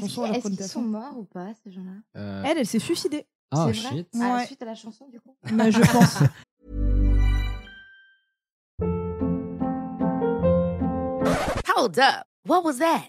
chanson à la Est-ce qu'ils sont morts ou pas, ces gens-là? Euh, Elle, elle s'est suicidée. oh C'est vrai? shit. À la Ouais. suite à la chanson, du coup? Mais je pense. Hold up. What was that?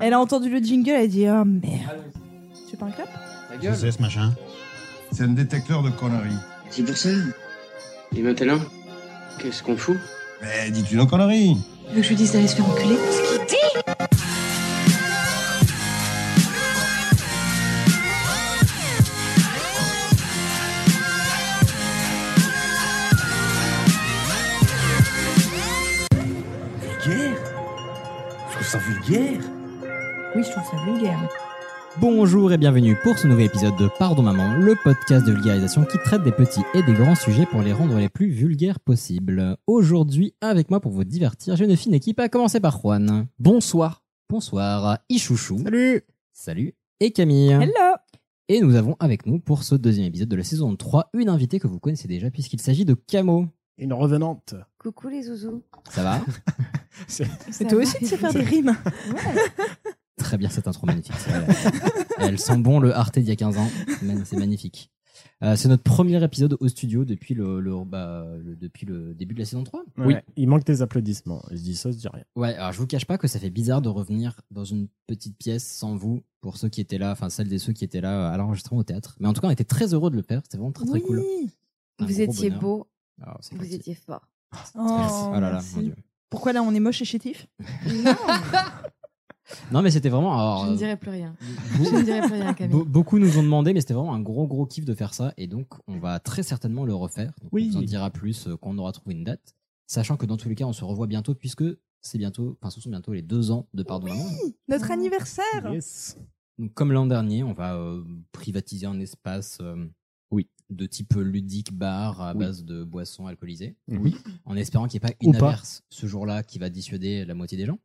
Elle a entendu le jingle, elle a dit Oh merde. Tu veux pas un clap Qu'est-ce que c'est ce machin? C'est un détecteur de conneries. C'est pour ça. Et maintenant, qu'est-ce qu'on fout? Mais dis-tu nos conneries Tu veux que je lui dise d'aller se faire enculer? Vulgaire? Je trouve ça vulgaire Oui, je trouve ça vulgaire. Bonjour et bienvenue pour ce nouvel épisode de Pardon Maman, le podcast de vulgarisation qui traite des petits et des grands sujets pour les rendre les plus vulgaires possibles. Aujourd'hui, avec moi pour vous divertir, j'ai une fine équipe à commencer par Juan. Bonsoir. Bonsoir. Ichouchou. Salut Salut. Et Camille. Hello Et nous avons avec nous pour ce deuxième épisode de la saison 3 une invitée que vous connaissez déjà puisqu'il s'agit de Camo. Une revenante. Coucou les zouzous. Ça va? C'est- toi aussi, tu sais faire des rimes. Très bien cette intro magnifique. Elle sent bon le Arte d'il y a 15 ans. C'est magnifique. Euh, c'est notre premier épisode au studio depuis le, le- bah, le- depuis le début de la saison 3. Oui, il manque des applaudissements. Je dis ça, je dis rien. Ouais, alors je vous cache pas que ça fait bizarre de revenir dans une petite pièce sans vous, pour ceux qui étaient là, enfin celles et ceux qui étaient là à l'enregistrement au théâtre. Mais en tout cas, on était très heureux de le faire, c'était vraiment très très cool. Un Vous étiez bonheur. beau, Alors, c'est vous parti. étiez fort. Oh, Merci. Oh là là, merci. mon Dieu. Pourquoi là, on est moche et chétif? Non, mais c'était vraiment. alors, Je ne euh, dirai plus rien. beau- Je ne dirai plus rien, Camille. Be- beaucoup nous ont demandé, mais c'était vraiment un gros gros kiff de faire ça, et donc on va très certainement le refaire. Donc, Oui. On vous en dira plus euh, quand on aura trouvé une date, sachant que dans tous les cas, on se revoit bientôt puisque c'est bientôt, enfin ce sont bientôt les deux ans de Pardon Maman. Notre anniversaire Yes. Donc comme l'an dernier, on va euh, privatiser un espace, euh, Oui. de type ludique bar à Oui. base de boissons alcoolisées, Oui. en espérant qu'il n'y ait pas Ou une pas. averse ce jour-là qui va dissuader la moitié des gens.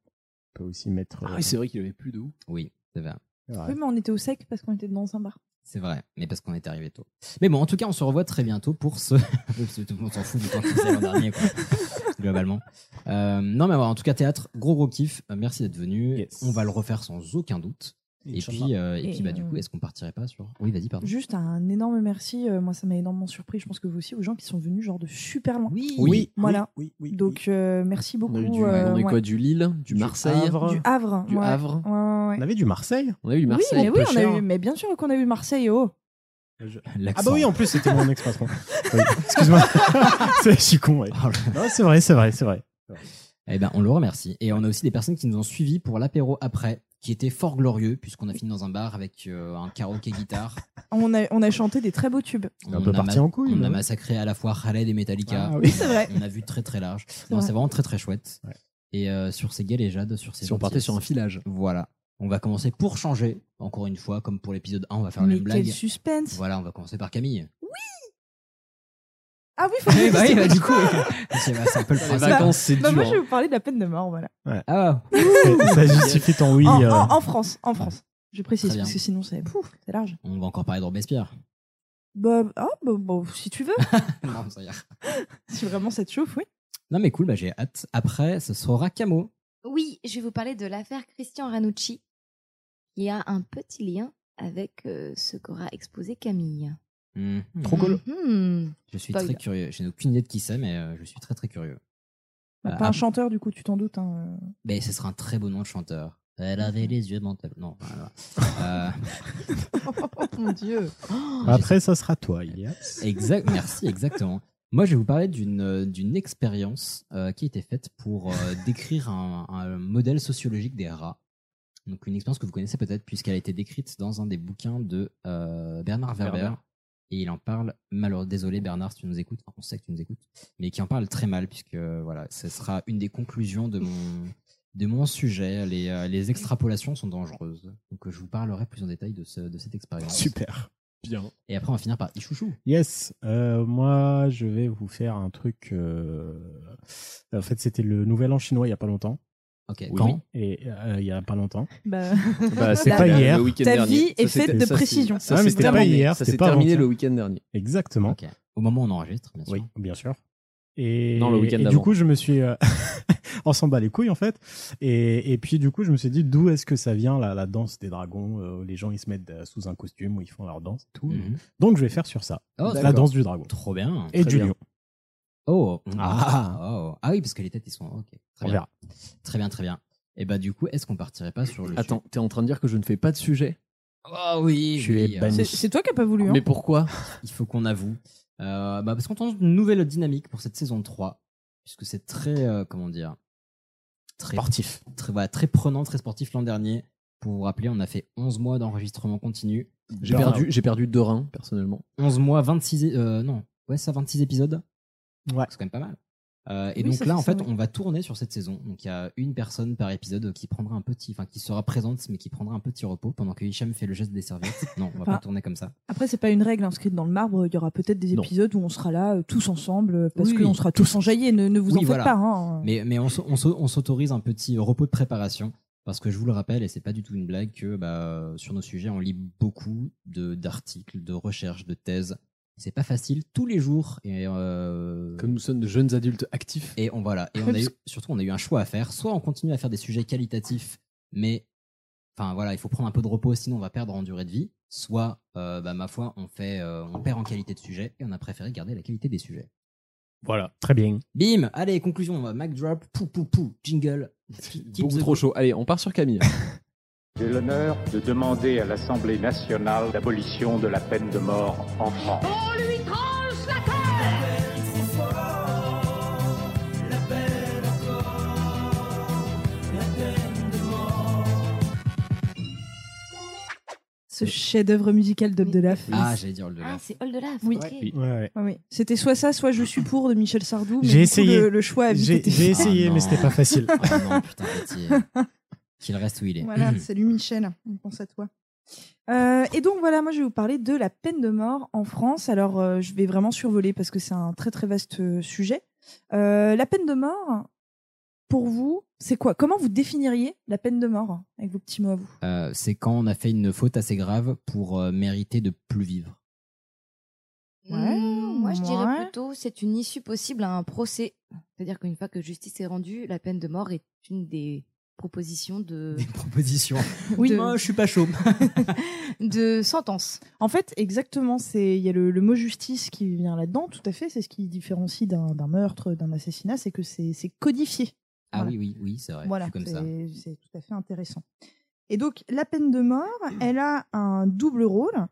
On peut aussi mettre. Ah euh, oui, c'est vrai qu'il avait plus d'eau. Oui, c'est vrai. ouais. Oui, mais on était au sec parce qu'on était dans un bar. C'est vrai, mais parce qu'on était arrivé tôt. Mais bon, en tout cas, on se revoit très bientôt pour ce. Tout le monde s'en fout du temps que c'est l'an dernier, quoi. Globalement. Euh, non, mais voilà, en tout cas, théâtre, gros gros kiff. Euh, merci d'être venu. Yes. On va le refaire sans aucun doute. Et puis, euh, et Et, puis bah, du euh, coup, est-ce qu'on partirait pas sur. Oui, vas-y, pardon. Juste un énorme merci. euh, moi, ça m'a énormément surpris. Je pense que vous aussi, aux gens qui sont venus genre de super loin. Oui, Oui, Voilà. Oui, oui, oui. Donc, euh, merci beaucoup. On a eu du, euh, on a eu ouais. quoi Du Lille, du Du Marseille, Havre. Du Havre. du ouais. Havre. Ouais, ouais, ouais. On avait du Marseille On a eu du Oui, Marseille. mais oui, on a eu, mais bien sûr qu'on a eu Marseille. Oh, Ah bah oui, en plus, c'était mon ex-patron. Oui. Excuse-moi. c'est je suis con, ouais. Non, c'est vrai, c'est vrai, c'est vrai. Eh ben, on le remercie. Et on a aussi des personnes qui nous ont suivis pour l'apéro après, qui était fort glorieux, puisqu'on a fini dans un bar avec euh, un karaoké guitare. on a, on a chanté des très beaux tubes. On est un peu a parti en couille, On a massacré à la fois Khaled et Metallica. Ah Oui, c'est vrai. On a vu très très large. Vrai. c'est vraiment très très chouette. Ouais. Et euh, sur ces galéjades, sur ces Si on partait sur un filage. Voilà. On va commencer pour changer. Encore une fois, comme pour l'épisode 1, on va faire la Mais même blague. quel suspense. Voilà, on va commencer par Camille. Ah oui, faut Eh bah oui, bah, du coup, c'est bah, c'est un peu le Les principe. vacances, c'est Bah, dur. moi, je vais hein. vous parler de la peine de mort, voilà. Ah, Ça justifie ton oui. en, euh, en- en France, en France. Je précise, parce que sinon, c'est pouf, c'est large. on va encore parler de Robespierre. Bah, ah, bah, bah, si tu veux. non, ça ira. si vraiment ça te chauffe, oui. Non, mais cool, bah, j'ai hâte. Après, ce sera Camo. Oui, je vais vous parler de l'affaire Christian Ranucci, qui a un petit lien avec euh, ce qu'aura exposé Camille. Hmm. Trop cool. Mhm. Je suis Spoil. très curieux. Je n'ai aucune idée de qui c'est, mais euh, je suis très très curieux. Bah, Euh, pas un chanteur, du coup, tu t'en doutes. hein. Mais ce sera un très beau nom de chanteur. Elle avait les yeux mentaux. Non, voilà. Euh, Oh mon dieu. Après, ça sera toi, Ilias. Exact, merci, exactement. Moi, je vais vous parler d'une euh, d'une expérience euh, qui a été faite pour euh, décrire un, un modèle sociologique des rats. Donc, une expérience que vous connaissez peut-être, puisqu'elle a été décrite dans un des bouquins de euh, Bernard Werber. Werber. Et il en parle, malheureusement, désolé Bernard si tu nous écoutes, on sait que tu nous écoutes, mais qui en parle très mal, puisque voilà, ce sera une des conclusions de mon, de mon sujet. Les, euh, les extrapolations sont dangereuses. Donc euh, je vous parlerai plus en détail de, ce- de cette expérience. Super. Bien. Et après, on va finir par Ichouchou. Yes, euh, moi je vais vous faire un truc. euh, En fait, c'était le Nouvel An chinois il y a pas longtemps. Ok, Oui. quand Et euh, il y a pas longtemps. Bah, Bah, c'est La- pas hier. Le week-end Ta dernier. vie est faite de ça, précision. Ça, Ah, mais s'est c'était pas terminé. hier, Ça s'est terminé le week-end dernier. Exactement. Au moment où on enregistre, bien sûr. Oui, bien sûr. Et, Non, le week-end et du coup, je me suis. euh, on s'en bat les couilles, en fait. Et, et puis, du coup, je me suis dit, d'où est-ce que ça vient, la, la danse des dragons euh, Les gens, ils se mettent euh, sous un costume, où ils font leur danse tout. Mhm. Donc, je vais faire sur ça. Oh, la danse du dragon. Trop bien. Et Très du lion. Oh. Ah. Oh. Ah oui, parce que les têtes, ils sont. Ok. Très On bien. verra. Très bien, très bien. Et bah, du coup, est-ce qu'on partirait pas sur le. Attends, t'es en train de dire que je ne fais pas de sujet? Oh oui, Tu oui, es euh, banni. c'est toi qui n'as pas voulu. Hein. Mais pourquoi? Il faut qu'on avoue. Euh, bah, parce qu'on tente une nouvelle dynamique pour cette saison 3, puisque c'est très, euh, comment dire, très Sportif. très, voilà, très prenant, très sportif l'an dernier. Pour vous rappeler, on a fait 11 mois d'enregistrement continu. J'ai perdu, j'ai perdu deux reins, personnellement. 11 mois, 26, é- euh, non, ouais, ça, 26 épisodes. Ouais. C'est quand même pas mal. Euh, et Oui, donc là, en fait, on va tourner sur cette saison. Donc il y a une personne par épisode qui prendra un petit, enfin qui sera présente, mais qui prendra un petit repos pendant que Hicham fait le geste des serviettes. Non, on va pas tourner comme ça. Après, c'est pas une règle inscrite dans le marbre. Il y aura peut-être des Non. épisodes où on sera là euh, tous ensemble euh, parce Oui, qu'on oui, sera tous enjaillés. Ne, ne vous en faites voilà. pas. Hein. Mais, mais on, s'autorise un petit repos de préparation parce que je vous le rappelle, et c'est pas du tout une blague, que bah, sur nos sujets, on lit beaucoup de- d'articles, de, recherches, de thèses. C'est pas facile tous les jours. Et, euh, Comme nous sommes de jeunes adultes actifs. et on voilà. Et on a eu, surtout, on a eu un choix à faire. Soit on continue à faire des sujets qualitatifs, mais enfin voilà, il faut prendre un peu de repos, sinon on va perdre en durée de vie. Soit, euh, bah, ma foi, on fait, euh, on perd en qualité de sujet, et on a préféré garder la qualité des sujets. Voilà. Très bien. Bim, allez, conclusion, Mac drop, pou pou pou, jingle. Beaucoup trop chaud. Allez, on part sur Camille. J'ai l'honneur de demander à l'Assemblée nationale l'abolition de la peine de mort en France. Ce chef-d'œuvre musical d'Abdelaf. Ah, j'allais dire le Ah, c'est Oldelaf. Oui. Oui. Ouais, ouais. Ah oui. C'était soit ça, soit Je suis pour de Michel Sardou. mais J'ai du coup, essayé. Le, le choix a vite J'ai été j'ai fait. essayé, Ah, mais c'était pas facile. Ah non, putain. Qu'il reste où il est. Voilà, salut Michel, on pense à toi. Euh, et donc voilà, moi je vais vous parler de la peine de mort en France. Alors euh, je vais vraiment survoler parce que c'est un très très vaste euh, sujet. Euh, la peine de mort, pour vous, c'est quoi? Comment vous définiriez la peine de mort avec vos petits mots à vous? Euh, c'est quand on a fait une faute assez grave pour euh, mériter de plus vivre. Ouais, Mmh, moi, je dirais ouais. plutôt c'est une issue possible à un procès. C'est-à-dire qu'une fois que justice est rendue, la peine de mort est une des propositions de, Des propositions. Oui. moi je suis pas chaud. de sentence. En fait, exactement, c'est il y a le, le mot justice qui vient là-dedans, tout à fait. C'est ce qui différencie d'un meurtre, d'un assassinat, c'est que c'est codifié. Ah Voilà. oui, oui, oui, c'est vrai. Voilà, comme ça. c'est tout à fait intéressant. Et donc, la peine de mort, elle a un double rôle,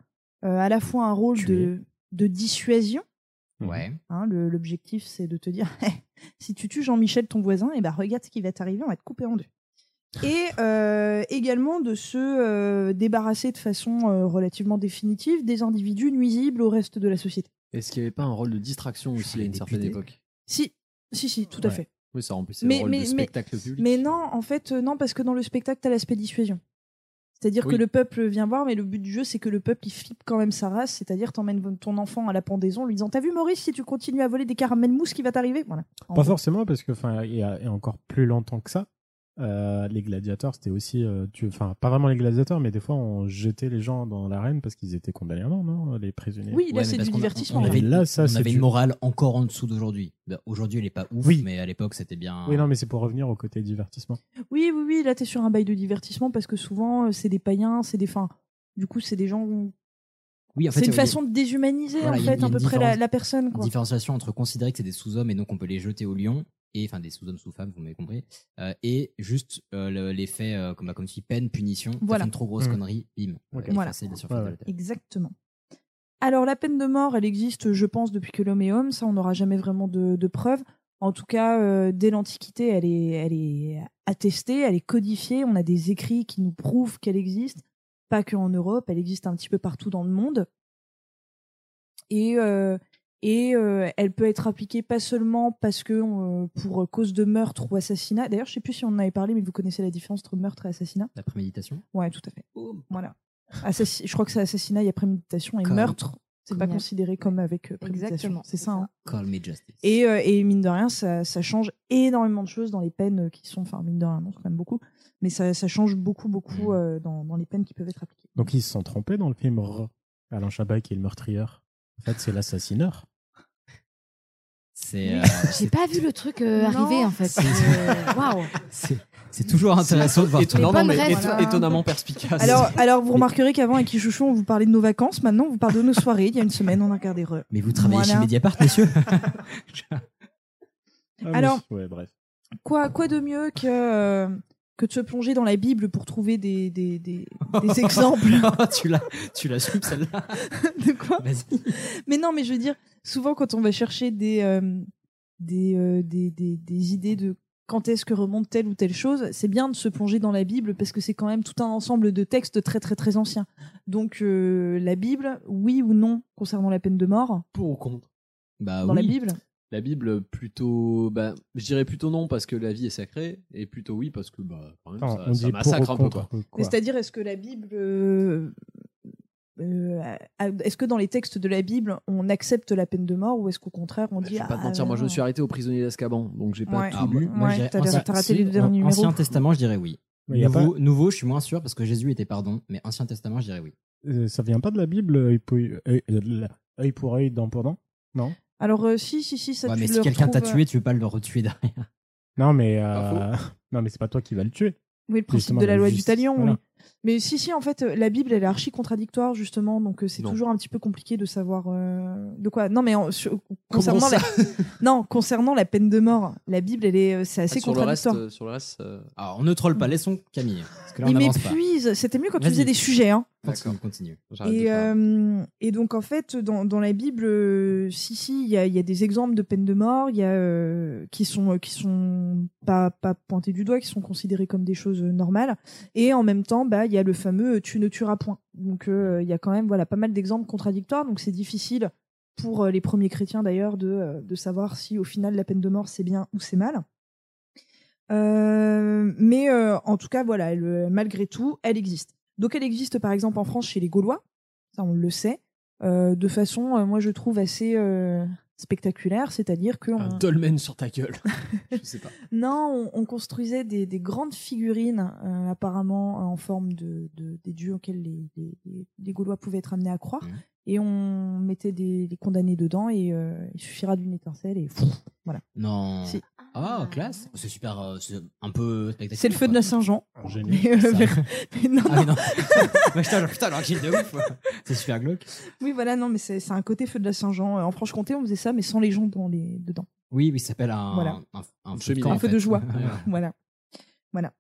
euh, à la fois un rôle de, de dissuasion. Ouais. hein, L'objectif, c'est de te dire, si tu tues Jean-Michel, ton voisin, et ben regarde ce qui va t'arriver, on va te couper en deux. Et euh, également de se euh, débarrasser de façon euh, relativement définitive des individus nuisibles au reste de la société. Est-ce qu'il n'y avait pas un rôle de distraction aussi à une certaine époque? Si, si, si, tout à Ouais. fait. Oui, ça remplissait Mais- le rôle mais- de mais- spectacle public. Mais non, en fait, non, parce que dans le spectacle, t'as l'aspect dissuasion. C'est-à-dire Oui. que le peuple vient voir, mais le but du jeu, c'est que le peuple, il flippe quand même sa race. C'est-à-dire, t'emmènes ton enfant à la pendaison, en lui disant T'as vu, Maurice, si tu continues à voler des caramels mousse, qui va t'arriver? Voilà. Pas forcément, parce que, enfin, il y a encore plus longtemps que ça, euh, les gladiateurs, c'était aussi, euh, tu, enfin, pas vraiment les gladiateurs, mais des fois, on jetait les gens dans l'arène parce qu'ils étaient condamnés à mort, non Les prisonniers? Oui, là, Ouais, c'est du divertissement. On, avait, Là, ça, on c'est avait du- une morale encore en dessous d'aujourd'hui. Bah, Aujourd'hui, elle est pas ouf, Oui. mais à l'époque, c'était bien. Oui, non, mais c'est pour revenir au côté divertissement. Oui, oui, oui, là, t'es sur un bail de divertissement parce que souvent, euh, c'est des païens, c'est des. Enfin, du coup, c'est des gens. Oui, en fait, C'est une façon de déshumaniser, Voilà, en fait, à peu près la personne. Quoi. différenciation entre considérer que c'est des sous-hommes et donc on peut les jeter au lion et enfin des sous-hommes sous-femmes vous m'avez compris euh, et juste euh, le- l'effet euh, comme comme tu dis peine punition Voilà. une trop grosse Mhm. connerie bim Voilà. Exactement. Alors, la peine de mort, elle existe, je pense, depuis que l'homme est homme. Ça, on n'aura jamais vraiment de, de preuves. En tout cas, euh, dès l'Antiquité, elle est, elle est attestée, elle est codifiée. On a des écrits qui nous prouvent qu'elle existe. Pas qu'en Europe, elle existe un petit peu partout dans le monde. Et, euh, Et euh, elle peut être appliquée pas seulement parce que euh, pour cause de meurtre ou assassinat. D'ailleurs, je sais plus si on en avait parlé, mais vous connaissez la différence entre meurtre et assassinat? La préméditation? Ouais, tout à fait. Voilà. Assassi- je crois que c'est assassinat, il y a préméditation et Comme- meurtre. C'est pas considéré comme avec euh, préméditation. Exactement, C'est c'est ça. ça. hein. Call me justice. Et, euh, et mine de rien, ça, ça change énormément de choses dans les peines qui sont. Enfin, mine de rien, non, c'est quand même beaucoup. Mais ça, ça change beaucoup, beaucoup Mm. euh, dans, dans les peines qui peuvent être appliquées. Donc ils se sont trompés dans le film R. Alain Chabat qui est le meurtrieur. En fait, c'est l'assassineur. C'est euh, J'ai pas vu le truc euh, Non. arriver en fait. C'est- Euh, Waouh. c'est- c'est toujours intéressant de voir Les bonnes mais rêves, voilà. étonnamment perspicace. Alors, alors, vous remarquerez qu'avant, avec Chouchou, on vous parlait de nos vacances. Maintenant, on vous parle de nos soirées. Il y a une semaine, on a regardé Re. Mais vous travaillez Voilà. chez Mediapart, messieurs Ah, mais- Alors- ouais, bref. Quoi, quoi de mieux que, euh, que de se plonger dans la Bible pour trouver des, des, des, des exemples tu l'as, tu l'as su celle-là. de quoi Vas-y. Mais non, mais je veux dire, souvent quand on va chercher des, euh, des, euh, des, des, des idées de quand est-ce que remonte telle ou telle chose, c'est bien de se plonger dans la Bible parce que c'est quand même tout un ensemble de textes très très très anciens. Donc euh, la Bible, oui ou non concernant la peine de mort? Pour ou contre? Bah dans oui. la Bible? La Bible, plutôt. Bah, je dirais plutôt non parce que la vie est sacrée, et plutôt oui parce que bah, quand même, ça, on ça dit pour massacre un peu. contre Quoi. Mais C'est-à-dire, est-ce que la Bible. euh, euh, est-ce que dans les textes de la Bible, on accepte la peine de mort ou est-ce qu'au contraire, on Bah, dit. je vais pas te ah, mentir, moi je me non. suis arrêté au prisonnier d'Azkaban, donc j'ai pas Ouais. tout Ah, lu. moi, Ouais, t'as ancien- t'as raté si, le dernier numéro. Ancien Testament, je dirais oui. Mais y a Nouveau, nouveau, je suis moins sûr parce que Jésus était pardon, mais Ancien Testament, je dirais oui. Euh, ça vient pas de la Bible, œil pour œil, œil- euh, œil pour œil, dent pour dent? Non? Alors, euh, si, si, si, ça Ouais, tu mais le si quelqu'un t'a retrouves, tué, tu veux pas le retuer derrière. Non, mais euh... non, mais c'est pas toi qui vas le tuer. Oui, le principe Justement, de la loi du talion, voilà. oui. Mais si, si, en fait, euh, la Bible, elle est archi contradictoire, justement, donc euh, c'est toujours un petit peu compliqué de savoir euh, de quoi. Non, mais en- sur- concernant la... non, concernant la peine de mort, la Bible, elle est, c'est assez Ah, sur le reste, contradictoire. sur le reste, euh, Alors, on ne troll pas, laissons Camille. Parce que là, on Il m'épuise. C'était mieux quand tu faisais des sujets, hein. Continue, continue. Et, euh, et donc en fait dans, dans la Bible euh, si si il y a, il y a des exemples de peine de mort il y a euh, qui sont qui sont pas pas pointés du doigt qui sont considérés comme des choses normales et en même temps bah il y a le fameux euh, tu ne tueras point. Donc euh, il y a quand même voilà pas mal d'exemples contradictoires. Donc c'est difficile pour euh, les premiers chrétiens d'ailleurs de de savoir si au final la peine de mort c'est bien ou c'est mal. Mais en tout cas voilà malgré tout elle existe. Donc elle existe par exemple en France chez les Gaulois, ça on le sait, de façon, moi je trouve assez spectaculaire, c'est-à-dire que Un on- dolmen sur ta gueule. je sais pas. non, on, on construisait des, des grandes figurines euh, apparemment en forme de, de- des dieux auxquels les, les- les- les Gaulois pouvaient être amenés à croire, et on mettait des, des condamnés dedans et euh, il suffira d'une étincelle et voilà. Non. Si. Ah, classe. C'est super, euh, c'est un peu spectaculaire. C'est le feu de la Saint-Jean. Un génie. Mais, euh, Ça. vers- mais non, Ah, mais non. Bah, putain, putain, alors qu'il est de ouf. C'est super glauque. oui voilà, non, mais c'est c'est un côté feu de la Saint-Jean. Euh, En Franche-Comté, on faisait ça, mais sans les gens dans les, dedans. Oui, oui, ça s'appelle un, Voilà. un, feu de cheminée. camp, un en feu fait. de joie. Ouais. voilà. Voilà.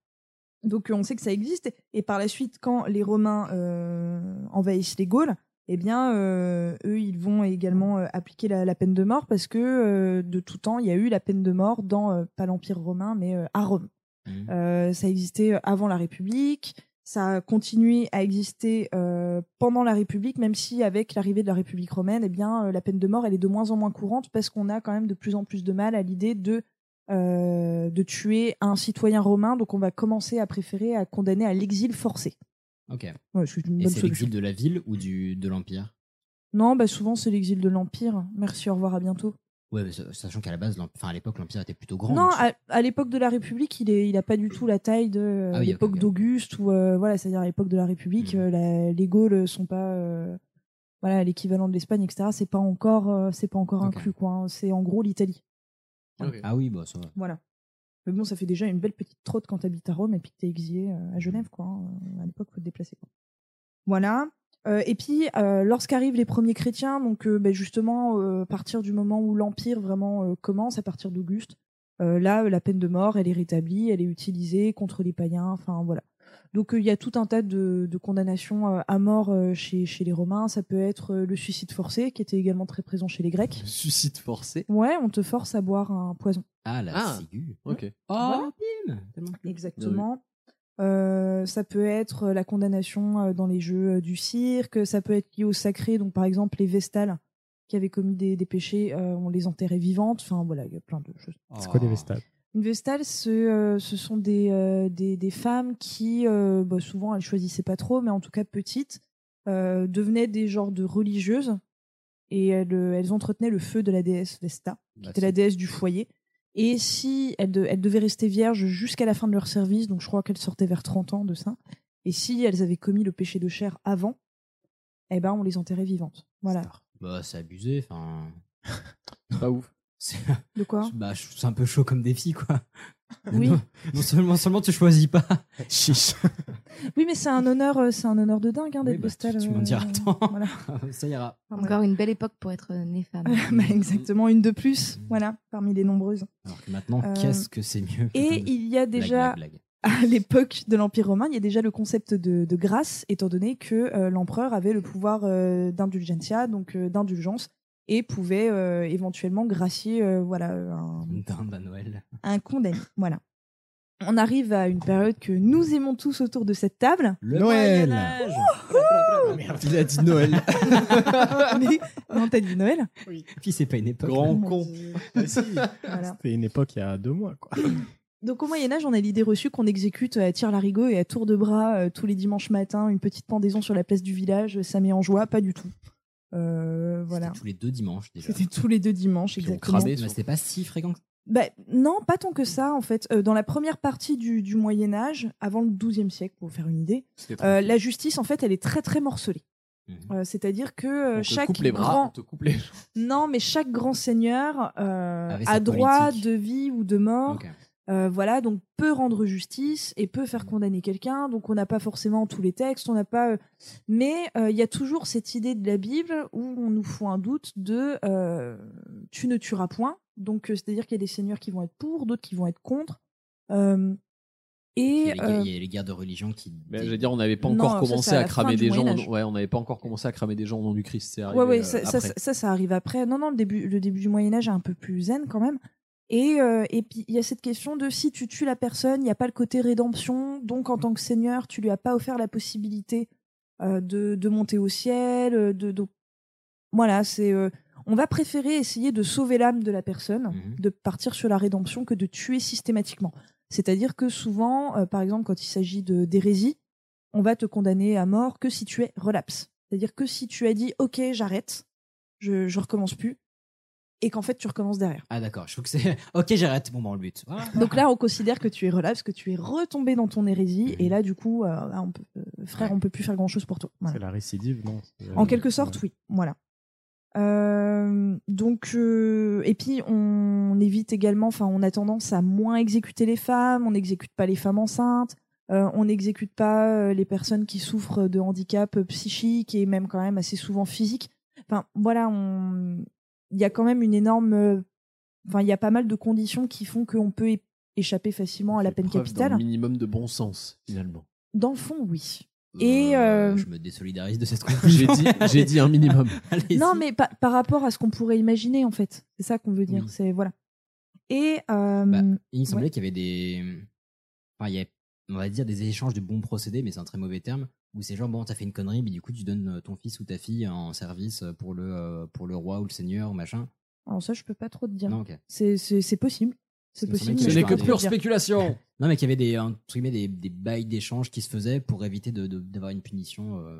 Donc euh, on sait que ça existe. Et par la suite, quand les Romains euh, envahissent les Gaules, eh bien, euh, eux, ils vont également euh, appliquer la, la peine de mort parce que euh, de tout temps, il y a eu la peine de mort dans, euh, pas l'Empire romain, mais euh, à Rome. Euh, ça existait avant la République. Ça a continué à exister euh, pendant la République, même si avec l'arrivée de la République romaine, eh bien, la peine de mort, elle est de moins en moins courante parce qu'on a quand même de plus en plus de mal à l'idée de euh, de tuer un citoyen romain. Donc, on va commencer à préférer à condamner à l'exil forcé. Ok. Ouais, c'est une Et bonne c'est solution. l'exil de la ville ou du, de l'Empire? Non, bah souvent c'est l'exil de l'empire. Merci, au revoir, à bientôt. Ouais, mais sa- sachant qu'à la base, enfin, à l'époque, l'Empire était plutôt grand. non, donc à, à l'époque de la République, il est, il a pas du tout la taille de euh, Ah oui, ok, l'époque ok. d'Auguste ou euh, voilà, c'est-à-dire à l'époque de la République, Mhm. euh, la- les Gaules sont pas euh, voilà l'équivalent de l'Espagne, etc. C'est pas encore, euh, c'est pas encore Ok. inclus quoi. hein. C'est en gros l'Italie. Ok. Ah oui, bah ça va. Voilà. Mais bon, ça fait déjà une belle petite trotte quand t'habites à Rome et puis que t'es exilé euh, à Genève, quoi. hein. À l'époque, faut te déplacer, quoi. Voilà. Euh, et puis, euh, lorsqu'arrivent les premiers chrétiens, donc ben, justement, à partir du moment où l'Empire vraiment commence, à partir d'Auguste, là, la peine de mort, elle est rétablie, elle est utilisée contre les païens, enfin voilà. Donc euh, il y a tout un tas de, de condamnations euh, à mort euh, chez, chez les Romains. Ça peut être le suicide forcé, qui était également très présent chez les Grecs. Suicide forcé. Ouais, on te force à boire un poison. Ah, la Ah. ciguë. Ok. Oh, Voilà. cool. Exactement. Euh, ça peut être la condamnation dans les jeux du cirque, ça peut être lié au sacré, donc par exemple les vestales. qui avaient commis des, des péchés, euh, on les enterrait vivantes. Enfin voilà, il y a plein de choses. C'est quoi des Oh. vestales? Une vestale, ce, euh, ce sont des, euh, des, des femmes qui, euh, bah, souvent, elles choisissaient pas trop, mais en tout cas petites, euh, devenaient des genres de religieuses et elles, elles entretenaient le feu de la déesse Vesta, qui Bah, était la déesse du foyer. Et si elles, de- elles devaient rester vierges jusqu'à la fin de leur service, donc je crois qu'elles sortaient vers 30 ans de ça, et si elles avaient commis le péché de chair avant, eh ben on les enterrait vivantes. Voilà. Bah, c'est abusé, enfin. C'est pas ouf. C'est De quoi bah, ça un peu chaud comme défi, quoi. Oui. Non, non seulement, seulement tu choisis pas. Chiche. Oui, mais c'est un honneur, euh, c'est un honneur de dingue hein, d'être Oui, bah, tu m'en euh, diras tant. Voilà. Ça ira. Voilà. Encore une belle époque pour être née femme. Bah, exactement, une de plus, voilà, parmi les nombreuses. Alors que maintenant, Euh, qu'est-ce que c'est mieux Et il y a Blague, déjà, blague, blague. à l'époque de l'Empire romain, il y a déjà le concept de, de grâce, étant donné que euh, l'empereur avait le pouvoir euh, d'indulgentia, donc euh, d'indulgence, et pouvait euh, éventuellement gracier euh, voilà, un, dinde à Noël. un condamné. Voilà. On arrive à une période que nous aimons tous autour de cette table. Le Noël. Moyen-Âge. Il a dit Noël. Mais- non, t'as dit Noël Puis c'est pas une époque. Grand con. Voilà. Voilà. C'était une époque il y a deux mois, quoi. Donc au Moyen Âge, on a l'idée reçue qu'on exécute à tir larigot et à tour de bras euh, tous les dimanches matins une petite pendaison sur la place du village. Ça met en joie, pas du tout. Euh, voilà. C'était tous les deux dimanches déjà. C'était tous les deux dimanches, exactement. c'était pas si fréquent. que- Bah, non, pas tant que ça en fait. Euh, dans la première partie du, du Moyen Âge, avant le XIIe siècle, pour vous faire une idée, euh, la justice en fait, elle est très très morcelée. Mhm. Euh, C'est-à-dire que On te chaque coupe les bras, grand on te les non, mais chaque grand seigneur a droit politique. de vie ou de mort. Euh, voilà, donc peut rendre justice et peut faire condamner quelqu'un. Donc on n'a pas forcément tous les textes, on n'a pas. euh, Mais euh, il y a toujours cette idée de la Bible où on nous fout un doute de euh, tu ne tueras point. Donc euh, c'est-à-dire qu'il y a des seigneurs qui vont être pour, d'autres qui vont être contre. Euh, Il y, et a les, euh, il y a les guerres de religion qui. Mais j'allais dire, on n'avait pas encore commencé à cramer des gens. Ouais, on n'avait pas encore commencé à cramer des gens au nom du Christ. Ouais, ouais, euh, ça, ça, ça, ça arrive après. Non, non, le début, le début du Moyen Âge est un peu plus zen quand même. Et, euh, et puis il y a cette question de si tu tues la personne, il n'y a pas le côté rédemption. Donc en tant que seigneur, tu lui as pas offert la possibilité euh, de, de monter au ciel. euh, De, de... Voilà, c'est. euh, on va préférer essayer de sauver l'âme de la personne, Mhm. de partir sur la rédemption que de tuer systématiquement. C'est-à-dire que souvent, par exemple, quand il s'agit de d'hérésie, on va te condamner à mort que si tu es relapse. C'est-à-dire que si tu as dit OK, j'arrête, je, je recommence plus, et qu'en fait tu recommences derrière. Ah d'accord, je trouve que c'est. Ok, j'arrête. Bon, bah, on le. Voilà. Donc là, on considère que tu es relapse, que tu es retombé dans ton hérésie, et là, du coup, euh, là, on peut, euh, frère, on peut plus faire grand-chose pour toi. Voilà. C'est la récidive, non C'est- En quelque sorte, oui. Voilà. Euh, donc, euh, et puis on évite également, enfin, on a tendance à moins exécuter les femmes, on n'exécute pas les femmes enceintes, euh, on n'exécute pas euh, les personnes qui souffrent de handicap euh, psychique et même quand même assez souvent physique. Enfin, voilà, on... il y a quand même une énorme. euh, Enfin, il y a pas mal de conditions qui font qu'on peut échapper facilement à la peine capitale. d'un minimum de bon sens, finalement. Dans le fond, oui. Et, euh, Je me désolidarise de cette J'ai conclusion. dit, j'ai dit un minimum. Non, mais pa- par rapport à ce qu'on pourrait imaginer, en fait. C'est ça qu'on veut dire. Oui. C'est voilà. Et euh, Bah, Il me semblait ouais. qu'il y avait des. Enfin, il y on va dire, des échanges de bons procédés, mais c'est un très mauvais terme. Où c'est genre, bon, t'as fait une connerie, mais du coup, tu donnes euh, ton fils ou ta fille en service pour le, euh, pour le roi ou le seigneur ou machin. alors ça, je peux pas trop te dire. Non. C'est c'est c'est possible. C'est possible. Ce n'est que pure spéculation. Non, mais qu'il y avait des, entre guillemets, des, des bails d'échange qui se faisaient pour éviter de- de- d'avoir une punition, euh,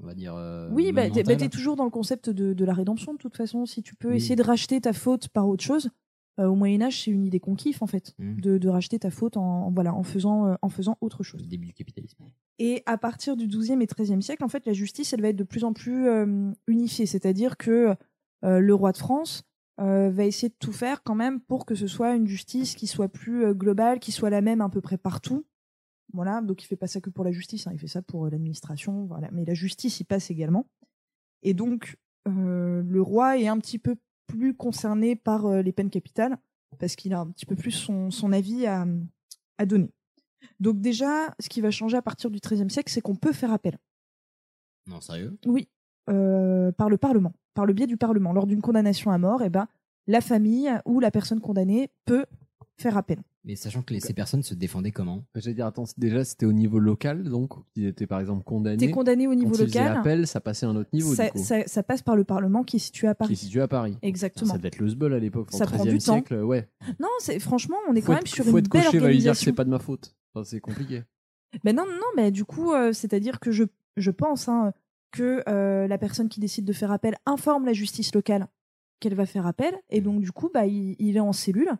on va dire. euh, Oui, bah, t'es bah, t'es toujours dans le concept de, de la rédemption, de toute façon. Si tu peux Oui. essayer de racheter ta faute par autre chose, euh, au Moyen-Âge, c'est une idée qu'on kiffe, en fait. Mm. De, de racheter ta faute en, en- voilà, en, faisant, euh, en faisant autre chose. Le début du capitalisme. Et à partir du XIIe et XIIIe siècle, en fait, la justice, elle va être de plus en plus euh, unifiée. C'est-à-dire que euh, le roi de France euh, va essayer de tout faire quand même pour que ce soit une justice qui soit plus globale, qui soit la même à peu près partout. Voilà, donc il fait pas ça que pour la justice, hein, il fait ça pour l'administration, voilà. Mais la justice y passe également. Et donc le roi est un petit peu plus concerné par euh, les peines capitales parce qu'il a un petit peu plus son, son avis à, à donner. Donc déjà, ce qui va changer à partir du XIIIe siècle, c'est qu'on peut faire appel. Non, sérieux? Oui, euh, par le Parlement, par le biais du Parlement. Lors d'une condamnation à mort, eh ben, la famille ou la personne condamnée peut faire appel. Mais sachant que les- ces personnes se défendaient comment? J'allais dire, attends, déjà c'était au niveau local, donc ils étaient par exemple condamnés. T'es condamné au niveau Quand ils local. appel, ça passait à un autre niveau ça, du coup. ça- ça passe par le Parlement qui est situé à Qui est Paris. situé à Paris. Exactement. Ça devait être le sbeul à l'époque, Ça prend 13e du temps. siècle, ouais. Non, c'est franchement, on est Faut quand être- même sur faut une être belle coché, va lui dire que organisation. c'est pas de ma faute. Enfin, c'est compliqué. Mais non, non, non, mais du coup, euh, c'est-à-dire que je, je pense hein, que euh, la personne qui décide de faire appel informe la justice locale qu'elle va faire appel, et donc du coup, bah, il, il est en cellule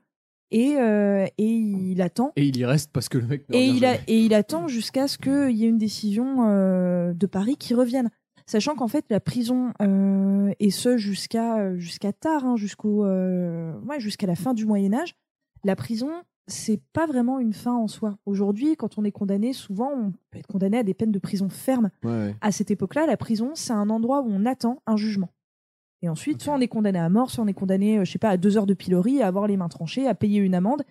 et, euh, et il attend. Et il y reste parce que le mec Et il, a, et il attend jusqu'à ce qu'il y ait une décision euh, de Paris qui revienne. Sachant qu'en fait, la prison, euh, et ce jusqu'à jusqu'à tard, hein, jusqu'au, ouais, jusqu'à la fin du Moyen-Âge, la prison, c'est pas vraiment une fin en soi. Aujourd'hui, quand on est condamné, souvent, on peut être condamné à des peines de prison ferme. Ouais, ouais. À cette époque-là, la prison, c'est un endroit où on attend un jugement. Et ensuite, soit on est condamné à mort, soit on est condamné, euh, je sais pas, à deux heures de pilori, à avoir les mains tranchées, à payer une amende,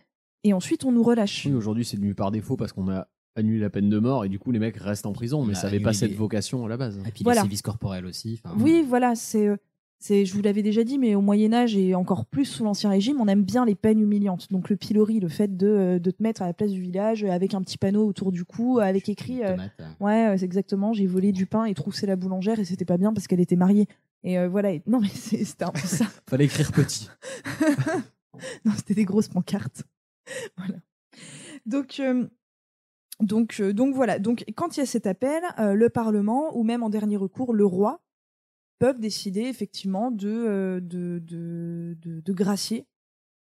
et ensuite on nous relâche. Oui, aujourd'hui c'est devenu par défaut parce qu'on a annulé la peine de mort et du coup les mecs restent en prison, mais a ça avait pas cette vocation à la base. Et puis Voilà. les sévices corporels aussi. Oui, voilà, c'est, euh, c'est, je vous l'avais déjà dit, mais au Moyen Âge et encore plus sous l'Ancien Régime, on aime bien les peines humiliantes. Donc le pilori, le fait de, euh, de te mettre à la place du village avec un petit panneau autour du cou, avec écrit, euh, tomate, euh. ouais, euh, c'est exactement, j'ai volé du pain et troussé la boulangère et c'était pas bien parce qu'elle était mariée. Et euh, voilà, et- non mais c'était un peu ça. Fallait écrire petit. non, c'était des grosses pancartes. voilà. Donc, euh, donc, euh, donc voilà. Donc, quand il y a cet appel, euh, le Parlement ou même en dernier recours le roi peuvent décider effectivement de euh, de, de, de, de gracier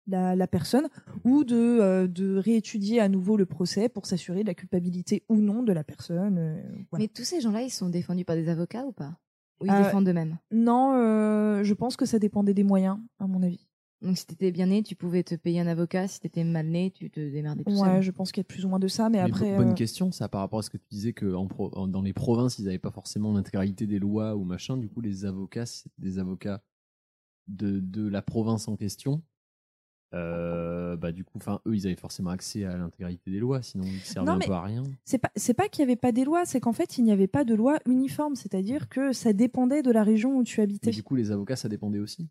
la, la personne ou de, euh, de réétudier à nouveau le procès pour s'assurer de la culpabilité ou non de la personne. euh, voilà. Mais tous ces gens-là, ils sont défendus par des avocats ou pas? Ou ils Euh, défendent d'eux-mêmes Non, euh, je pense que ça dépendait des moyens, à mon avis. Donc si t'étais bien né, tu pouvais te payer un avocat. Si t'étais mal né, tu te démerdais tout Ouais, seul. je pense qu'il y a plus ou moins de ça, mais, Mais après. bo- bonne euh, question, ça par rapport à ce que tu disais que en pro- en- dans les provinces ils n'avaient pas forcément l'intégralité des lois ou machin. Du coup, les avocats, c'est des avocats de, de la province en question. Euh, bah du coup, enfin eux, ils avaient forcément accès à l'intégralité des lois, sinon ils servaient Non, un peu à rien. C'est pas, c'est pas qu'il n'y avait pas des lois, c'est qu'en fait, il n'y avait pas de loi uniforme, c'est-à-dire que ça dépendait de la région où tu habitais. Mais du coup, les avocats, ça dépendait aussi.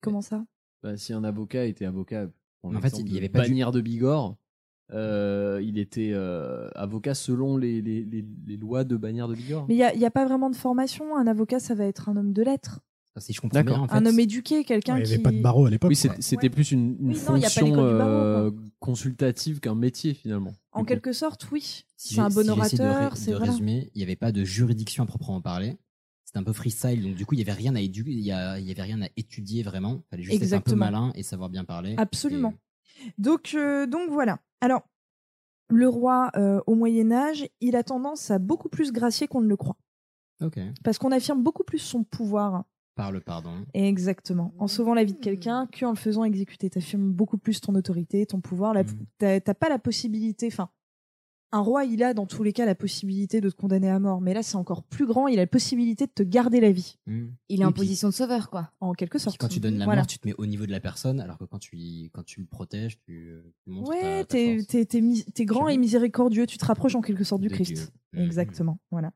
Comment ça? Bah, si un avocat était avocat, En fait, il y de avait pas du- Bagnères de Bigorre, euh, il était euh, avocat selon les, les, les, les lois de Bagnères de Bigorre. Mais il n'y a, il y a pas vraiment de formation. Un avocat, ça va être un homme de lettres, si je comprends bien, en fait, un homme éduqué, quelqu'un Il n'y qui. avait pas de barreau à l'époque. Oui, c'était Ouais. plus une, Oui, fonction barreau, euh, consultative qu'un métier finalement. En quelque sorte, oui. si c'est un bon si orateur. de, c'est voilà. résumer, il n'y avait pas de juridiction à proprement parler. C'était un peu freestyle, donc du coup, il n'y avait rien à édu- il y, a- il y avait rien à étudier vraiment. Il fallait juste être un peu malin et savoir bien parler. Absolument. Donc, euh, donc voilà. Alors, le roi euh, au Moyen Âge, il a tendance à beaucoup plus gracier qu'on ne le croit, parce qu'on affirme beaucoup plus son pouvoir. Par le pardon. Exactement. En sauvant la vie de quelqu'un qu'en le faisant exécuter. Tu affirmes beaucoup plus ton autorité, ton pouvoir. La- Mhm. T'as pas la possibilité. Enfin, un roi, il a dans tous les cas la possibilité de te condamner à mort. Mais là, c'est encore plus grand. Il a la possibilité de te garder la vie, Hmm. Il est Et en puis- position de sauveur, quoi. en quelque sorte. quand tu donnes la Voilà. mort, tu te mets au niveau de la personne, alors que quand tu, quand tu le protèges, tu, tu montres Ouais, t'es t'es- t'es mis- t'es grand et miséricordieux. Tu te rapproches en quelque sorte du De Christ. Dieu. Mhm. Exactement. Voilà.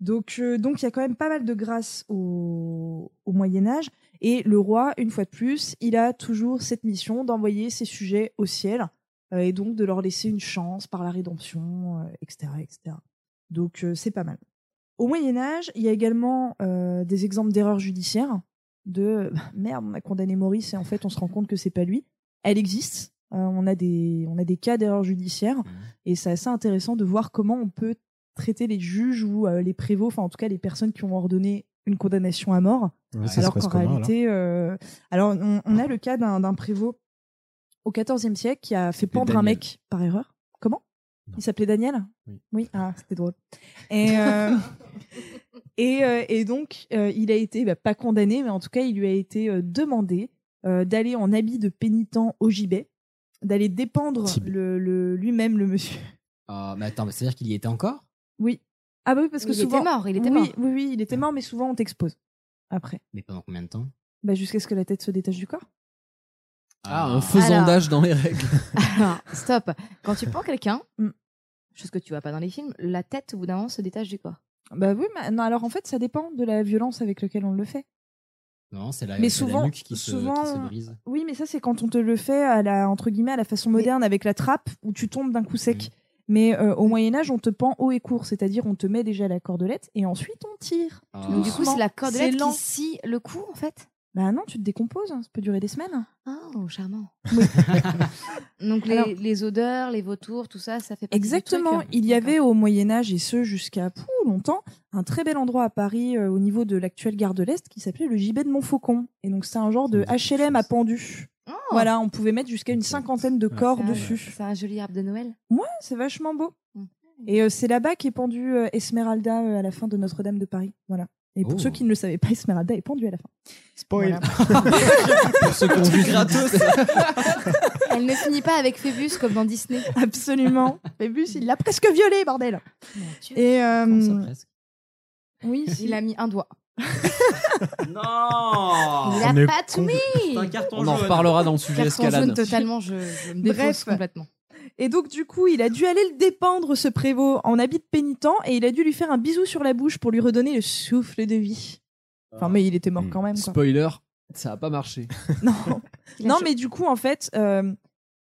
Donc, euh, donc il y a quand même pas mal de grâce au, au Moyen Âge. Et le roi, une fois de plus, il a toujours cette mission d'envoyer ses sujets au ciel euh, et donc de leur laisser une chance par la rédemption, euh, etc., etc. Donc c'est pas mal. Au Moyen Âge, il y a également des exemples d'erreurs judiciaires. De merde, on a condamné Maurice et en fait on se rend compte que c'est pas lui. Elle existe. On a des on a des cas d'erreurs judiciaires Mhm. et c'est assez intéressant de voir comment on peut traiter les juges ou euh, les prévôts, enfin en tout cas les personnes qui ont ordonné une condamnation à mort, Ouais, alors qu'en alors réalité, euh, alors on, on a le cas d'un prévôt au XIVe siècle qui a fait pendre un mec par erreur. Comment? Non. Il s'appelait Daniel? Oui. ah c'était drôle. Et euh, et, euh, et donc euh, il a été bah, pas condamné, mais en tout cas il lui a été demandé d'aller en habit de pénitent au gibet, d'aller dépendre Tibet. le, le- lui-même le monsieur. Ah, mais attends, c'est-à-dire qu'il y était encore? Oui. Ah bah oui, parce que Oui, il souvent. était mort, il était oui, mort. Oui, oui, il était mort, mais souvent on t'expose. Après. Mais pendant combien de temps? Bah, jusqu'à ce que la tête se détache du corps. Ah, un faisandage dans les règles. Alors, stop. Quand tu prends quelqu'un, Mm. chose que tu vois pas dans les films, la tête, au bout d'un moment, se détache du corps. Bah oui, mais non, alors en fait, ça dépend de la violence avec laquelle on le fait. Non, c'est la, Mais c'est la souvent- nuque qui se, souvent- qui se brise. Oui, mais ça, c'est quand on te le fait à la, entre guillemets, à la façon moderne avec la trappe où tu tombes d'un coup sec. Mais euh, au Moyen-Âge, on te pend haut et court, c'est-à-dire on te met déjà la cordelette et ensuite on tire. Ah. Donc, du coup, c'est la cordelette qui scie le cou, en fait? Bah non, tu te décomposes, hein, ça peut durer des semaines. Oh, charmant. Oui. Donc, les, Alors- les odeurs, les vautours, tout ça, ça fait partie du Exactement. truc. Il y avait au Moyen Âge et ce jusqu'à longtemps un très bel endroit à Paris euh, au niveau de l'actuelle gare de l'Est qui s'appelait le gibet de Montfaucon. Et donc c'est un genre de HLM à pendu. Oh, Voilà, on pouvait mettre jusqu'à une cinquantaine de Ouais, corps dessus. C'est un joli arbre de Noël. Ouais, c'est vachement beau. Mm. Et euh, c'est là-bas qu'est pendue euh, Esmeralda euh, à la fin de Notre-Dame de Paris. Voilà. Et pour Oh. ceux qui ne le savaient pas, Esmeralda est pendue à la fin. Spoil. Voilà. Pour ceux qui ont vu gratos. Elle ne finit pas avec Phébus comme dans Disney. Absolument. Phébus, il l'a presque violée, bordel. Et euh, Comment ça, presque oui. Il a mis un doigt. Non Il on a est pas tout con- mis C'est un carton On en jaune. reparlera dans le sujet Carton escalade. jaune totalement, je, je me Bref. complètement. Et donc, du coup, il a dû aller le dépendre, ce prévôt, en habit de pénitent, et il a dû lui faire un bisou sur la bouche pour lui redonner le souffle de vie. Enfin, mais il était mort Mm. quand même, quoi. Spoiler, ça a pas marché. Non, non mais du coup, en fait, euh,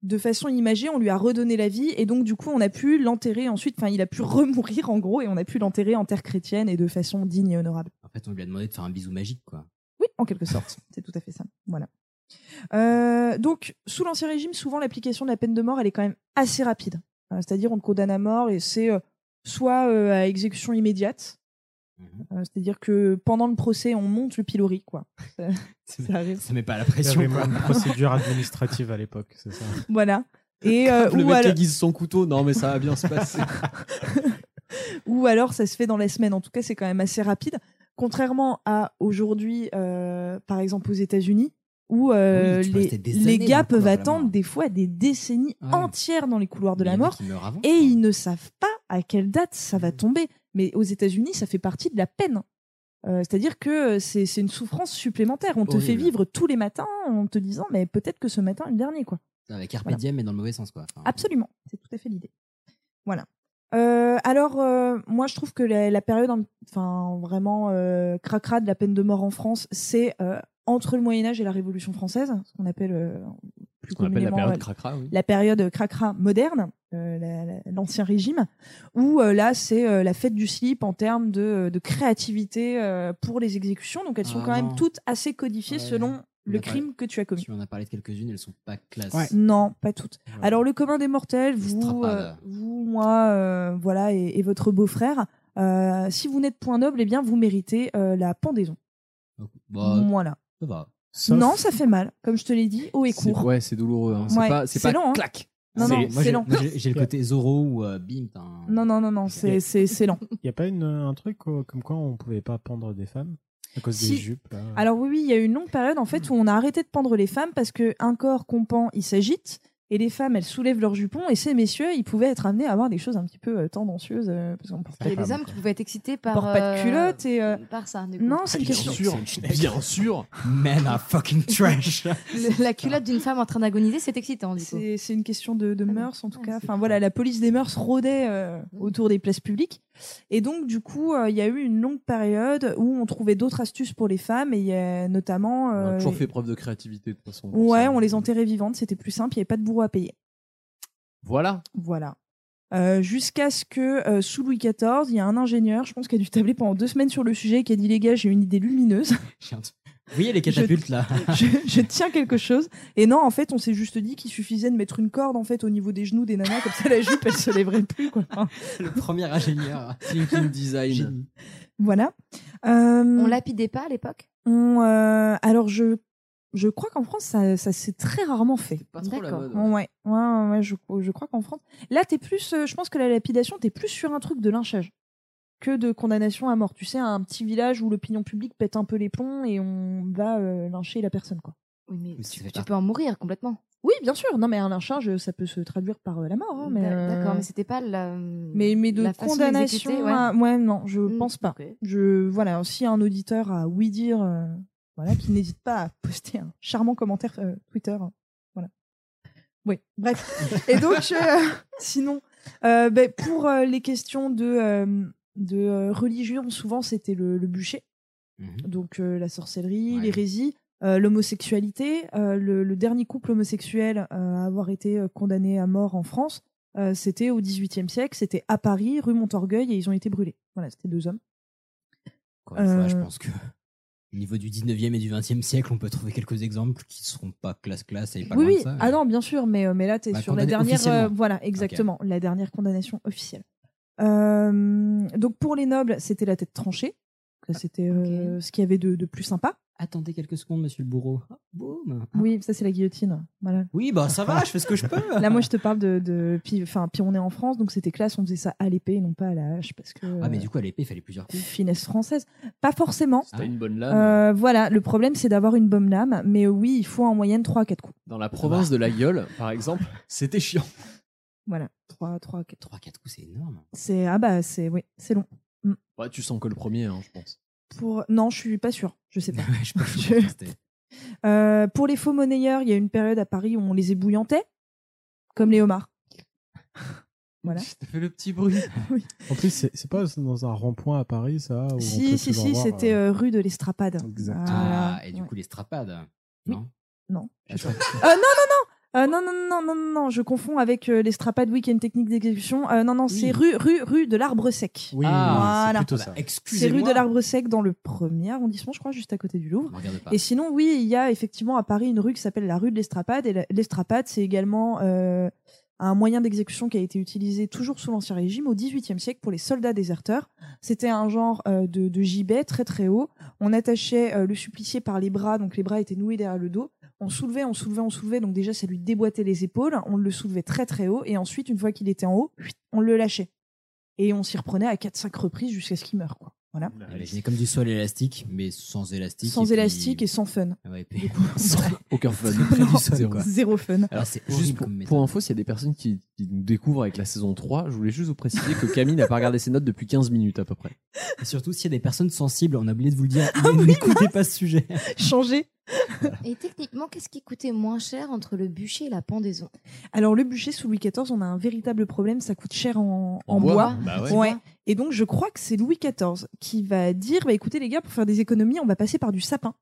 de façon imagée, on lui a redonné la vie, et donc, du coup, on a pu l'enterrer ensuite. Enfin, il a pu remourir, en gros, et on a pu l'enterrer en terre chrétienne et de façon digne et honorable. En fait, on lui a demandé de faire un bisou magique, quoi. Oui, en quelque sorte. C'est tout à fait ça. Voilà. Euh, donc, sous l'Ancien Régime, souvent l'application de la peine de mort, elle est quand même assez rapide. Euh, C'est-à-dire, on te condamne à mort et c'est euh, soit à exécution immédiate. Euh, c'est-à-dire que pendant le procès, on monte le pilori, quoi. Ça, Ça ça arrive. ça met pas la Il y pression, avait quoi. moins de procédure administrative à l'époque, c'est ça. Voilà. Et, euh, le ou, mec alors, aiguise son couteau, non mais ça va bien se passer. ou alors, ça se fait dans la semaine. En tout cas, c'est quand même assez rapide. Contrairement à aujourd'hui, euh, par exemple aux États-Unis, où euh, Oui, les, les années gars peuvent attendre des fois des décennies Ouais. entières dans les couloirs de Mais la il mort avant, et quoi. ils ne savent pas à quelle date ça va tomber. Mais aux États-Unis, ça fait partie de la peine. Euh, C'est-à-dire que c'est une souffrance supplémentaire. On te fait vivre tous les matins en te disant, mais peut-être que ce matin est le dernier, quoi. Avec Carpe Voilà. Diem, mais dans le mauvais sens, quoi. Enfin, Absolument, c'est tout à fait l'idée. Voilà. Euh, alors, euh, moi, je trouve que la, la période, en- enfin, vraiment cracra de la peine de mort en France, c'est entre le Moyen Âge et la Révolution française, ce qu'on appelle plus appelle la période cracra, oui. la période cracra moderne, euh, la- la- l'ancien régime, où euh, là c'est euh, la fête du slip en termes de, de créativité euh, pour les exécutions. Donc elles sont Ah quand non. même toutes assez codifiées Ouais. selon On le crime que tu as commis. Tu en as parlé de quelques-unes, elles sont pas classe. Ouais. Non, pas toutes. Ouais. Alors le commun des mortels, vous, euh, vous, moi, euh, voilà, et, et votre beau-frère, euh, si vous n'êtes point noble, eh bien vous méritez euh, la pendaison. Bah, voilà. ça va. Sauf- Non, ça fait mal, comme je te l'ai dit, haut et court. Ouais, c'est douloureux. hein. C'est Ouais, pas, c'est c'est pas lent, hein. clac. Non, non, c'est lent. J'ai le côté Zoro ou euh, bim. un- Non, non, non, non, c'est c'est- c'est lent. Il n'y a pas une, un truc quoi, comme quoi on pouvait pas pendre des femmes à cause Si. des jupes là? Alors oui, oui, il y a eu une longue période en fait où on a arrêté de pendre les femmes parce que un corps qu'on pend, il s'agite et les femmes, elles soulèvent leurs jupons et ces messieurs, ils pouvaient être amenés à avoir des choses un petit peu euh, tendancieuses euh, parce qu'on porte Il y a des hommes qui pouvaient être excités par. porte pas de euh, culotte et euh, Par ça, du coup. non, c'est une Bien question. sûr, bien sûr. Men are fucking trash. Le- la culotte d'une femme en train d'agoniser, c'est excitant, du coup. C'est une question de, de Ah, mœurs en tout ah, cas. Enfin voilà, la police des mœurs rôdait euh, autour des places publiques. Et donc du coup, euh, il y a eu une longue période où on trouvait d'autres astuces pour les femmes et y a notamment. On a euh, toujours fait preuve de créativité de toute façon. Ouais, on les enterrait vivantes, c'était plus simple, il n'y avait pas de bourreau à payer. Voilà. Voilà. Euh, Jusqu'à ce que, euh, sous Louis XIV, il y a un ingénieur, je pense, qui a dû tabler pendant deux semaines sur le sujet et qui a dit Les gars, j'ai une idée lumineuse, J'ai un voyez les catapultes là je, je tiens quelque chose. Et non, en fait, on s'est juste dit qu'il suffisait de mettre une corde en fait au niveau des genoux des nanas, comme ça la jupe elle se lèverait plus. Quoi. Le premier ingénieur. Thinking design. Génie. voilà. Euh, On lapidait pas à l'époque? on, euh, alors, je, je crois qu'en France, ça, ça s'est très rarement fait. Pas trop la mode. Ouais, ouais, ouais, ouais, je, je crois qu'en France. Là, t'es plus. euh, je pense que la lapidation, t'es plus sur un truc de lynchage que de condamnation à mort. Tu sais, un petit village où l'opinion publique pète un peu les plombs et on va euh, lyncher la personne, quoi. Oui, mais tu, fait tu pas. peux en mourir complètement. Oui, bien sûr. Non, mais un lynchage, ça peut se traduire par euh, la mort. hein, mais, euh, D'accord, mais c'était pas la. mais, mais de la condamnation. ouais. à- ouais, non, je Mm, pense pas. Je voilà, si un auditeur a oui dire, euh, voilà, qui n'hésite pas à poster un charmant commentaire euh, Twitter. euh, voilà. Oui, bref. Et donc, euh, sinon, euh, ben, pour euh, les questions de, euh, de euh, religion, souvent c'était le, le bûcher. Mhm. donc euh, la sorcellerie, Ouais. l'hérésie, euh, l'homosexualité. Le, le dernier couple homosexuel à avoir été condamné à mort en France, c'était au XVIIIe siècle, c'était à Paris, rue Montorgueil, et ils ont été brûlés. Voilà, c'était deux hommes. Encore une fois, je pense que au niveau du 19e et du 20e siècle, on peut trouver quelques exemples qui seront pas classe-classe et pas oui, loin oui. de ça. Ah non, bien sûr, mais, mais là, tu es Bah, sur la dernière. euh, voilà, exactement, la dernière condamnation officielle. Euh, donc pour les nobles, c'était la tête tranchée. C'était euh, ce qu'il y avait de, de plus sympa. Attendez quelques secondes, monsieur le bourreau. Ah, boum. Ah. Oui, ça c'est la guillotine. Voilà. Oui, bah ça va, je fais ce que je peux. Là, moi, je te parle de. de puis, enfin, puis on est en France, donc c'était classe, on faisait ça à l'épée, non pas à la hache, parce que. Ah, mais du coup, à l'épée, il fallait plusieurs coups. Finesse française. Pas forcément. T'as une bonne lame. Euh, voilà, le problème c'est d'avoir une bonne lame, mais oui, il faut en moyenne 3 à 4 coups. Dans la province de la gueule, par exemple, c'était chiant. Voilà, 3 3 4. 3 4 coups, c'est énorme. C'est ah bah c'est oui, c'est long. Mm. Ouais, tu sens que le premier, hein, je pense. Pour non, je suis pas sûre, je sais pas. Je Je- Euh, pour les faux monnayeurs, il y a une période à Paris où on les ébouillantait comme les homards. Voilà. T'as fait le petit bruit. En plus, c'est pas dans un rond-point à Paris, ça où on Si peut si si, c'était euh, euh, rue de l'Estrapade. Exactement. Ah, et du Ouais. coup, les strapades. Oui. Non? Non. Euh, non, non, non Euh, non, non, non, non, non, non, je confonds avec euh, l'Estrapade Week-end technique d'exécution. Euh, non, non, c'est rue, rue, rue de l'Arbre Sec. Oui, Ah, voilà. c'est plutôt Bah. C'est rue de l'Arbre Sec dans le premier arrondissement, je crois, juste à côté du Louvre. Me regarde pas. Et sinon, oui, il y a effectivement à Paris une rue qui s'appelle la rue de l'Estrapade. Et l'Estrapade, c'est également euh, un moyen d'exécution qui a été utilisé toujours sous l'Ancien Régime au XVIIIe siècle pour les soldats déserteurs. C'était un genre euh, de, de gibet très très haut. On attachait euh, le supplicié par les bras, donc les bras étaient noués derrière le dos. On soulevait, on soulevait, on soulevait, donc déjà ça lui déboîtait les épaules. On le soulevait très très haut et ensuite, une fois qu'il était en haut, on le lâchait. Et on s'y reprenait à 4-5 reprises jusqu'à ce qu'il meure. Quoi. Voilà. Imaginez comme du sol élastique, mais sans élastique. Sans élastique et sans fun. Ouais, et puis- Du coup, Aucun fun. Non, du sol, quoi. Zéro fun. Alors, c'est juste horrible pour, pour info, s'il y a des personnes qui, qui nous découvrent avec la saison 3, je voulais juste vous préciser que Camille n'a pas regardé ses notes depuis 15 minutes à peu près. Et surtout, s'il y a des personnes sensibles, on a oublié de vous le dire, Ah n'écoutez pas ce sujet. Changer. Et techniquement, qu'est-ce qui coûtait moins cher entre le bûcher et la pendaison? Alors le bûcher sous Louis XIV, on a un véritable problème, ça coûte cher en, en En bois bois. Bah ouais. Ouais. Et donc je crois que c'est Louis XIV qui va dire, bah écoutez les gars, pour faire des économies, on va passer par du sapin.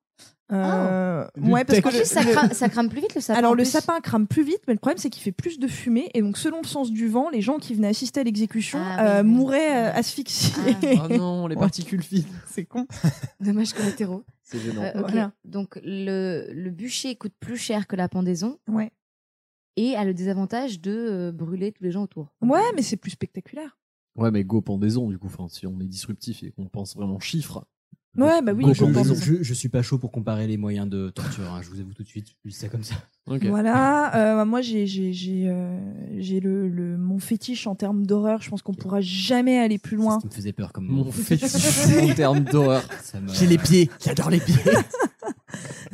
Euh, ouais, parce que En plus, ça, crame, ça crame plus vite le sapin. alors le sapin crame plus vite, mais le problème c'est qu'il fait plus de fumée et donc selon le sens du vent, les gens qui venaient assister à l'exécution Ah, euh, oui. mouraient euh, asphyxiés. Ah. Oh non, les Ouais. particules fines. c'est con. Dommages collatéraux. C'est gênant. Euh. Voilà. Donc le, le bûcher coûte plus cher que la pendaison Ouais. et a le désavantage de euh, brûler tous les gens autour. Ouais, mais c'est plus spectaculaire. Ouais, mais go pendaison, du coup, enfin, si on est disruptif et qu'on pense vraiment chiffres. Ouais, bah oui, je. Je, je suis pas chaud pour comparer les moyens de torture, hein, je vous avoue tout de suite, je dis ça comme ça. Voilà, euh, moi j'ai j'ai j'ai euh, j'ai le, le mon fétiche en termes d'horreur. Je pense qu'on pourra jamais aller plus loin. qui me faisait peur comme Mon fétiche en termes d'horreur. Ça J'ai les pieds, j'adore les pieds.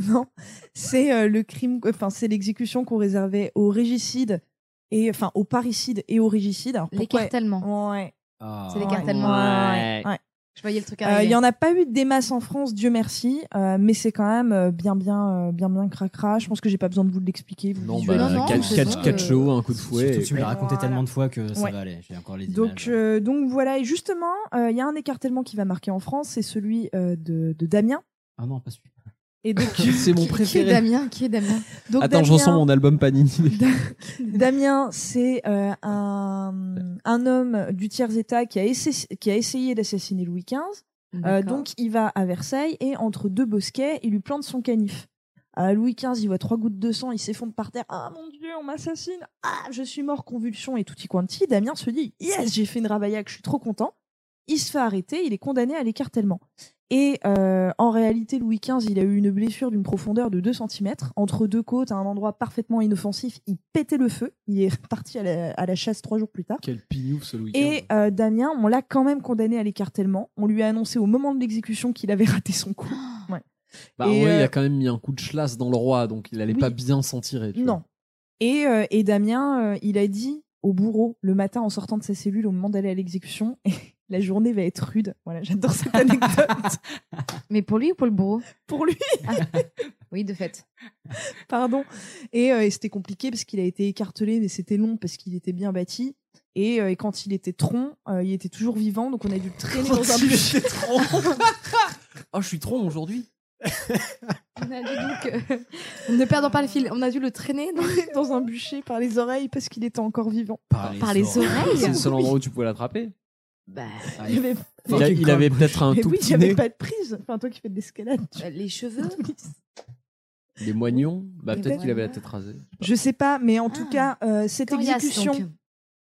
Non, c'est euh, le crime, enfin c'est l'exécution qu'on réservait aux régicides et enfin aux parricides et aux régicides. L'écartèlement. Ouais. Ah. C'est l'écartèlement. Ouais. ouais. Je voyais le truc Euh, arriver. Il y en a pas eu des masses en France, Dieu merci, euh, mais c'est quand même euh, bien bien bien bien cracra. Je pense que j'ai pas besoin de vous l'expliquer. vous Non, bah, Non, non, quatre- quatre- un coup de fouet. Surtout tu me l'as raconté Voilà. tellement de fois que ça Ouais. va aller, j'ai encore les Donc, images. euh, donc voilà, et justement, euh, il y a un écartèlement qui va marquer en France, c'est celui euh, de, de Damien. Ah non, pas celui. Et donc, C'est mon Qui- Qui est préféré. Damien Qui est Damien donc Attends, je ressens mon album Panini. Damien, c'est euh, un, un homme du tiers-état qui, a essa- qui a essayé d'assassiner Louis XV. Euh, donc, il va à Versailles et entre deux bosquets, il lui plante son canif. Euh, Louis XV, il voit trois gouttes de sang, il s'effondre par terre. Ah mon Dieu, on m'assassine. Ah, je suis mort, convulsion et tutti quanti. Damien se dit Yes, j'ai fait une ravaillac, je suis trop content. Il se fait arrêter, il est condamné à l'écartèlement. Et euh, en réalité, Louis XV, il a eu une blessure d'une profondeur de 2 cm entre deux côtes, à un endroit parfaitement inoffensif. Il pétait le feu. Il est parti à la, à la chasse trois jours plus tard. Quel pignouf ce Louis Et XV. euh, Damien, on l'a quand même condamné à l'écartèlement. On lui a annoncé au moment de l'exécution qu'il avait raté son coup. Ouais. Bah, et, en vrai, il euh, a quand même mis un coup de chlasse dans le roi, donc il allait Oui. pas bien s'en tirer. tu vois. Non. Et, euh, et Damien, euh, il a dit au bourreau le matin en sortant de sa cellule au moment d'aller à l'exécution, la journée va être rude. Voilà, j'adore cette anecdote. Mais pour lui ou pour le bourreau? Pour lui, Oui, de fait. pardon. Et, euh, et c'était compliqué parce qu'il a été écartelé, mais c'était long parce qu'il était bien bâti. Et, euh, et quand il était tronc, euh, il était toujours vivant, donc on a dû le traîner dans un bûcher. Oh, je suis trop aujourd'hui. On a dû donc, euh, ne perdons pas le fil, on a dû le traîner dans, dans un bûcher par les oreilles parce qu'il était encore vivant. par les oreilles. C'est le seul endroit où tu pouvais l'attraper. Bah, Il avait, peut-être un mais tout oui, il petit n'y avait nez. pas de prise. Enfin, toi qui fais de l'escalade. tu- euh, les cheveux. Des moignons. Bah, Les peut-être qu'il avait la tête rasée. Je sais pas, mais en Ah. tout cas, euh, cette exécution, donc.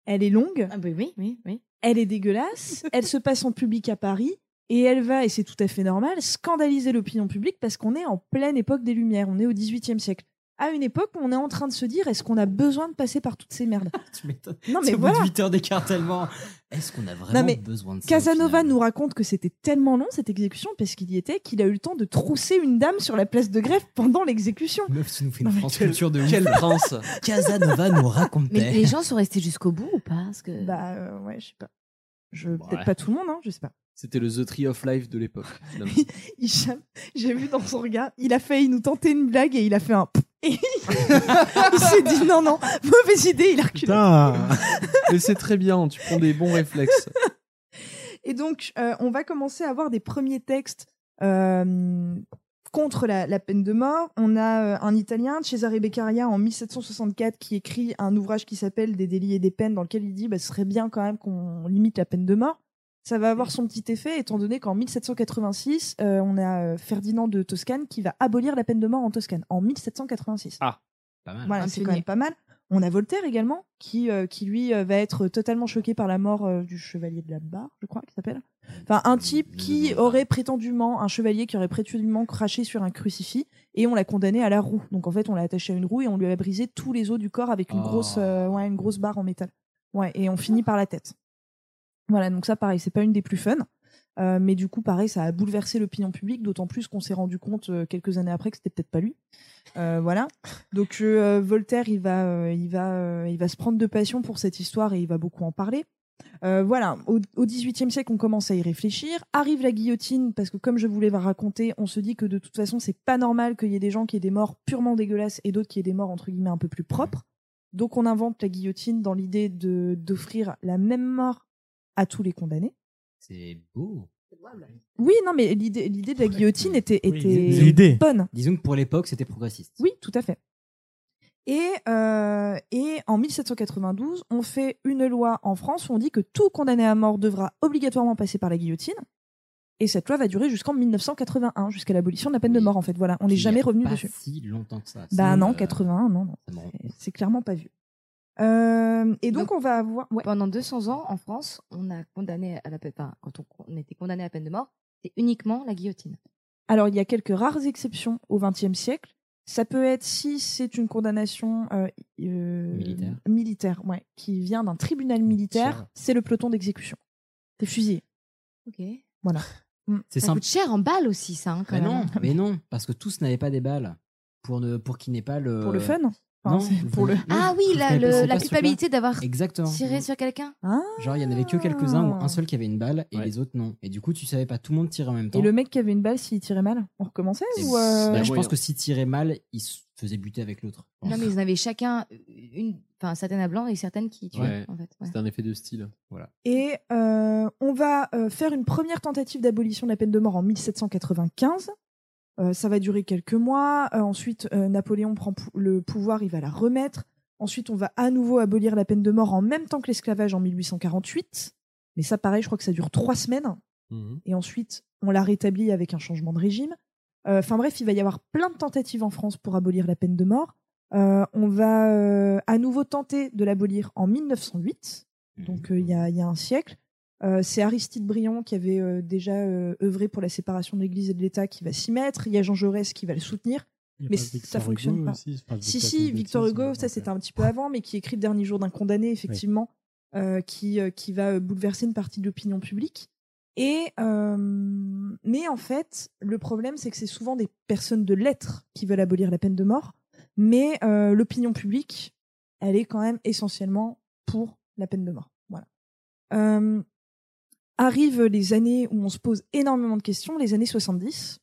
elle est longue, Ah, bah oui, oui, oui. elle est dégueulasse, elle se passe en public à Paris. Et elle va, et c'est tout à fait normal, scandaliser l'opinion publique parce qu'on est en pleine époque des Lumières, on est au XVIIIe siècle. À une époque où on est en train de se dire est-ce qu'on a besoin de passer par toutes ces merdes Tu m'étonnes. Non mais voilà de 8 heures d'écartèlement. Est-ce qu'on a vraiment mais besoin de ça Casanova nous raconte que c'était tellement long cette exécution parce qu'il y était qu'il a eu le temps de trousser une dame sur la place de grève pendant l'exécution. Meuf, tu nous fais Non, une mais France culture de ouf. Quel prince Casanova nous racontait. Mais les gens sont restés jusqu'au bout ou pas Parce que... Bah euh, ouais, je sais pas. Je Ouais. peut-être pas tout le monde, hein, je sais pas. C'était le The Tree of Life de l'époque. Hicham, j'ai vu dans son regard, il a failli nous tenter une blague et il a fait un. Et il s'est dit non non, mauvaise idée, il a reculé. Putain Mais c'est très bien, tu prends des bons réflexes. Et donc, euh, on va commencer à avoir des premiers textes euh, contre la, la peine de mort. On a euh, un Italien, Cesare Beccaria, en 1764, qui écrit un ouvrage qui s'appelle Des délits et des peines, dans lequel il dit bah, ce serait bien quand même qu'on limite la peine de mort. Ça va avoir son petit effet, étant donné qu'en 1786, euh, on a euh, Ferdinand de Toscane qui va abolir la peine de mort en Toscane, en 1786. Pas mal. Voilà, Un c'est quand même pas mal. On a Voltaire également, qui, euh, qui lui euh, va être totalement choqué par la mort euh, du chevalier de la barre, je crois qu'il s'appelle. Enfin, un type qui aurait prétendument, un chevalier qui aurait prétendument craché sur un crucifix, et on l'a condamné à la roue. Donc en fait, on l'a attaché à une roue et on lui a brisé tous les os du corps avec une, Oh. grosse, euh, ouais, une grosse barre en métal. Ouais, et on finit par la tête. Voilà, donc ça, pareil, c'est pas une des plus fun. Euh, mais du coup, pareil, ça a bouleversé l'opinion publique, d'autant plus qu'on s'est rendu compte euh, quelques années après que c'était peut-être pas lui. Euh, voilà. Donc euh, Voltaire, il va, euh, il va, euh, il va se prendre de passion pour cette histoire et il va beaucoup en parler. Voilà. Au, XVIIIe siècle, on commence à y réfléchir. Arrive la guillotine parce que, comme je vous l'ai raconté, on se dit que de toute façon, c'est pas normal qu'il y ait des gens qui aient des morts purement dégueulasses et d'autres qui aient des morts entre guillemets un peu plus propres. Donc on invente la guillotine dans l'idée de d'offrir la même mort à tous les condamnés. C'est beau. Oui, non, mais l'idée l'idée de la guillotine était, Oui, était bonne. Disons que pour l'époque, c'était progressiste. Oui, tout à fait. Et, euh, et en 1792, on fait une loi en France où on dit que tout condamné à mort devra obligatoirement passer par la guillotine. Et cette loi va durer jusqu'en 1981, jusqu'à l'abolition de la peine de mort, en fait. Voilà, on n'est jamais revenu pas dessus. si longtemps que ça. Bah non, euh, 81, non, non. C'est- C'est clairement pas vu. Euh, et donc, Donc, on va avoir. Ouais. Pendant 200 ans, en France, on a condamné à la peine, enfin, quand on, on était condamné à la peine de mort, c'est uniquement la guillotine. Alors, il y a quelques rares exceptions au XXe siècle. Ça peut être si c'est une condamnation euh, euh, Militaire. militaire, ouais, qui vient d'un tribunal militaire, c'est le peloton d'exécution. T'es fusillé. Ok. Voilà. Mm. C'est Ça simple. coûte cher en balles aussi, ça, hein, quand Mais même. non, mais non, parce que tous n'avaient pas des balles pour ne pour qu'il n'ait pas le Pour le fun non, c'est pour le. non, Ah oui, la, le- culpabilité d'avoir tiré sur quelqu'un. Ah Genre il y en avait que quelques-uns ou un seul qui avait une balle et Ouais. les autres non. Et du coup tu savais pas tout le monde tirait en même temps. Et le mec qui avait une balle, s'il tirait mal, on recommençait ou euh, bah, Ouais, je pense que s'il tirait mal, il se faisait buter avec l'autre. Non, mais ils en avaient chacun une, enfin, certaines à blanc et certaines qui tuaient, Ouais. en fait. ouais. C'était un effet de style. Voilà. Et euh, on va euh, faire une première tentative d'abolition de la peine de mort en 1795. Euh, ça va durer quelques mois. Euh, ensuite, euh, Napoléon prend le pouvoir, il va la remettre. Ensuite, on va à nouveau abolir la peine de mort en même temps que l'esclavage en 1848. Mais ça, pareil, je crois que ça dure trois semaines. Mhm. Et ensuite, on la rétablit avec un changement de régime. Enfin bref, il va y avoir plein de tentatives en France pour abolir la peine de mort. On va à nouveau tenter de l'abolir en 1908 donc euh, il y, a, il y a un siècle. Euh, c'est Aristide Briand qui avait euh, déjà euh, œuvré pour la séparation de l'Église et de l'État qui va s'y mettre. Il y a Jean Jaurès qui va le soutenir. Mais ça fonctionne Hugo pas. aussi, Si, Victor si, Hugo, Victor ça, Hugo, c'est- ça c'était un petit peu avant, mais qui écrit Le Dernier jour d'un condamné, effectivement, qui, qui va bouleverser une partie de l'opinion publique. Et, mais en fait, le problème, c'est que c'est souvent des personnes de lettres qui veulent abolir la peine de mort, mais l'opinion publique, elle est quand même essentiellement pour la peine de mort. Voilà. Arrivent les années où on se pose énormément de questions, les années 70,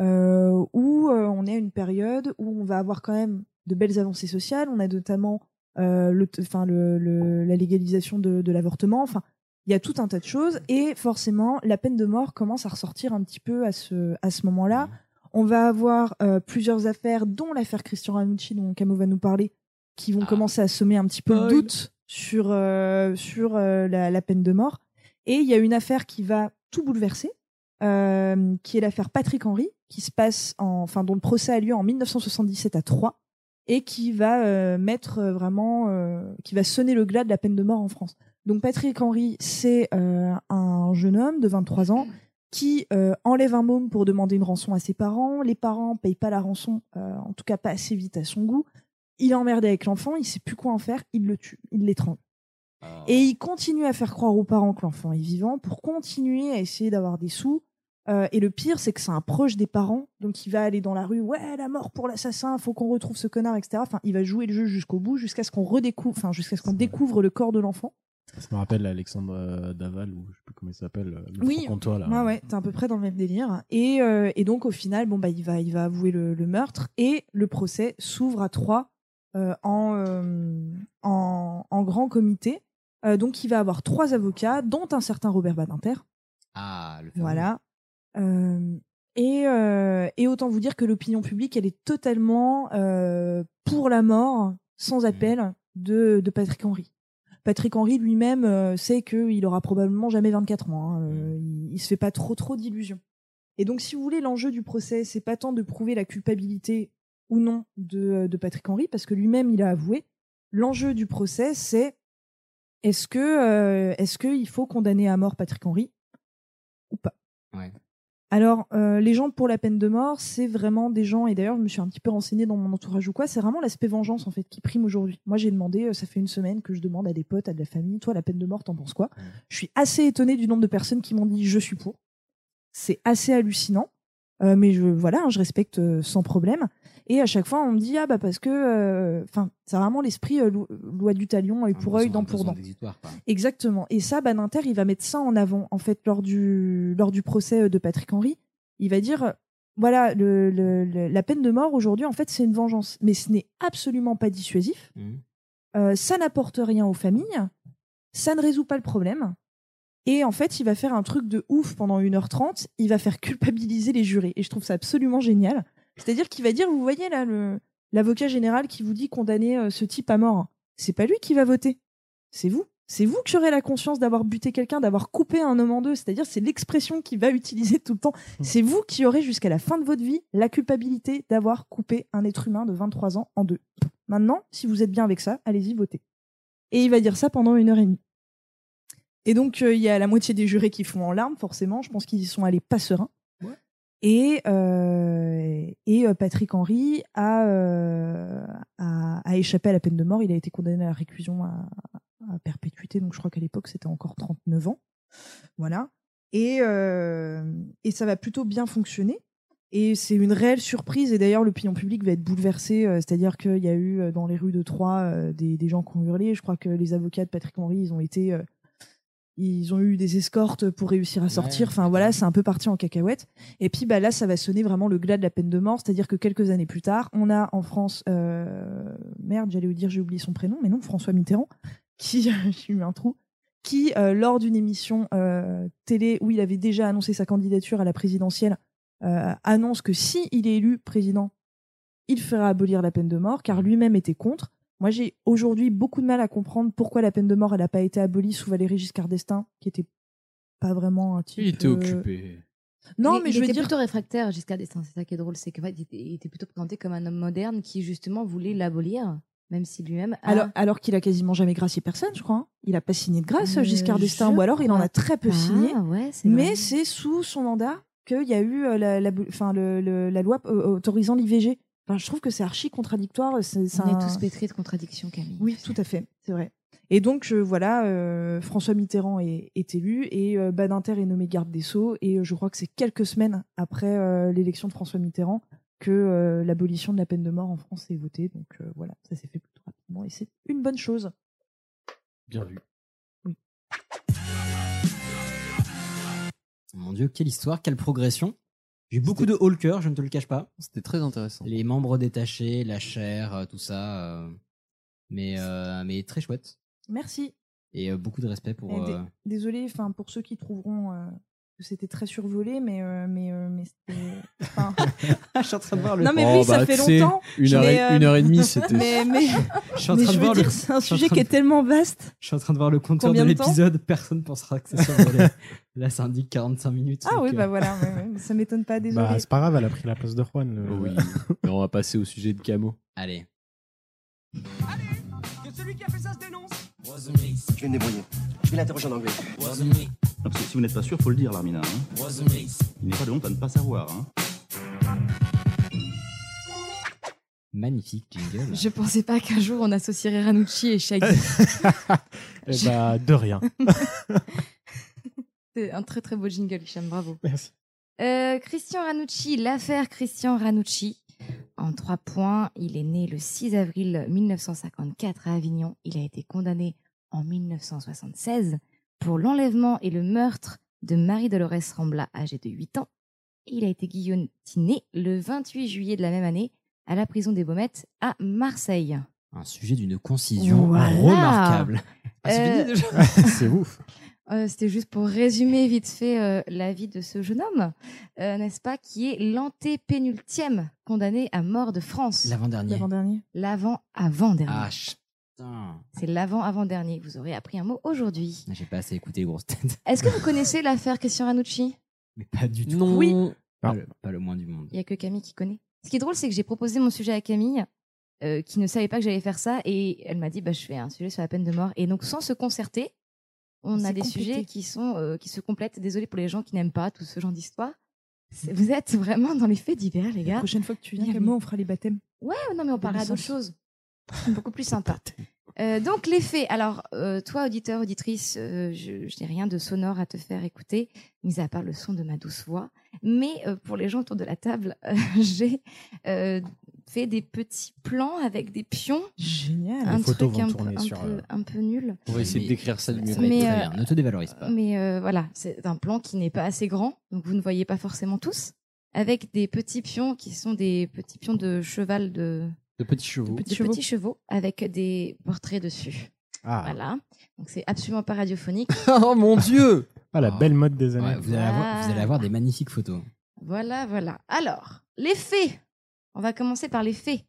euh, où euh, on est à une période où on va avoir quand même de belles avancées sociales. On a notamment euh, le, enfin, le, le- la légalisation de, de l'avortement. Enfin, Il y a tout un tas de choses et forcément, la peine de mort commence à ressortir un petit peu à ce, à ce moment-là. On va avoir euh, plusieurs affaires, dont l'affaire Christian Ranucci, dont Camo va nous parler, qui vont commencer à semer un petit peu le Spoil. doute sur, sur la, la peine de mort. Et il y a une affaire qui va tout bouleverser, euh, qui est l'affaire Patrick Henry, qui se passe en, enfin, dont le procès a lieu en 1977 à Troyes et qui va euh, mettre euh, vraiment, qui va sonner le glas de la peine de mort en France. Donc Patrick Henry, c'est un jeune homme de 23 ans qui enlève un môme pour demander une rançon à ses parents. Les parents payent pas la rançon, en tout cas pas assez vite à son goût. Il est emmerdé avec l'enfant, il sait plus quoi en faire, il le tue, il l'étrangle. Et il continue à faire croire aux parents que l'enfant est vivant pour continuer à essayer d'avoir des sous. Euh, et le pire, c'est que c'est un proche des parents, donc il va aller dans la rue, ouais, la mort pour l'assassin, faut qu'on retrouve ce connard, etc. Enfin, il va jouer le jeu jusqu'au bout, jusqu'à ce qu'on redécouvre, enfin, jusqu'à ce qu'on découvre le corps de l'enfant. Ça me rappelle Alexandre euh, Daval, ou je sais plus comment il s'appelle, euh, le Oui, franc-comtois, là. ouais, ouais, t'es à peu près dans le même délire. Et, euh, et donc, au final, bon, bah, il va, il va avouer le, le meurtre et le procès s'ouvre à trois euh, en, euh, en, en grand comité. Euh, donc, il va avoir trois avocats, dont un certain Robert Badinter. Ah, le fameux. Voilà. Euh, et, euh, et autant vous dire que l'opinion publique, elle est totalement pour la mort, sans appel, de, de Patrick Henry. Patrick Henry lui-même sait qu'il aura probablement jamais 24 ans. hein. Euh, il, il se fait pas trop trop d'illusions. Et donc, si vous voulez, l'enjeu du procès, c'est pas tant de prouver la culpabilité ou non de, de Patrick Henry, parce que lui-même, il a avoué. L'enjeu du procès, c'est est-ce que euh, est-ce qu'il faut condamner à mort Patrick Henry ou pas? Ouais. alors, euh, les gens pour la peine de mort, c'est vraiment des gens, et d'ailleurs, je me suis un petit peu renseignée dans mon entourage ou quoi, c'est vraiment l'aspect vengeance, en fait, qui prime aujourd'hui. Moi, j'ai demandé, euh, ça fait une semaine que je demande à des potes, à de la famille, toi, la peine de mort, t'en penses quoi? Je suis assez étonnée du nombre de personnes qui m'ont dit, je suis pour. C'est assez hallucinant. Euh, mais je, voilà, hein, je respecte sans problème. Et à chaque fois, on me dit, ah bah parce que, euh, enfin, c'est vraiment l'esprit euh, lo- loi du talion, œil pour œil, dent pour dent. Exactement. Et ça, Badinter, il va mettre ça en avant, en fait, lors du, lors du procès euh, de Patrick Henry. Il va dire, voilà, le, le- le- la peine de mort aujourd'hui, en fait, c'est une vengeance. Mais ce n'est absolument pas dissuasif. Euh, ça n'apporte rien aux familles. Ça ne résout pas le problème. Et en fait, il va faire un truc de ouf pendant 1h30. Il va faire culpabiliser les jurés. Et je trouve ça absolument génial. C'est-à-dire qu'il va dire, vous voyez là, le- l'avocat général qui vous dit condamner euh, ce type à mort. C'est pas lui qui va voter. C'est vous. C'est vous qui aurez la conscience d'avoir buté quelqu'un, d'avoir coupé un homme en deux. C'est-à-dire, c'est l'expression qu'il va utiliser tout le temps. C'est vous qui aurez jusqu'à la fin de votre vie la culpabilité d'avoir coupé un être humain de 23 ans en deux. Maintenant, si vous êtes bien avec ça, allez-y, votez. Et il va dire ça pendant une heure et demie. Et donc, euh, il y a la moitié des jurés qui font en larmes, forcément. Je pense qu'ils y sont allés pas sereins. Et, euh, et euh, Patrick Henry a, euh, a, a échappé à la peine de mort. Il a été condamné à la réclusion à, à perpétuité. Donc, je crois qu'à l'époque, c'était encore 39 ans. Voilà. Et, euh, et ça va plutôt bien fonctionner. Et c'est une réelle surprise. Et d'ailleurs, l'opinion publique va être bouleversée. euh, C'est-à-dire qu'il y a eu euh, dans les rues de Troyes des, des gens qui ont hurlé. Je crois que les avocats de Patrick Henry, ils ont été. Ils ont eu des escortes pour réussir à sortir. Enfin voilà, c'est un peu parti en cacahuète. Et puis bah là, ça va sonner vraiment le glas de la peine de mort. C'est-à-dire que quelques années plus tard, on a en France, euh, merde, j'allais vous dire, j'ai oublié son prénom, mais non, François Mitterrand, qui, j'ai eu un trou, qui euh, lors d'une émission euh, télé où il avait déjà annoncé sa candidature à la présidentielle, annonce que si il est élu président, il fera abolir la peine de mort, car lui-même était contre. Moi, j'ai aujourd'hui beaucoup de mal à comprendre pourquoi la peine de mort elle n'a pas été abolie sous Valéry Giscard d'Estaing, qui était pas vraiment un type. Il était euh, occupé. Non, Il- mais il je veux était dire. plutôt réfractaire jusqu'à destin. C'est ça qui est drôle, c'est que en fait, il, était, il était plutôt présenté comme un homme moderne qui justement voulait l'abolir, même si lui-même. a- Alors, alors qu'il a quasiment jamais gracié personne, je crois. hein. Il a pas signé de grâce, Euh, Giscard d'Estaing, ou alors il en a très peu pas, signé. ouais, c'est mais c'est sous son mandat qu'il y a eu euh, la, la, enfin, le, le- la loi autorisant l'IVG. Enfin, je trouve que c'est archi contradictoire. C'est, c'est On est tous pétris de contradictions, Camille. Oui, tout à fait, c'est vrai. Et donc euh, voilà, euh, François Mitterrand est, est élu et euh, Badinter est nommé garde des Sceaux. Et euh, je crois que c'est quelques semaines après euh, l'élection de François Mitterrand que euh, l'abolition de la peine de mort en France est votée. Donc euh, voilà, ça s'est fait plutôt rapidement et c'est une bonne chose. Bien vu. Mon dieu, quelle histoire, quelle progression. J'ai eu beaucoup de cœur, je ne te le cache pas. C'était très intéressant. Les membres détachés, la chair, euh, tout ça. euh, Mais, euh, mais très chouette. Merci. Et euh, beaucoup de respect pour. Et dé- euh, Désolé, enfin pour ceux qui trouveront euh, c'était très survolé, mais euh, mais euh, mais c'était. enfin, Je suis en train de voir le. Non mais Oh, oui, ça bah, fait longtemps. Une heure, mais, et, euh, une heure et demie, c'était. Mais mais, Je suis en train de veux voir le- dire, c'est un sujet qui est tellement vaste. Je suis en train de voir le compteur Combien de l'épisode. Personne pensera que c'est survolé. Là, ça indique 45 minutes. Ah oui, euh, bah voilà, ouais, ouais, ça m'étonne pas, désolé. Bah, c'est pas grave, elle a pris la place de Juan. le- Oui. Mais on va passer au sujet de Camo. Allez. Je vais me débrouiller. Je vais l'interroger en anglais. Non, parce que si vous n'êtes pas sûr, faut le dire, Larmina. Hein. Il n'est pas de honte à ne pas savoir. Hein. Magnifique jingle. Je pensais pas qu'un jour on associerait Ranucci et Shaggy. Eh bah, de rien. C'est un très très beau jingle, Hicham, bravo. Merci. Euh, Christian Ranucci, l'affaire Christian Ranucci. En trois points, il est né le 6 avril 1954 à Avignon. Il a été condamné en 1976 pour l'enlèvement et le meurtre de Marie-Dolores Rambla, âgée de 8 ans. Il a été guillotiné le 28 juillet de la même année à la prison des Baumettes à Marseille. Un sujet d'une concision Voilà. remarquable. Ah, c'est Euh, déjà c'est ouf. Euh, C'était juste pour résumer vite fait euh, la vie de ce jeune homme, euh, n'est-ce pas, qui est l'antépénultième condamné à mort de France. L'avant-dernier. L'avant-dernier. L'avant-avant-dernier. Ah. C'est l'avant-avant-dernier. Vous aurez appris un mot aujourd'hui. J'ai pas assez écouté les grosses têtes. Est-ce que vous connaissez l'affaire Christian Ranucci? Mais pas du tout. Non. Oui. Pas, le, pas le moins du monde. Il y a que Camille qui connaît. Ce qui est drôle, c'est que j'ai proposé mon sujet à Camille, euh, qui ne savait pas que j'allais faire ça, et elle m'a dit bah, je fais un sujet sur la peine de mort. Et donc, sans se concerter, on a des sujets qui, sont, euh, qui se complètent. Désolée pour les gens qui n'aiment pas tout ce genre d'histoire. Vous êtes vraiment dans les faits divers, les La gars. prochaine fois que tu viens. Camo, on fera les baptêmes. Ouais, non, mais on parlera d'autre chose. Beaucoup plus sympa. Euh, donc, les faits. Alors, euh, toi, auditeur, auditrice, euh, je, je n'ai rien de sonore à te faire écouter, mis à part le son de ma douce voix. Mais euh, pour les gens autour de la table, euh, j'ai euh, fait des petits plans avec des pions. Génial. Un truc un, peu- tourner un sur, peu, euh, un peu nul. On va essayer Mais de décrire ça du mieux Mais, euh, bien. Ne te dévalorise pas. Mais euh, voilà, c'est un plan qui n'est pas assez grand, donc vous ne voyez pas forcément tous, avec des petits pions qui sont des petits pions de cheval de, De petits chevaux. de petits chevaux avec des portraits dessus. Ah, Voilà. Donc c'est absolument pas radiophonique. oh mon dieu Ah, la Oh. belle mode des années. Ouais, vous, allez avoir, vous allez avoir des magnifiques photos. voilà, voilà. Alors, les faits. On va commencer par les faits.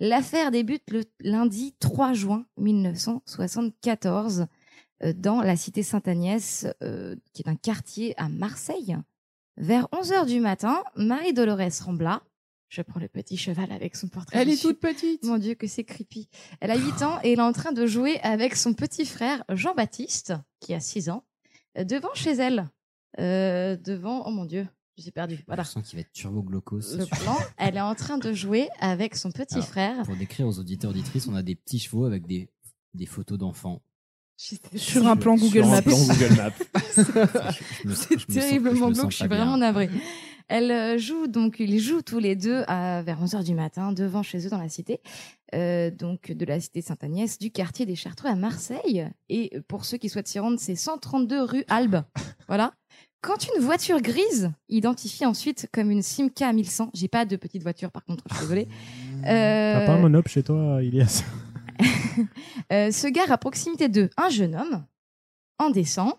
L'affaire débute le lundi 3 juin 1974 euh, dans la cité Sainte-Agnès, euh, qui est un quartier à Marseille. Vers 11h du matin, Marie-Dolores Rambla, je prends le petit cheval avec son portrait Elle est toute petite. Mon Dieu, que c'est creepy. Elle a 8 ans et elle est en train de jouer avec son petit frère Jean-Baptiste, qui a 6 ans, devant chez elle. Euh, devant, oh mon Dieu, je suis perdue. Voilà. Je sens qu'il va être turbo glaucos. ce Le plan, elle est en train de jouer avec son petit Alors, frère. Pour décrire aux auditeurs auditrices, on a des petits chevaux avec des, des photos d'enfants. Sur un plan Google Sur un Maps. plan Google Maps. C'est terriblement glauque, je suis vraiment navrée. Elle euh, joue donc, ils jouent tous les deux à, vers 11h du matin devant chez eux dans la cité, euh, donc de la cité Sainte-Agnès, du quartier des Chartreux à Marseille. Et pour ceux qui souhaitent s'y rendre, c'est 132 rue Albe. Voilà. Quand une voiture grise, identifiée ensuite comme une Simca 1100, j'ai pas de petite voiture par contre, je suis désolée. T'as pas un Euh, monop chez toi, Ilias euh, se gare à proximité d'eux un jeune homme, en descend,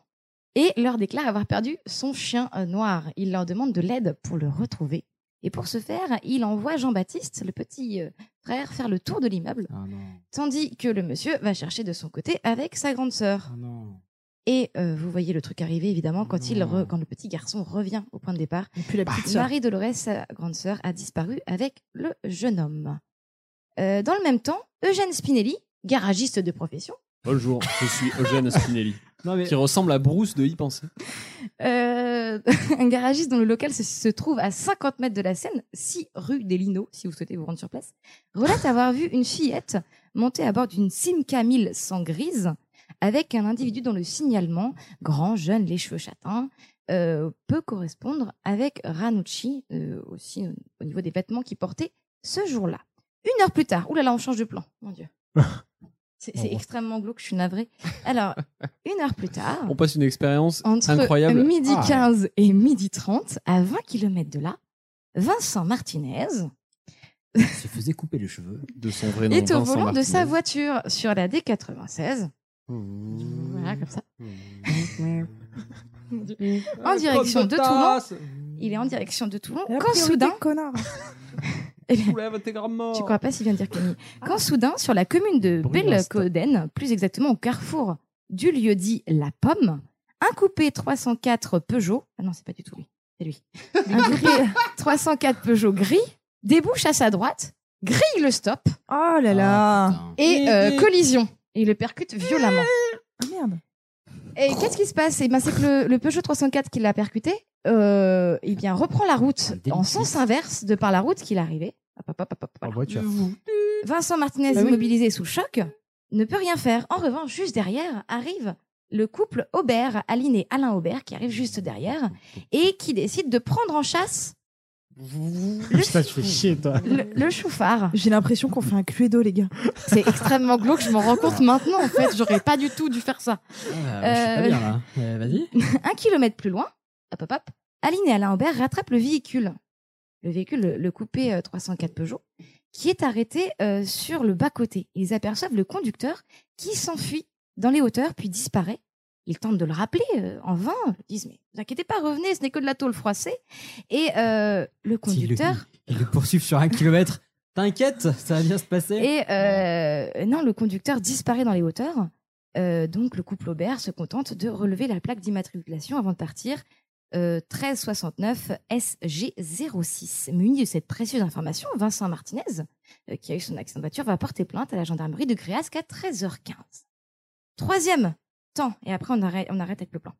et leur déclare avoir perdu son chien euh, noir. Il leur demande de l'aide pour le retrouver. Et pour ce faire, il envoie Jean-Baptiste, le petit euh, frère, faire le tour de l'immeuble, Ah tandis que le monsieur va chercher de son côté avec sa grande sœur. Ah. Et euh, vous voyez le truc arriver, évidemment, quand, il Non. re- quand le petit garçon revient au point de départ. Et puis la petite sœur. Marie-Dolores, sa grande sœur, a disparu avec le jeune homme. Euh, dans le même temps, Eugène Spinelli, garagiste de profession, Bonjour, je suis Eugène Spinelli, Non, mais qui ressemble à Bruce de Y penser. euh, un garagiste dont le local se, se trouve à 50 mètres de la Seine, 6 rue des Linots, si vous souhaitez vous rendre sur place, relate avoir vu une fillette monter à bord d'une Simca 1100 grise avec un individu dont le signalement, grand, jeune, les cheveux châtains, euh, peut correspondre avec Ranucci, euh, aussi au, au niveau des vêtements qu'il portait ce jour-là. Une heure plus tard, oulala, on change de plan, mon Dieu. C'est c'est Oh. extrêmement glauque, je suis navrée. Alors, une heure plus tard, On passe une expérience entre incroyable. midi Ah. 15 et midi 30, à 20 km de là, Vincent Martinez il se faisait couper les cheveux. de son vrai nom. est au Vincent volant de sa voiture sur la D96 Voilà, comme ça. en direction de Toulon. Il est en direction de Toulon. Quand soudain, connard. Eh bien, Soulève tes grands morts. tu crois pas s'il vient de dire Camille. Quand soudain, sur la commune de Bellecoden, plus exactement au carrefour du lieu dit La Pomme, un coupé 304 Peugeot, ah non, c'est pas du tout lui, c'est lui, un coupé 304 Peugeot gris débouche à sa droite, grille le stop Oh là là. et euh, collision. Et il le percute violemment. Ah, merde. Et qu'est-ce qui se passe? Eh ben, C'est que le, le Peugeot 304 qui l'a percuté euh, eh bien, reprend la route en sens inverse de par la route qu'il arrivait. Hop, hop, hop, hop, hop, En voiture. Vincent Martinez, Bah oui. immobilisé sous choc, ne peut rien faire. En revanche, juste derrière arrive le couple Aubert, Aline et Alain Aubert, qui arrive juste derrière et qui décide de prendre en chasse le, tu fais chier, toi. le, le chauffard. J'ai l'impression qu'on fait un cluedo, les gars. C'est extrêmement glauque, je m'en rends compte maintenant. En fait, j'aurais pas du tout dû faire ça. Ah, je suis pas Euh, bien là. Euh, Vas-y. Un kilomètre plus loin, hop, hop, hop, Aline et Alain Aubert rattrapent le véhicule. Le véhicule, le, le coupé euh, 304 Peugeot, qui est arrêté euh, sur le bas-côté. Ils aperçoivent le conducteur qui s'enfuit dans les hauteurs puis disparaît. Ils tentent de le rappeler euh, en vain. Ils disent Mais ne vous inquiétez pas, revenez, ce n'est que de la tôle froissée. Et euh, le conducteur. Ils le poursuivent sur un kilomètre. T'inquiète, ça va bien se passer. Et euh, non, le conducteur disparaît dans les hauteurs. Euh, donc le couple Aubert se contente de relever la plaque d'immatriculation avant de partir. Euh, 1369 SG06. Muni de cette précieuse information, Vincent Martinez, euh, qui a eu son accident de voiture, va porter plainte à la gendarmerie de Gréasque à 13h15. Troisième temps, et après on arrête, on arrête avec le plan.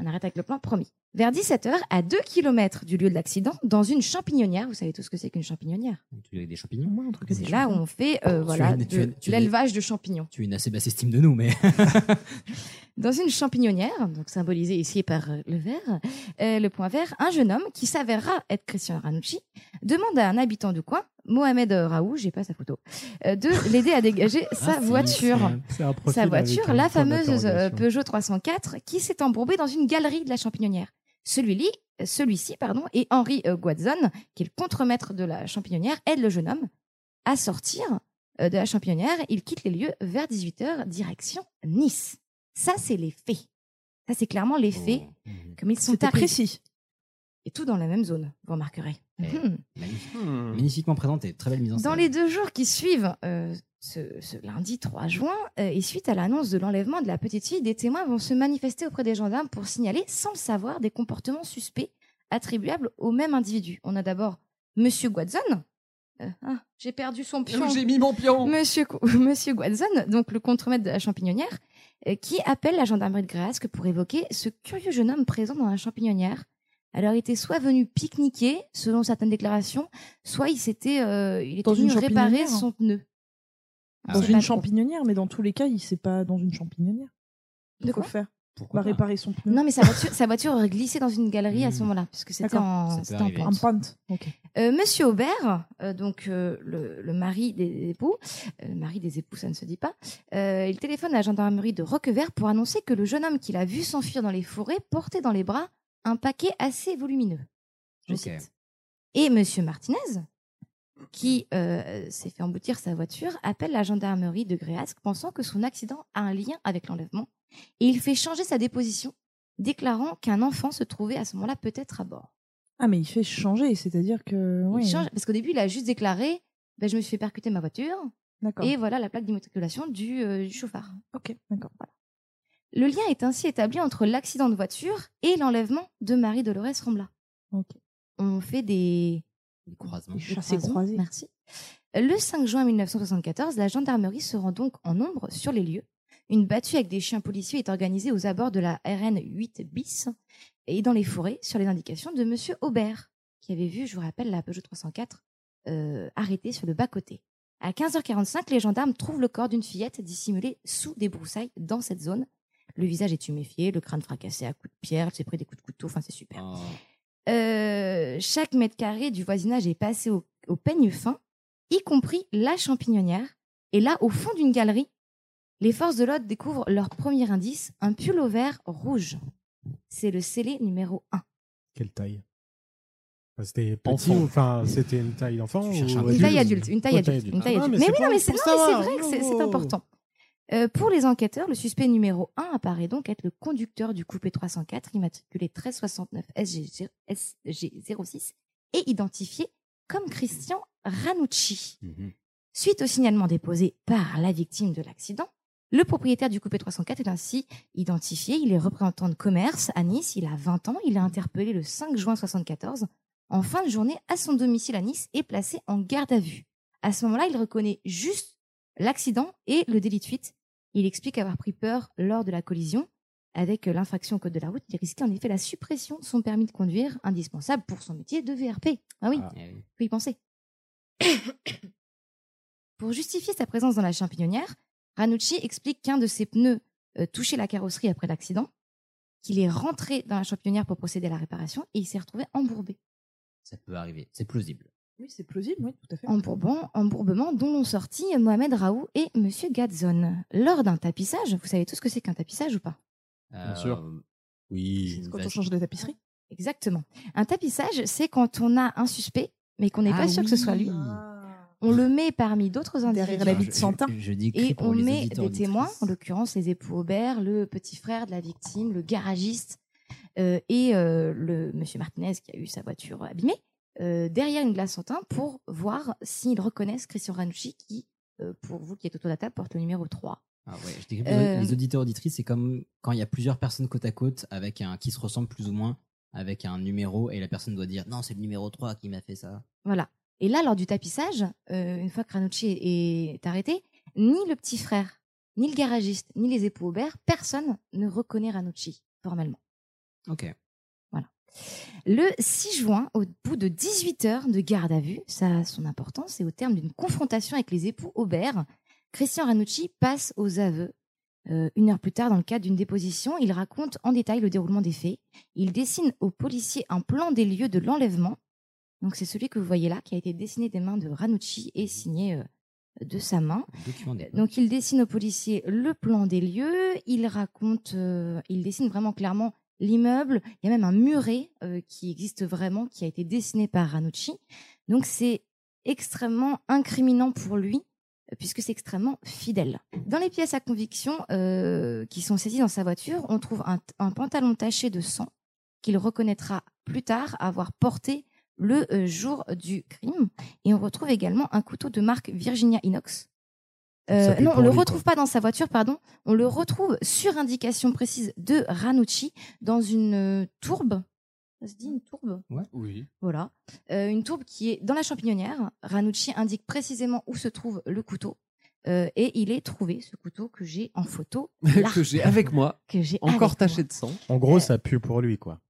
On arrête avec le plan, promis. Vers 17h, à 2 km du lieu de l'accident, dans une champignonnière, vous savez tout ce que c'est qu'une champignonnière? Tu des champignons. Moi, un truc c'est là où on fait euh, voilà, l'élevage de champignons. Tu as une assez basse estime de nous, mais. Dans une champignonnière, donc symbolisée ici par euh, le vert, euh, le point vert, un jeune homme qui s'avérera être Christian Ranucci demande à un habitant du coin, Mohamed Raoult, j'ai pas sa photo, euh, de l'aider à dégager sa Ah, si, voiture. un profil Sa voiture, la fameuse. Peugeot 304, qui s'est embourbée dans une galerie de la champignonnière. Celui-ci, celui-ci pardon, et Henri Guadzon, qui est le contremaître de la champignonnière, aide le jeune homme à sortir de la champignonnière. Il quitte les lieux vers 18h, direction Nice. Ça, c'est les faits. Ça, c'est clairement les faits, Oh. Mhm. comme ils sont C'était arrivés. précis. Et tout dans la même zone, vous remarquerez. Eh, Mhm. Magnifique. Hmm. Magnifiquement présenté, très belle mise en scène. Dans les deux jours qui suivent euh, ce, ce lundi 3 juin, euh, et suite à l'annonce de l'enlèvement de la petite fille, des témoins vont se manifester auprès des gendarmes pour signaler, sans le savoir, des comportements suspects attribuables au même individu. On a d'abord Monsieur Guadzon. Euh, ah, j'ai perdu son pion. J'ai mis mon pion. Monsieur, Monsieur Guadzon, donc le contremaître de la champignonnière, euh, qui appelle la gendarmerie de Gréasque pour évoquer ce curieux jeune homme présent dans la champignonnière. Alors, il était soit venu pique-niquer, selon certaines déclarations, soit il s'était, euh, il était Dans venu réparer champignonnière son pneu. Ah Dans une champignonnière, mais dans tous les cas, il sait pas dans une champignonnière. De Quoi? quoi faire Pourquoi Va pas réparer son pneu. Non, mais sa voiture, sa voiture aurait glissé dans une galerie à ce Hmm. moment-là, puisque c'était en, c'était en pente. Euh, Monsieur Aubert, euh, donc euh, le, le mari des époux, euh, le mari des époux, ça ne se dit pas, euh, il téléphone à la gendarmerie de Roquevert pour annoncer que le jeune homme qu'il a vu s'enfuir dans les forêts portait dans les bras un paquet assez volumineux. Je cite. Et Monsieur Martinez, qui euh, s'est fait emboutir sa voiture, appelle la gendarmerie de Gréasque pensant que son accident a un lien avec l'enlèvement et il fait changer sa déposition, déclarant qu'un enfant se trouvait à ce moment-là peut-être à bord. Ah, mais il fait changer, c'est-à-dire que. Il oui. change- parce qu'au début, il a juste déclaré ben, Je me suis fait percuter ma voiture, D'accord. et voilà la plaque d'immatriculation du, euh, du chauffard. Ok, d'accord. Le lien est ainsi établi entre l'accident de voiture et l'enlèvement de Marie-Dolores Rombla. Ok. On fait des, Des croisements. des croisés. Merci. Le 5 juin 1974, la gendarmerie se rend donc en nombre sur les lieux. Une battue avec des chiens policiers est organisée aux abords de la RN 8 bis et dans les forêts sur les indications de Monsieur Aubert, qui avait vu, je vous rappelle, la Peugeot 304 euh, arrêtée sur le bas-côté. À 15h45, les gendarmes trouvent le corps d'une fillette dissimulée sous des broussailles dans cette zone. Le visage est tuméfié, le crâne fracassé à coups de pierre, elle s'est pris des coups de couteau, enfin c'est super. Oh. Euh, chaque mètre carré du voisinage est passé au, au peigne fin, y compris la champignonnière. Et là, au fond d'une galerie, les forces de l'ordre découvrent leur premier indice, un pull au vert rouge. C'est le scellé numéro 1. Quelle taille? Enfin, C'était petit Enfant. ou enfin c'était une taille d'enfant Tu ou cherches un Une taille adulte, une taille adulte, une taille Ah, adulte. mais Mais, c'est oui, pour- non, mais c'est pour non, mais c'est savoir. vrai que c'est Oh. important. Euh, pour les enquêteurs, le suspect numéro 1 apparaît donc être le conducteur du coupé 304 immatriculé 1369 SG, SG06 et identifié comme Christian Ranucci. Suite au signalement déposé par la victime de l'accident, le propriétaire du coupé 304 est ainsi identifié. Il est représentant de commerce à Nice. Il a 20 ans. Il est interpellé le 5 juin 74 en fin de journée à son domicile à Nice et placé en garde à vue. À ce moment-là, il reconnaît juste l'accident et le délit de fuite. Il explique avoir pris peur lors de la collision. Avec l'infraction au code de la route, il risquait en effet la suppression de son permis de conduire, indispensable pour son métier de VRP. Ah oui, Eh faut y penser. Pour justifier sa présence dans la champignonnière, Ranucci explique qu'un de ses pneus euh, touchait la carrosserie après l'accident, qu'il est rentré dans la champignonnière pour procéder à la réparation et il s'est retrouvé embourbé. Ça peut arriver, c'est plausible. Oui, c'est plausible, oui, tout à fait. Embourbant, embourbement dont l'ont sorti Mohamed Raoult et Monsieur Gadzon. Lors d'un tapissage, vous savez tout ce que c'est qu'un tapissage ou pas? Bien sûr. Euh, Oui. C'est quand on change de tapisserie. Exactement. Un tapissage, c'est quand on a un suspect, mais qu'on n'est Ah pas sûr que ce soit lui. On le met parmi d'autres individus. Derrière la vie de je- Santin. Je, je dis Et on met des témoins, en l'occurrence les époux Aubert, le petit frère de la victime, le garagiste euh, et euh, le monsieur Martinez qui a eu sa voiture abîmée, euh, derrière une glace Santin pour voir s'ils reconnaissent Christian Ranucci qui, euh, pour vous qui êtes autour de la table, porte le numéro 3. Ah ouais, je décris pour Euh, les auditeurs auditrices, c'est comme quand il y a plusieurs personnes côte à côte avec un qui se ressemblent plus ou moins avec un numéro et la personne doit dire non, c'est le numéro 3 qui m'a fait ça. Voilà. Et là, lors du tapissage, euh, une fois que Ranucci est, est arrêté, ni le petit frère, ni le garagiste, ni les époux Aubert, personne ne reconnaît Ranucci formellement. OK. Le 6 juin, au bout de 18 heures de garde à vue, ça a son importance, et au terme d'une confrontation avec les époux Aubert, Christian Ranucci passe aux aveux. Euh, une heure plus tard, dans le cadre d'une déposition, il raconte en détail le déroulement des faits. Il dessine aux policiers un plan des lieux de l'enlèvement. Donc c'est celui que vous voyez là, qui a été dessiné des mains de Ranucci et signé euh, de sa main. Donc il dessine aux policiers le plan des lieux, il raconte, euh, il dessine vraiment clairement l'immeuble. Il y a même un muret euh, qui existe vraiment, qui a été dessiné par Ranucci. Donc c'est extrêmement incriminant pour lui, puisque c'est extrêmement fidèle. Dans les pièces à conviction euh, qui sont saisies dans sa voiture, on trouve un, un pantalon taché de sang qu'il reconnaîtra plus tard avoir porté le euh, jour du crime. Et on retrouve également un couteau de marque Virginia Inox. Euh, non, on le retrouve pas dans sa voiture, pardon. On le retrouve sur indication précise de Ranucci dans une euh, tourbe. Ça se dit une tourbe? Oui. Voilà. Euh, une tourbe qui est dans la champignonnière. Ranucci indique précisément où se trouve le couteau. Euh, et il est trouvé, ce couteau que j'ai en photo. que j'ai avec moi, Que j'ai encore taché moi. de sang. En gros, ça pue pour lui, quoi.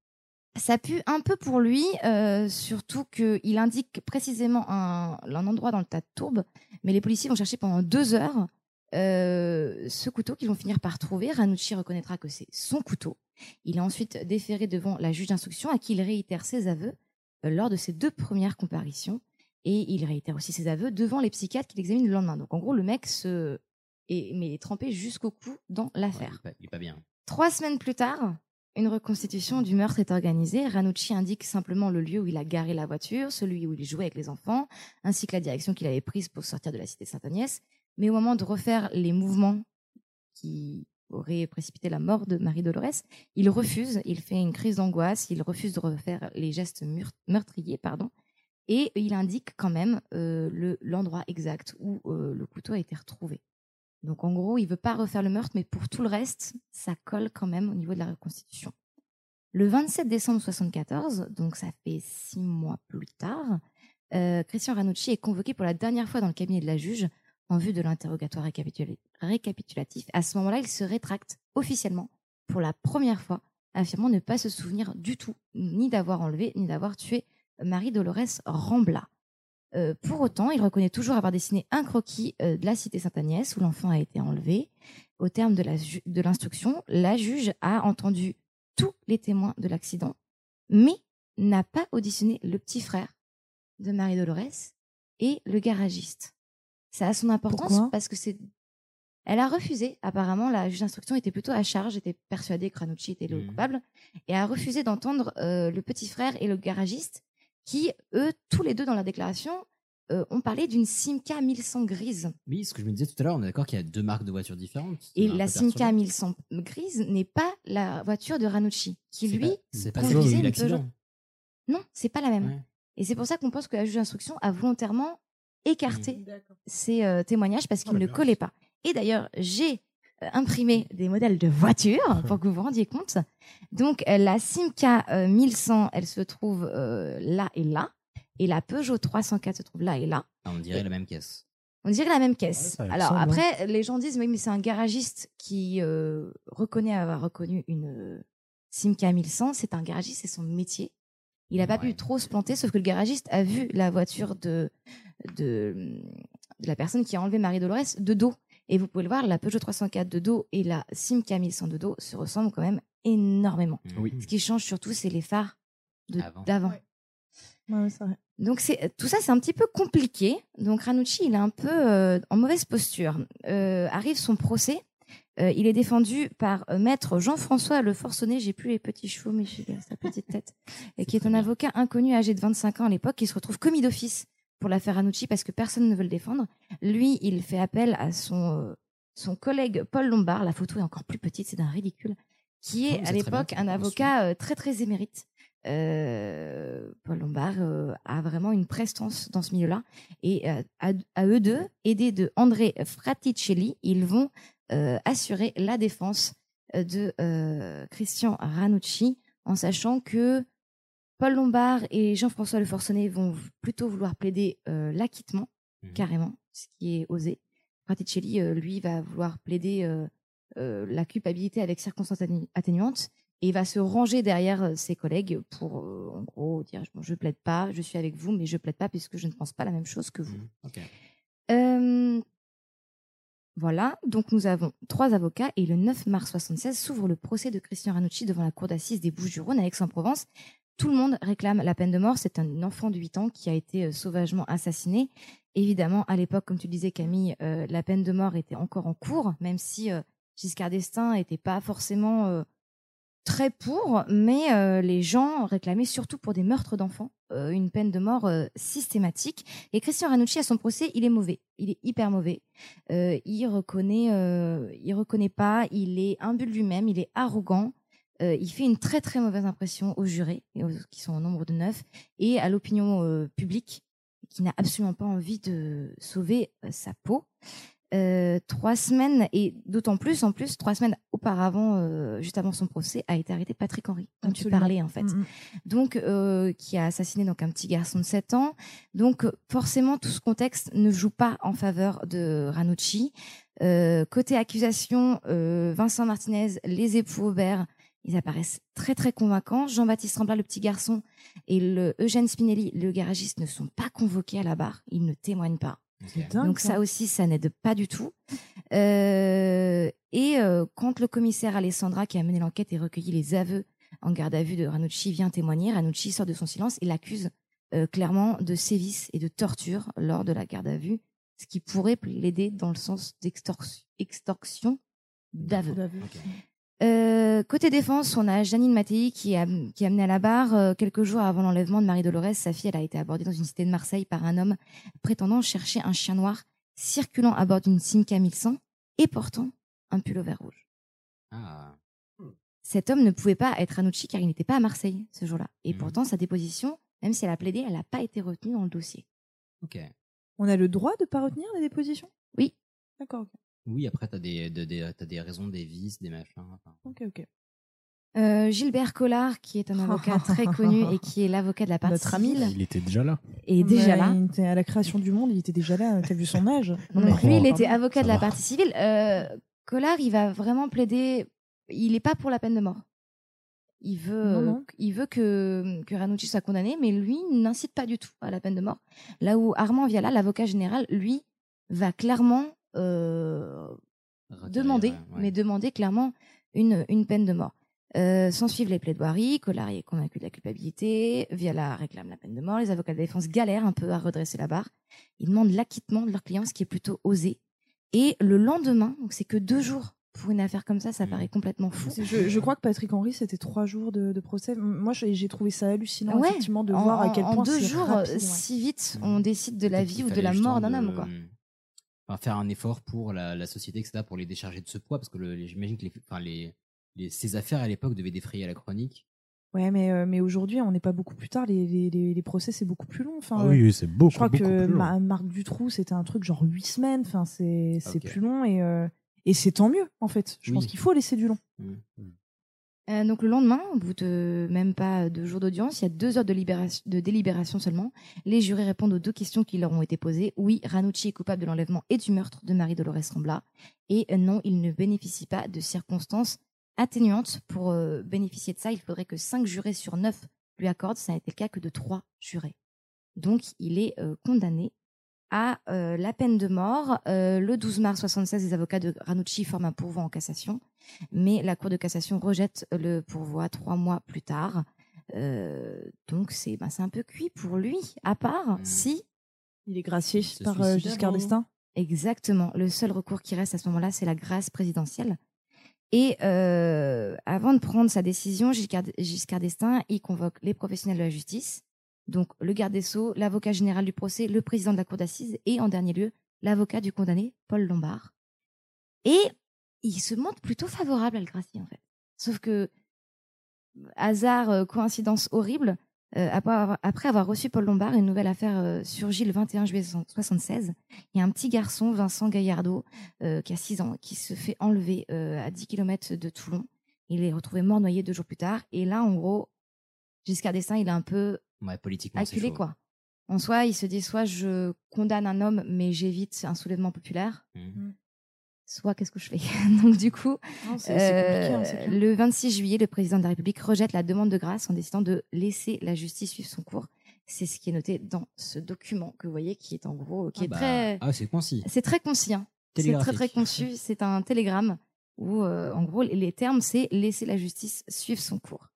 Ça pue un peu pour lui, euh, surtout qu'il indique précisément un, un endroit dans le tas de tourbe, mais les policiers vont chercher pendant deux heures euh, ce couteau qu'ils vont finir par trouver. Ranucci reconnaîtra que c'est son couteau. Il est ensuite déféré devant la juge d'instruction à qui il réitère ses aveux euh, lors de ses deux premières comparitions. Et il réitère aussi ses aveux devant les psychiatres qui l'examinent le lendemain. Donc en gros, le mec se... est, mais est trempé jusqu'au cou dans Ouais, l'affaire. il, est pas, il est pas bien. Trois semaines plus tard, une reconstitution du meurtre est organisée. Ranucci indique simplement le lieu où il a garé la voiture, celui où il jouait avec les enfants, ainsi que la direction qu'il avait prise pour sortir de la cité Sainte-Agnès. Mais au moment de refaire les mouvements qui auraient précipité la mort de Marie Dolores, il refuse, il fait une crise d'angoisse, il refuse de refaire les gestes meurtriers, pardon, et il indique quand même euh, le- l'endroit exact où euh, le couteau a été retrouvé. Donc en gros, il veut pas refaire le meurtre, mais pour tout le reste, ça colle quand même au niveau de la reconstitution. Le 27 décembre 74, donc ça fait six mois plus tard, euh, Christian Ranucci est convoqué pour la dernière fois dans le cabinet de la juge en vue de l'interrogatoire récapitula- récapitulatif. À ce moment-là, il se rétracte officiellement pour la première fois, affirmant ne pas se souvenir du tout, ni d'avoir enlevé, ni d'avoir tué Marie-Dolores Rambla. Euh, pour autant, il reconnaît toujours avoir dessiné un croquis euh, de la cité Sainte-Agnès où l'enfant a été enlevé. Au terme de la ju- de l'instruction, la juge a entendu tous les témoins de l'accident, mais n'a pas auditionné le petit frère de Marie-Dolores et le garagiste. Ça a son importance Pourquoi? parce que c'est. Elle a refusé. Apparemment, la juge d'instruction était plutôt à charge, était persuadée que Ranucci était le Mhm. coupable, et a refusé d'entendre euh, le petit frère et le garagiste qui, eux, tous les deux dans la déclaration, euh, on parlait d'une Simca 1100 grise. Oui, ce que je me disais tout à l'heure, on est d'accord qu'il y a deux marques de voitures différentes. Et la Simca perturbé. 1100 grise n'est pas la voiture de Ranucci, qui lui pas- c'est pas conduisait une. Peugeot. Non, c'est pas la même. Ouais. Et c'est pour ça qu'on pense que la juge d'instruction a volontairement écarté Mmh. ces euh, témoignages parce qu'ils Ah, ne collaient pas. Et d'ailleurs, j'ai euh, imprimé des modèles de voitures pour que vous vous rendiez compte. Donc, euh, la Simca euh, 1100, elle se trouve euh, là et là. Et la Peugeot 304 se trouve là et là. Ah, on dirait la même caisse. On dirait la même caisse. Alors ressemble, hein. après, les gens disent, oui, mais c'est un garagiste qui euh, reconnaît avoir reconnu une euh, Simca 1100. C'est un garagiste, c'est son métier. Il n'a pas Ouais. pu trop se planter, sauf que le garagiste a vu la voiture de, de, de la personne qui a enlevé Marie-Dolores de dos. Et vous pouvez le voir, la Peugeot 304 de dos et la Simca 1100 de dos se ressemblent quand même énormément. Oui. Ce qui change surtout, c'est les phares d'avant. Ouais. Ouais. Donc c'est tout ça, c'est un petit peu compliqué. Donc Ranucci, il est un peu euh, en mauvaise posture. Euh, arrive son procès. Euh, il est défendu par euh, maître Jean-François Le Forcené. J'ai plus les petits chevaux, mais j'ai sa petite tête. Et qui est un avocat inconnu, âgé de 25 ans à l'époque, qui se retrouve commis d'office pour l'affaire Ranucci parce que personne ne veut le défendre. Lui, il fait appel à son euh, son collègue Paul Lombard. La photo est encore plus petite, c'est d'un ridicule. Qui Ah est oui, à l'époque un avocat euh, très très émérite. Euh, Paul Lombard euh, a vraiment une prestance dans ce milieu-là. Et euh, à, à eux deux, aidés de André Fraticelli, ils vont assurer la défense de Christian Ranucci, en sachant que Paul Lombard et Jean-François Le Forcené vont plutôt vouloir plaider euh, l'acquittement, Mhm. carrément, ce qui est osé. Fraticelli, euh, lui, va vouloir plaider euh, la culpabilité avec circonstances atténu- atténuantes et il va se ranger derrière ses collègues pour, en gros, dire je, je plaide pas, je suis avec vous, mais je plaide pas puisque je ne pense pas la même chose que vous. Euh, voilà, donc nous avons trois avocats et le 9 mars 76 s'ouvre le procès de Christian Ranucci devant la cour d'assises des Bouches-du-Rhône à Aix-en-Provence. Tout le monde réclame la peine de mort. C'est un enfant de 8 ans qui a été euh, sauvagement assassiné. Évidemment, à l'époque, comme tu le disais Camille, euh, la peine de mort était encore en cours, même si euh, Giscard d'Estaing n'était pas forcément très pour, mais les gens réclamaient surtout pour des meurtres d'enfants une peine de mort systématique. Et Christian Ranucci, à son procès, il est mauvais. Il est hyper mauvais. Il reconnaît, il reconnaît pas. Il est imbu de lui-même. Il est arrogant. Euh, il fait une très très mauvaise impression aux jurés, et aux- qui sont au nombre de neuf, et à l'opinion euh, publique, qui n'a absolument pas envie de sauver euh, sa peau. Trois semaines, et d'autant plus, en plus, trois semaines auparavant, juste avant son procès, a été arrêté Patrick Henry, dont tu parlais en fait Mm, mm. donc qui a assassiné donc un petit garçon de 7 ans. Donc forcément tout ce contexte ne joue pas en faveur de Ranucci. Côté accusation, Vincent Martinez, les époux Aubert, ils apparaissent très très convaincants. Jean-Baptiste Tremblay, le petit garçon, et le Eugène Spinelli, le garagiste, ne sont pas convoqués à la barre. Ils ne témoignent pas. Donc ça aussi, ça n'aide pas du tout. Euh, et euh, quand le commissaire Alessandra, qui a mené l'enquête et recueilli les aveux en garde à vue de Ranucci, vient témoigner, Ranucci sort de son silence et l'accuse euh, clairement de sévices et de torture lors de la garde à vue, ce qui pourrait l'aider dans le sens d'extorsion extorsion d'aveux. Euh, côté défense, on a Janine Mattei qui, a, qui est amenée à la barre. Euh, quelques jours avant l'enlèvement de Marie-Dolores, sa fille elle a été abordée dans une cité de Marseille par un homme prétendant chercher un chien noir circulant à bord d'une Simca 1100 et portant un pull au vert rouge. Ah. Cet homme ne pouvait pas être Ranucci car il n'était pas à Marseille ce jour-là. Et Mhm. pourtant, sa déposition, même si elle a plaidé, elle n'a pas été retenue dans le dossier. Ok. On a le droit de pas retenir les dépositions? Oui. D'accord, ok. Oui, après, t'as des, de- des, t'as des raisons, des vices, des machins. enfin. Ok, ok. Euh, Gilbert Collard, qui est un avocat très connu et qui est l'avocat de la partie Notre ami. civile, Il était déjà là. est déjà là. il était à la création du monde, il était déjà là. T'as vu son âge? Donc Non, lui, il était avocat de la va. partie civile. Euh, Collard, il va vraiment plaider. Il n'est pas pour la peine de mort. Il veut, Non, non. il veut que, que Ranucci soit condamné, mais lui n'incite pas du tout à la peine de mort. Là où Armand Viala, l'avocat général, lui, va clairement demander, ouais, ouais. mais demander clairement une, une peine de mort. Euh, S'en suivent les plaidoiries, Collard est convaincu de la culpabilité, Viala réclame la peine de mort, les avocats de défense galèrent un peu à redresser la barre. Ils demandent l'acquittement de leur client, ce qui est plutôt osé. Et le lendemain, donc c'est que deux jours pour une affaire comme ça, ça paraît complètement fou. Je, je crois que Patrick Henry, c'était trois jours de, de procès. Moi, j'ai trouvé ça hallucinant, Ouais, effectivement, de en, voir à quel en point deux c'est jours, rapide, euh, ouais. si vite, on décide de la vie ou de la mort d'un homme, quoi. Enfin, faire un effort pour la, la société, etc., pour les décharger de ce poids, parce que le- j'imagine que les, enfin, les, les- ces affaires à l'époque devaient défrayer la chronique. Ouais, mais, euh, mais aujourd'hui, on n'est pas beaucoup plus tard. Les, les, les, les procès, c'est beaucoup plus long. Enfin, Ah oui, oui, c'est beaucoup, Je crois beaucoup que plus long. Ma- Marc Dutroux, c'était un truc genre huit semaines. Enfin, c'est c'est Ok. plus long et, euh, et c'est tant mieux, en fait. Je pense qu'il faut laisser du long. Euh, donc le lendemain, au bout de même pas deux jours d'audience, il y a deux heures de, libération- de délibération seulement. Les jurés répondent aux deux questions qui leur ont été posées. Oui, Ranucci est coupable de l'enlèvement et du meurtre de Marie-Dolores Rambla. Et euh, non, il ne bénéficie pas de circonstances atténuantes. Pour euh, bénéficier de ça, il faudrait que cinq jurés sur neuf lui accordent. Ça n'a été le cas que de trois jurés. Donc il est condamné à euh, la peine de mort. Euh, le 12 mars 76, les avocats de Ranucci forment un pourvoi en cassation, mais la Cour de cassation rejette le pourvoi trois mois plus tard. Euh, donc c'est ben, c'est un peu cuit pour lui, à part si... Il est gracié par euh, Giscard d'Estaing? Exactement. Le seul recours qui reste à ce moment-là, c'est la grâce présidentielle. Et euh, avant de prendre sa décision, Giscard, Giscard d'Estaing, il convoque les professionnels de la justice, donc le garde des Sceaux, l'avocat général du procès, le président de la cour d'assises et en dernier lieu, l'avocat du condamné, Paul Lombard. Et il se montre plutôt favorable à le gracier, en fait. Sauf que, hasard, euh, coïncidence horrible, euh, après, avoir, reçu Paul Lombard, une nouvelle affaire euh, surgit le 21 juillet 1976. Il y a un petit garçon, Vincent Gaillardeau, qui a 6 ans, qui se fait enlever à 10 km de Toulon. Il est retrouvé mort noyé deux jours plus tard. Et là, en gros, Giscard d'Estaing, il est un peu Ouais, politiquement, c'est acculé, chaud. quoi. En soi, il se dit soit je condamne un homme, mais j'évite un soulèvement populaire. Soit qu'est-ce que je fais? Donc du coup, Non, hein, euh, le 26 juillet, le président de la République rejette la demande de grâce en décidant de laisser la justice suivre son cours. C'est ce qui est noté dans ce document que vous voyez, qui est en gros, qui Ah est bah, très, ah, c'est concis. c'est très concis. hein. C'est très très conçu. C'est un télégramme où, euh, en gros, les termes, c'est laisser la justice suivre son cours.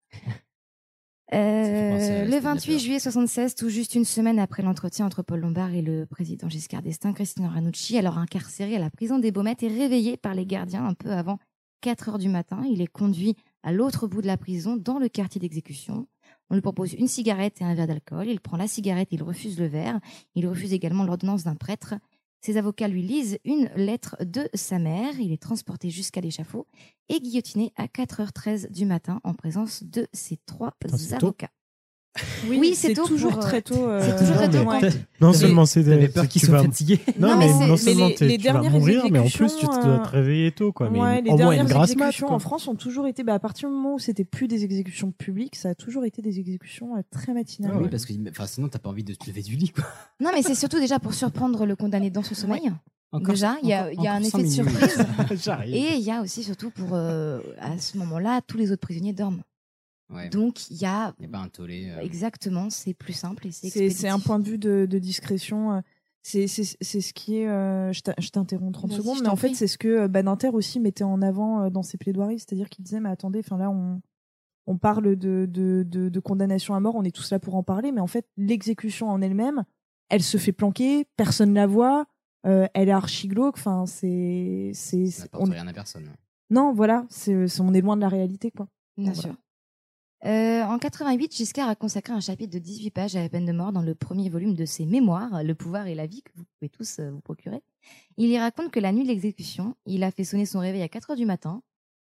Euh, le Steve 28 Lapper. juillet 76, tout juste une semaine après l'entretien entre Paul Lombard et le président Giscard d'Estaing, Christine Ranucci, alors incarcéré à la prison des Baumettes, est réveillé par les gardiens un peu avant 4 heures du matin. Il est conduit à l'autre bout de la prison, dans le quartier d'exécution. On lui propose une cigarette et un verre d'alcool. Il prend la cigarette, il refuse le verre. Il refuse également l'ordonnance d'un prêtre. Ses avocats lui lisent une lettre de sa mère. Il est transporté jusqu'à l'échafaud et guillotiné à 4h13 du matin en présence de ses trois avocats. Oui, c'est toujours pour, très tôt, euh, C'est toujours très tôt. ouais. ouais. Non seulement c'est T'avais peur qu'ils tu soient vas- fatigués. Non, Non, mais, mais c'est- non mais seulement les- les tu vas mourir, mais en plus tu dois euh, te réveiller tôt, quoi. Mais Ouais, les au moins une dernières exécutions en France ont toujours été, bah, à partir du moment où c'était plus des exécutions publiques, ça a toujours été des exécutions euh, très matinales. Ah oui, parce que enfin, sinon, t'as pas envie de te lever du lit, quoi. Non, mais c'est surtout déjà pour surprendre le condamné dans son sommeil. Encore- déjà, il y a, y un effet de surprise. Et il y a aussi surtout pour, euh, à ce moment-là, tous les autres prisonniers dorment. Ouais. Donc, il y a. Il n'y a pas un tollé. euh, Exactement, c'est plus simple et c'est C'est c'est un point de vue de, de discrétion. euh, C'est c'est- c'est ce qui est. euh, je t'in- je t'interromps 30 Vas-y, secondes, mais en fait, c'est ce que euh, Badinter aussi mettait en avant dans ses plaidoiries. C'est-à-dire qu'il disait Mais attendez, enfin là, on, on parle de, de, de, de condamnation à mort, on est tous là pour en parler, mais en fait, l'exécution en elle-même, elle se fait planquer, personne la voit, euh, elle est archi glauque. Enfin, c'est. c'est- Ça c'est- n'apporte on- rien à personne. Non, voilà, c'est c'est- on est loin de la réalité, quoi. Bien sûr. Euh, en 88, Giscard a consacré un chapitre de 18 pages à la peine de mort dans le premier volume de ses mémoires, Le pouvoir et la vie, que vous pouvez tous euh, vous procurer. Il y raconte que la nuit de l'exécution, il a fait sonner son réveil à 4 heures du matin.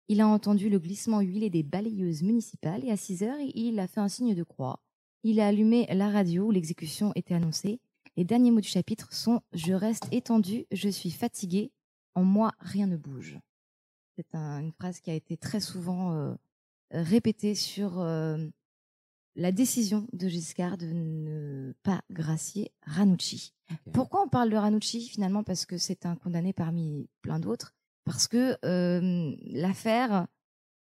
Il a entendu le glissement huilé des balayeuses municipales et à 6 heures, il a fait un signe de croix. Il a allumé la radio où l'exécution était annoncée. Les derniers mots du chapitre sont Je reste étendu, je suis fatigué, en moi rien ne bouge. C'est un- une phrase qui a été très souvent euh, répétée sur euh, la décision de Giscard de ne pas gracier Ranucci. Pourquoi on parle de Ranucci finalement? Parce que c'est un condamné parmi plein d'autres. Parce que euh, l'affaire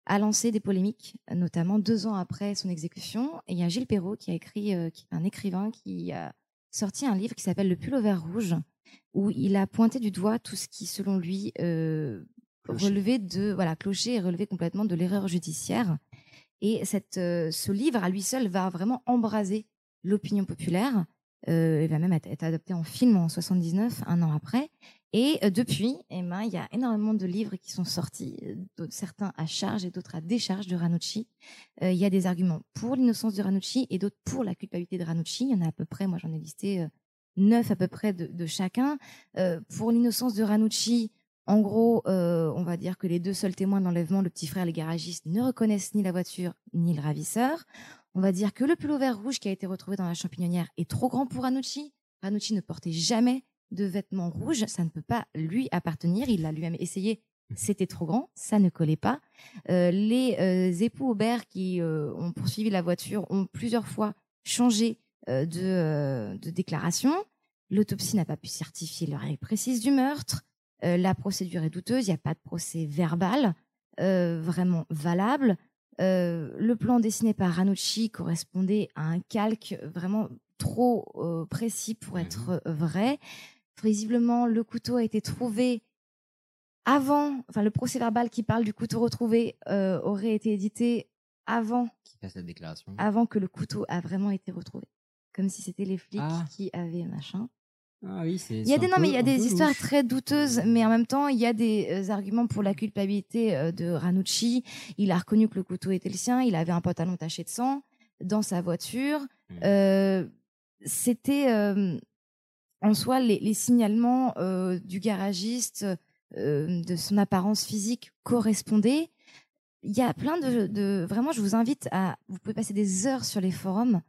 a lancé des polémiques, notamment deux ans après son exécution. Et il y a Gilles Perrault qui a écrit, euh, qui est un écrivain qui a sorti un livre qui s'appelle Le pull au vert rouge, où il a pointé du doigt tout ce qui, selon lui, euh, relevait de voilà clocher et relevé complètement de l'erreur judiciaire. Et cette, euh, ce livre à lui seul va vraiment embraser l'opinion populaire. Euh, il va même être, adapté en film en 79, un an après. Et euh, depuis, eh ben, il y a énormément de livres qui sont sortis, euh, certains à charge et d'autres à décharge de Ranucci. Il y a des arguments pour l'innocence de Ranucci et d'autres pour la culpabilité de Ranucci. Il y en a à peu près, moi j'en ai listé neuf à peu près de, chacun. Pour l'innocence de Ranucci, en gros, euh, on va dire que les deux seuls témoins de l'enlèvement, le petit frère et les garagistes, ne reconnaissent ni la voiture ni le ravisseur. On va dire que le pull vert rouge qui a été retrouvé dans la champignonnière est trop grand pour Ranucci. Ranucci ne portait jamais de vêtements rouges, ça ne peut pas lui appartenir. Il l'a lui-même essayé, c'était trop grand, ça ne collait pas. Euh, les euh, époux Aubert qui ont poursuivi la voiture ont plusieurs fois changé de, de déclaration. L'autopsie n'a pas pu certifier leur règle précise du meurtre. Euh, la procédure est douteuse, il n'y a pas de procès verbal euh, vraiment valable. Euh, le plan dessiné par Ranucci correspondait à un calque vraiment trop précis pour être euh, vrai. Visiblement, le couteau a été trouvé avant, enfin le procès verbal qui parle du couteau retrouvé euh, aurait été édité avant, Qui passe la déclaration. avant que le couteau a vraiment été retrouvé. Comme si c'était les flics Ah. qui avaient machin. Ah oui. Il y a des non, mais il y a des histoires très douteuses, mais en même temps, il y a des euh, arguments pour la culpabilité euh, de Ranucci. Il a reconnu que le couteau était le sien. Il avait un pantalon taché de sang dans sa voiture. Hmm. Euh, C'était en soi les, les signalements du garagiste de son apparence physique correspondaient. Il y a plein de, de vraiment. Je vous invite à. Vous pouvez passer des heures sur les forums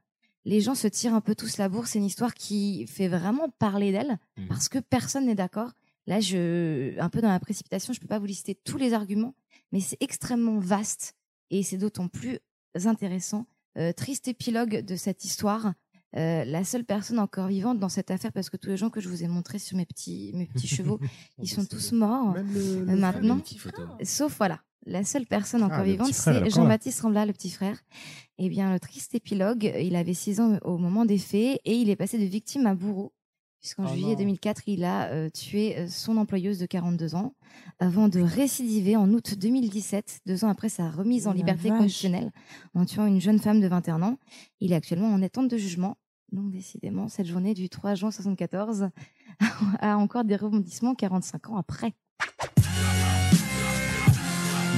les gens se tirent un peu tous la bourse. C'est une histoire qui fait vraiment parler d'elle Mhm. parce que personne n'est d'accord. Là, je, un peu dans la précipitation, je peux pas vous lister tous les arguments, mais c'est extrêmement vaste et c'est d'autant plus intéressant. Euh, triste épilogue de cette histoire. Euh, la seule personne encore vivante dans cette affaire, parce que tous les gens que je vous ai montrés sur mes petits, mes petits chevaux, ils sont tous morts Même le- le euh, maintenant. Sauf voilà, la seule personne encore Ah, le vivante, c'est Jean-Baptiste Rambla, le petit frère. Eh bien, le triste épilogue, il avait 6 ans au moment des faits et il est passé de victime à bourreau. Puisqu'en Oh juillet non. 2004, il a euh, tué euh, son employeuse de 42 ans avant de récidiver en août 2017, deux ans après sa remise en Oh la liberté vache. conditionnelle, en tuant une jeune femme de 21 ans. Il est actuellement en attente de jugement. Donc, décidément, cette journée du 3 juin 74 a encore des rebondissements 45 ans après.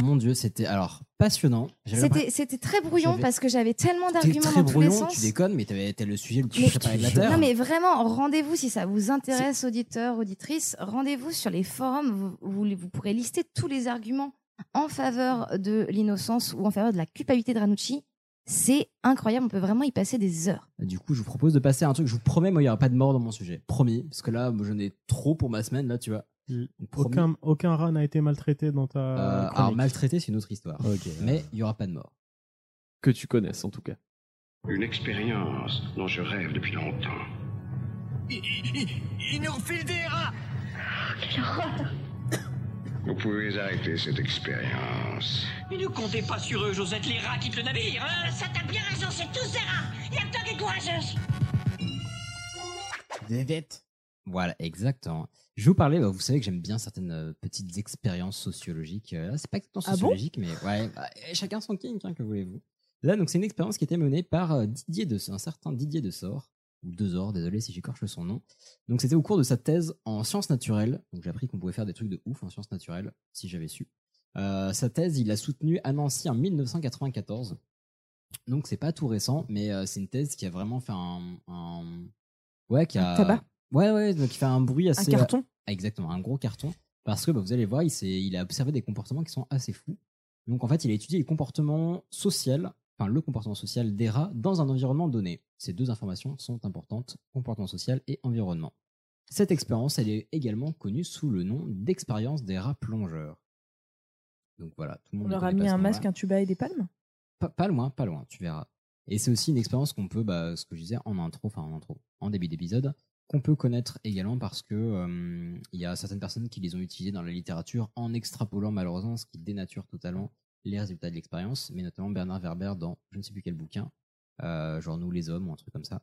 Mon dieu, c'était alors passionnant. C'était très brouillon parce que j'avais tellement d'arguments dans tous les sens. tu déconnes, mais t'avais le sujet le plus préparé de la Terre. Non mais vraiment, rendez-vous si ça vous intéresse, auditeurs, auditrices, rendez-vous sur les forums, vous, vous, vous pourrez lister tous les arguments en faveur de l'innocence ou en faveur de la culpabilité de Ranucci. C'est incroyable, on peut vraiment y passer des heures. Du coup, je vous propose de passer à un truc. Je vous promets, moi, il n'y aura pas de mort dans mon sujet. Promis. Parce que là, moi, j'en ai trop pour ma semaine, là, tu vois. Promis. Aucun, aucun rat n'a été maltraité dans ta. Euh, alors, maltraité, c'est une autre histoire. Ok. Mais il n'y aura pas de mort. Que tu connaisses, en tout cas. Une expérience dont je rêve depuis longtemps. Il nous refile des rats Vous pouvez arrêter cette expérience. Mais ne comptez pas sur eux, Josette, les rats quittent le navire hein Ça t'a bien raison, c'est tous des rats Y'a que toi qui es courageuse Voilà, exactement. Je vais vous parler, bah, vous savez que j'aime bien certaines euh, petites expériences sociologiques. Euh, c'est pas exactement Ah bon? sociologique, mais ouais, bah, chacun son kink, hein, que voulez-vous. Là, donc, c'est une expérience qui a été menée par euh, Didier de, un certain Didier de Sort, ou Desor, désolé si j'écorche son nom. Donc, c'était au cours de sa thèse en sciences naturelles. Donc, j'ai appris qu'on pouvait faire des trucs de ouf en sciences naturelles, si j'avais su. Euh, sa thèse, il l'a soutenue à Nancy en 1994. Donc, c'est pas tout récent, mais euh, c'est une thèse qui a vraiment fait un. un- Ouais, qui a. Un tabac? Ouais, ouais, donc il fait un bruit assez. carton. Ah, Exactement, un gros carton. Parce que bah, vous allez voir, il, il a observé des comportements qui sont assez fous. Donc en fait, il a étudié les comportements sociaux, enfin le comportement social des rats dans un environnement donné. Ces deux informations sont importantes, comportement social et environnement. Cette expérience, elle est également connue sous le nom d'expérience des rats plongeurs. Donc voilà, tout le On monde. le leur a mis un masque, un tuba et des palmes? Pas, pas loin, pas loin, tu verras. Et c'est aussi une expérience qu'on peut, bah, ce que je disais en intro, enfin en intro, en début d'épisode, qu'on peut connaître également parce que euh, il y a certaines personnes qui les ont utilisées dans la littérature en extrapolant malheureusement ce qui dénature totalement les résultats de l'expérience, mais notamment Bernard Werber dans je ne sais plus quel bouquin, euh, genre Nous les hommes ou un truc comme ça,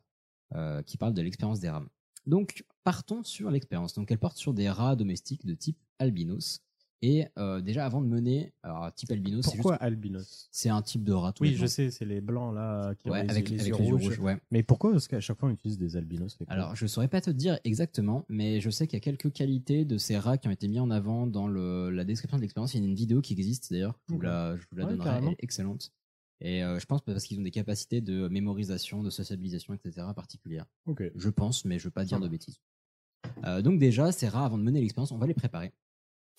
euh, qui parle de l'expérience des rats. Donc partons sur l'expérience. Donc elle porte sur des rats domestiques de type albinos Et euh, déjà, avant de mener, alors type albinos, c'est Pourquoi juste- albinos C'est un type de rat. tout Oui, bêtement. je sais, c'est les blancs là qui Ouais, ont les, avec- les avec yeux rouges. ouais. Mais pourquoi est-ce qu'à chaque fois on utilise des albinos Alors, je saurais pas te dire exactement, mais je sais qu'il y a quelques qualités de ces rats qui ont été mis en avant dans le, la description de l'expérience. Il y a une vidéo qui existe d'ailleurs, je vous la, je vous la Ouais, donnerai, carrément. elle est excellente. Et euh, je pense parce qu'ils ont des capacités de mémorisation, de sociabilisation, etc. particulières. Ok. Je pense, mais je veux pas dire de bêtises. Euh, donc déjà, ces rats, avant de mener l'expérience, on va les préparer.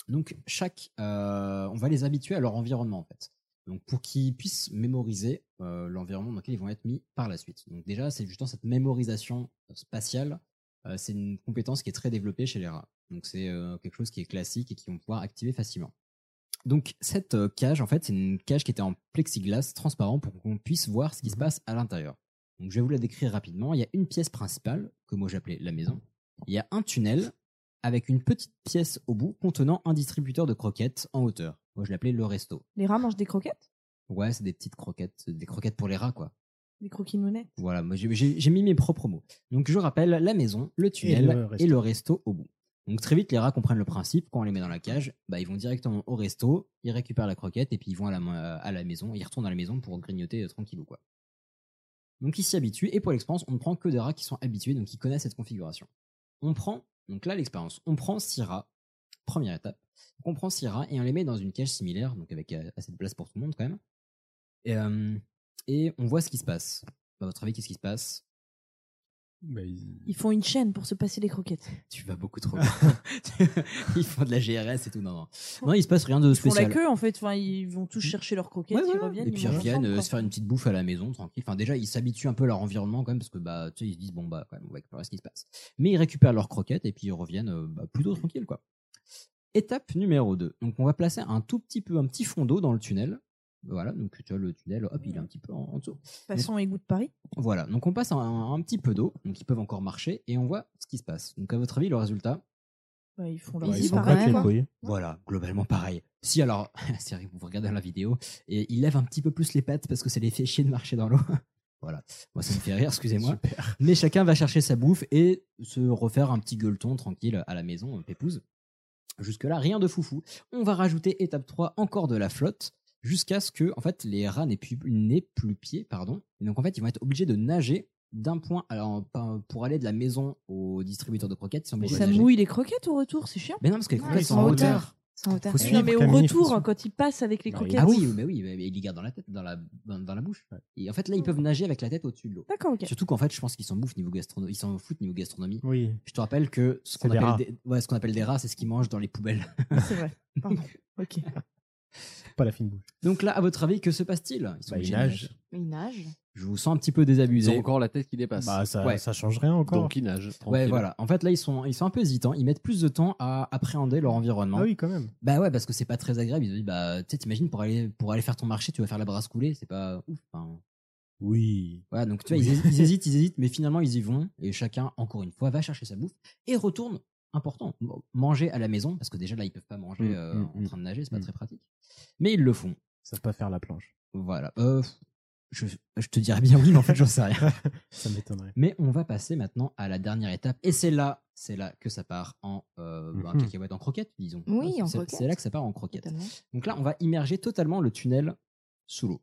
Donc chaque, euh, on va les habituer à leur environnement en fait. Donc pour qu'ils puissent mémoriser euh, l'environnement dans lequel ils vont être mis par la suite. Donc déjà, c'est justement cette mémorisation spatiale. euh, c'est une compétence qui est très développée chez les rats. Donc c'est euh, quelque chose qui est classique et qu'ils vont pouvoir activer facilement. Donc cette cage, en fait, c'est une cage qui était en plexiglas transparent pour qu'on puisse voir ce qui se passe à l'intérieur. Donc je vais vous la décrire rapidement. Il y a une pièce principale que moi j'appelais la maison. Il y a un tunnel avec une petite pièce au bout contenant un distributeur de croquettes en hauteur. Moi je l'appelais le resto. Les rats mangent des croquettes? Ouais, c'est des petites croquettes, des croquettes pour les rats quoi. Des croquis-nounettes Voilà, moi j'ai- j'ai mis mes propres mots. Donc je rappelle la maison, le tunnel le et le resto, au bout. Donc très vite les rats comprennent le principe. Quand on les met dans la cage, bah, ils vont directement au resto, ils récupèrent la croquette et puis ils vont à la, ma- à la maison, ils retournent à la maison pour grignoter euh, tranquillou quoi. Donc ils s'y habituent et pour l'expérience, on ne prend que des rats qui sont habitués, donc qui connaissent cette configuration. On prend, donc là l'expérience, on prend rats, première étape, on prend rats et on les met dans une cage similaire, donc avec euh, assez de place pour tout le monde quand même. Et, euh, et on voit ce qui se passe. À votre avis, qu'est-ce qui se passe? Bah, ils- Ils font une chaîne pour se passer les croquettes. Tu vas beaucoup trop loin. ils font de la GRS et tout. Non, non. Non, il se passe rien de Ils font la spécial. queue en fait. Enfin, ils vont tous chercher leurs croquettes, Ouais, ils voilà. reviennent. Et puis ils reviennent ensemble, se faire une petite bouffe à la maison, tranquille. Enfin, déjà, ils s'habituent un peu à leur environnement quand même, parce que bah, tu sais, ils se disent, bon, bah, quand même, on va récupérer ce qui se passe. Mais ils récupèrent leurs croquettes et puis ils reviennent euh, bah, plutôt tranquille, quoi. Étape numéro 2. Donc, on va placer un tout petit peu, un petit fond d'eau dans le tunnel. Voilà, donc tu vois, le tunnel, hop, il est un petit peu en, en dessous. Passons égout de Paris. Voilà, donc on passe un, un petit peu d'eau, donc ils peuvent encore marcher, et on voit ce qui se passe. Donc, à votre avis, le résultat? Bah, ils font Bah, leur ils pareil, couilles. Voilà, globalement pareil. Si alors, que vous regardez la vidéo, et il lève un petit peu plus les pattes parce que ça les fait chier de marcher dans l'eau. voilà, moi ça me fait rire, excusez-moi. Mais chacun va chercher sa bouffe et se refaire un petit gueuleton tranquille à la maison, pépouze. Jusque-là, rien de foufou. On va rajouter étape 3, encore de la flotte, jusqu'à ce que en fait, les rats n'aient plus, n'aient plus pied. Pardon. Et donc en fait, ils vont être obligés de nager d'un point, alors pour aller de la maison au distributeur de croquettes, ils sont Mais obligés ça de nager. mouille les croquettes au retour, c'est chiant. Mais non, parce que les Ah, croquettes sont en hauteur. hauteur. Sans hauteur. Faut Oui, suivre, non, mais au Camille, retour, quand ils passent avec les croquettes. Ah oui, mais oui, mais ils les gardent dans la tête, dans la, dans, dans la bouche. Et en fait, là, ils peuvent nager avec la tête au-dessus de l'eau. D'accord, ok. Surtout qu'en fait, je pense qu'ils s'en bouffent niveau gastronomie. Ils s'en foutent niveau gastronomie. Oui. Je te rappelle que ce qu'on appelle, des, ouais, ce qu'on appelle des rats, c'est ce qu'ils mangent dans les poubelles. C'est vrai. Pardon. Ok. Pas la fine bouche. Donc là, à votre avis, que se passe-t-il? Ils sont Bah, ils obligés de nagent. nager. Il nage. Je vous sens un petit peu désabusé. Ils ont encore la tête qui dépasse. Bah, ça, Ouais. ça change rien encore. Donc ils nagent. Ouais, tranquille. voilà. En fait, là, ils sont, ils sont un peu hésitants. Ils mettent plus de temps à appréhender leur environnement. Ah oui, quand même. Bah ouais, parce que c'est pas très agréable. Ils se disent, bah, tu sais, t'imagines pour aller, pour aller faire ton marché, tu vas faire la brasse coulée, c'est pas ouf. Enfin, Oui. Voilà, donc tu vois, ils, hési- ils hésitent, ils hésitent, mais finalement ils y vont et chacun, encore une fois, va chercher sa bouffe et retourne. Important, manger à la maison parce que déjà là ils peuvent pas manger Mm, euh, mm, en train de nager, c'est pas très pratique. Mais ils le font. Ils savent pas faire la planche. Voilà. Euh, je, je te dirais bien oui, mais en fait j'en sais rien. Ça m'étonnerait. Mais on va passer maintenant à la dernière étape et c'est là, c'est là que ça part en euh, bah, cacahuète, en croquette, disons. Oui, Ouais, en c'est- croquette. C'est là que ça part en croquette. Totalement. Donc là, on va immerger totalement le tunnel sous l'eau.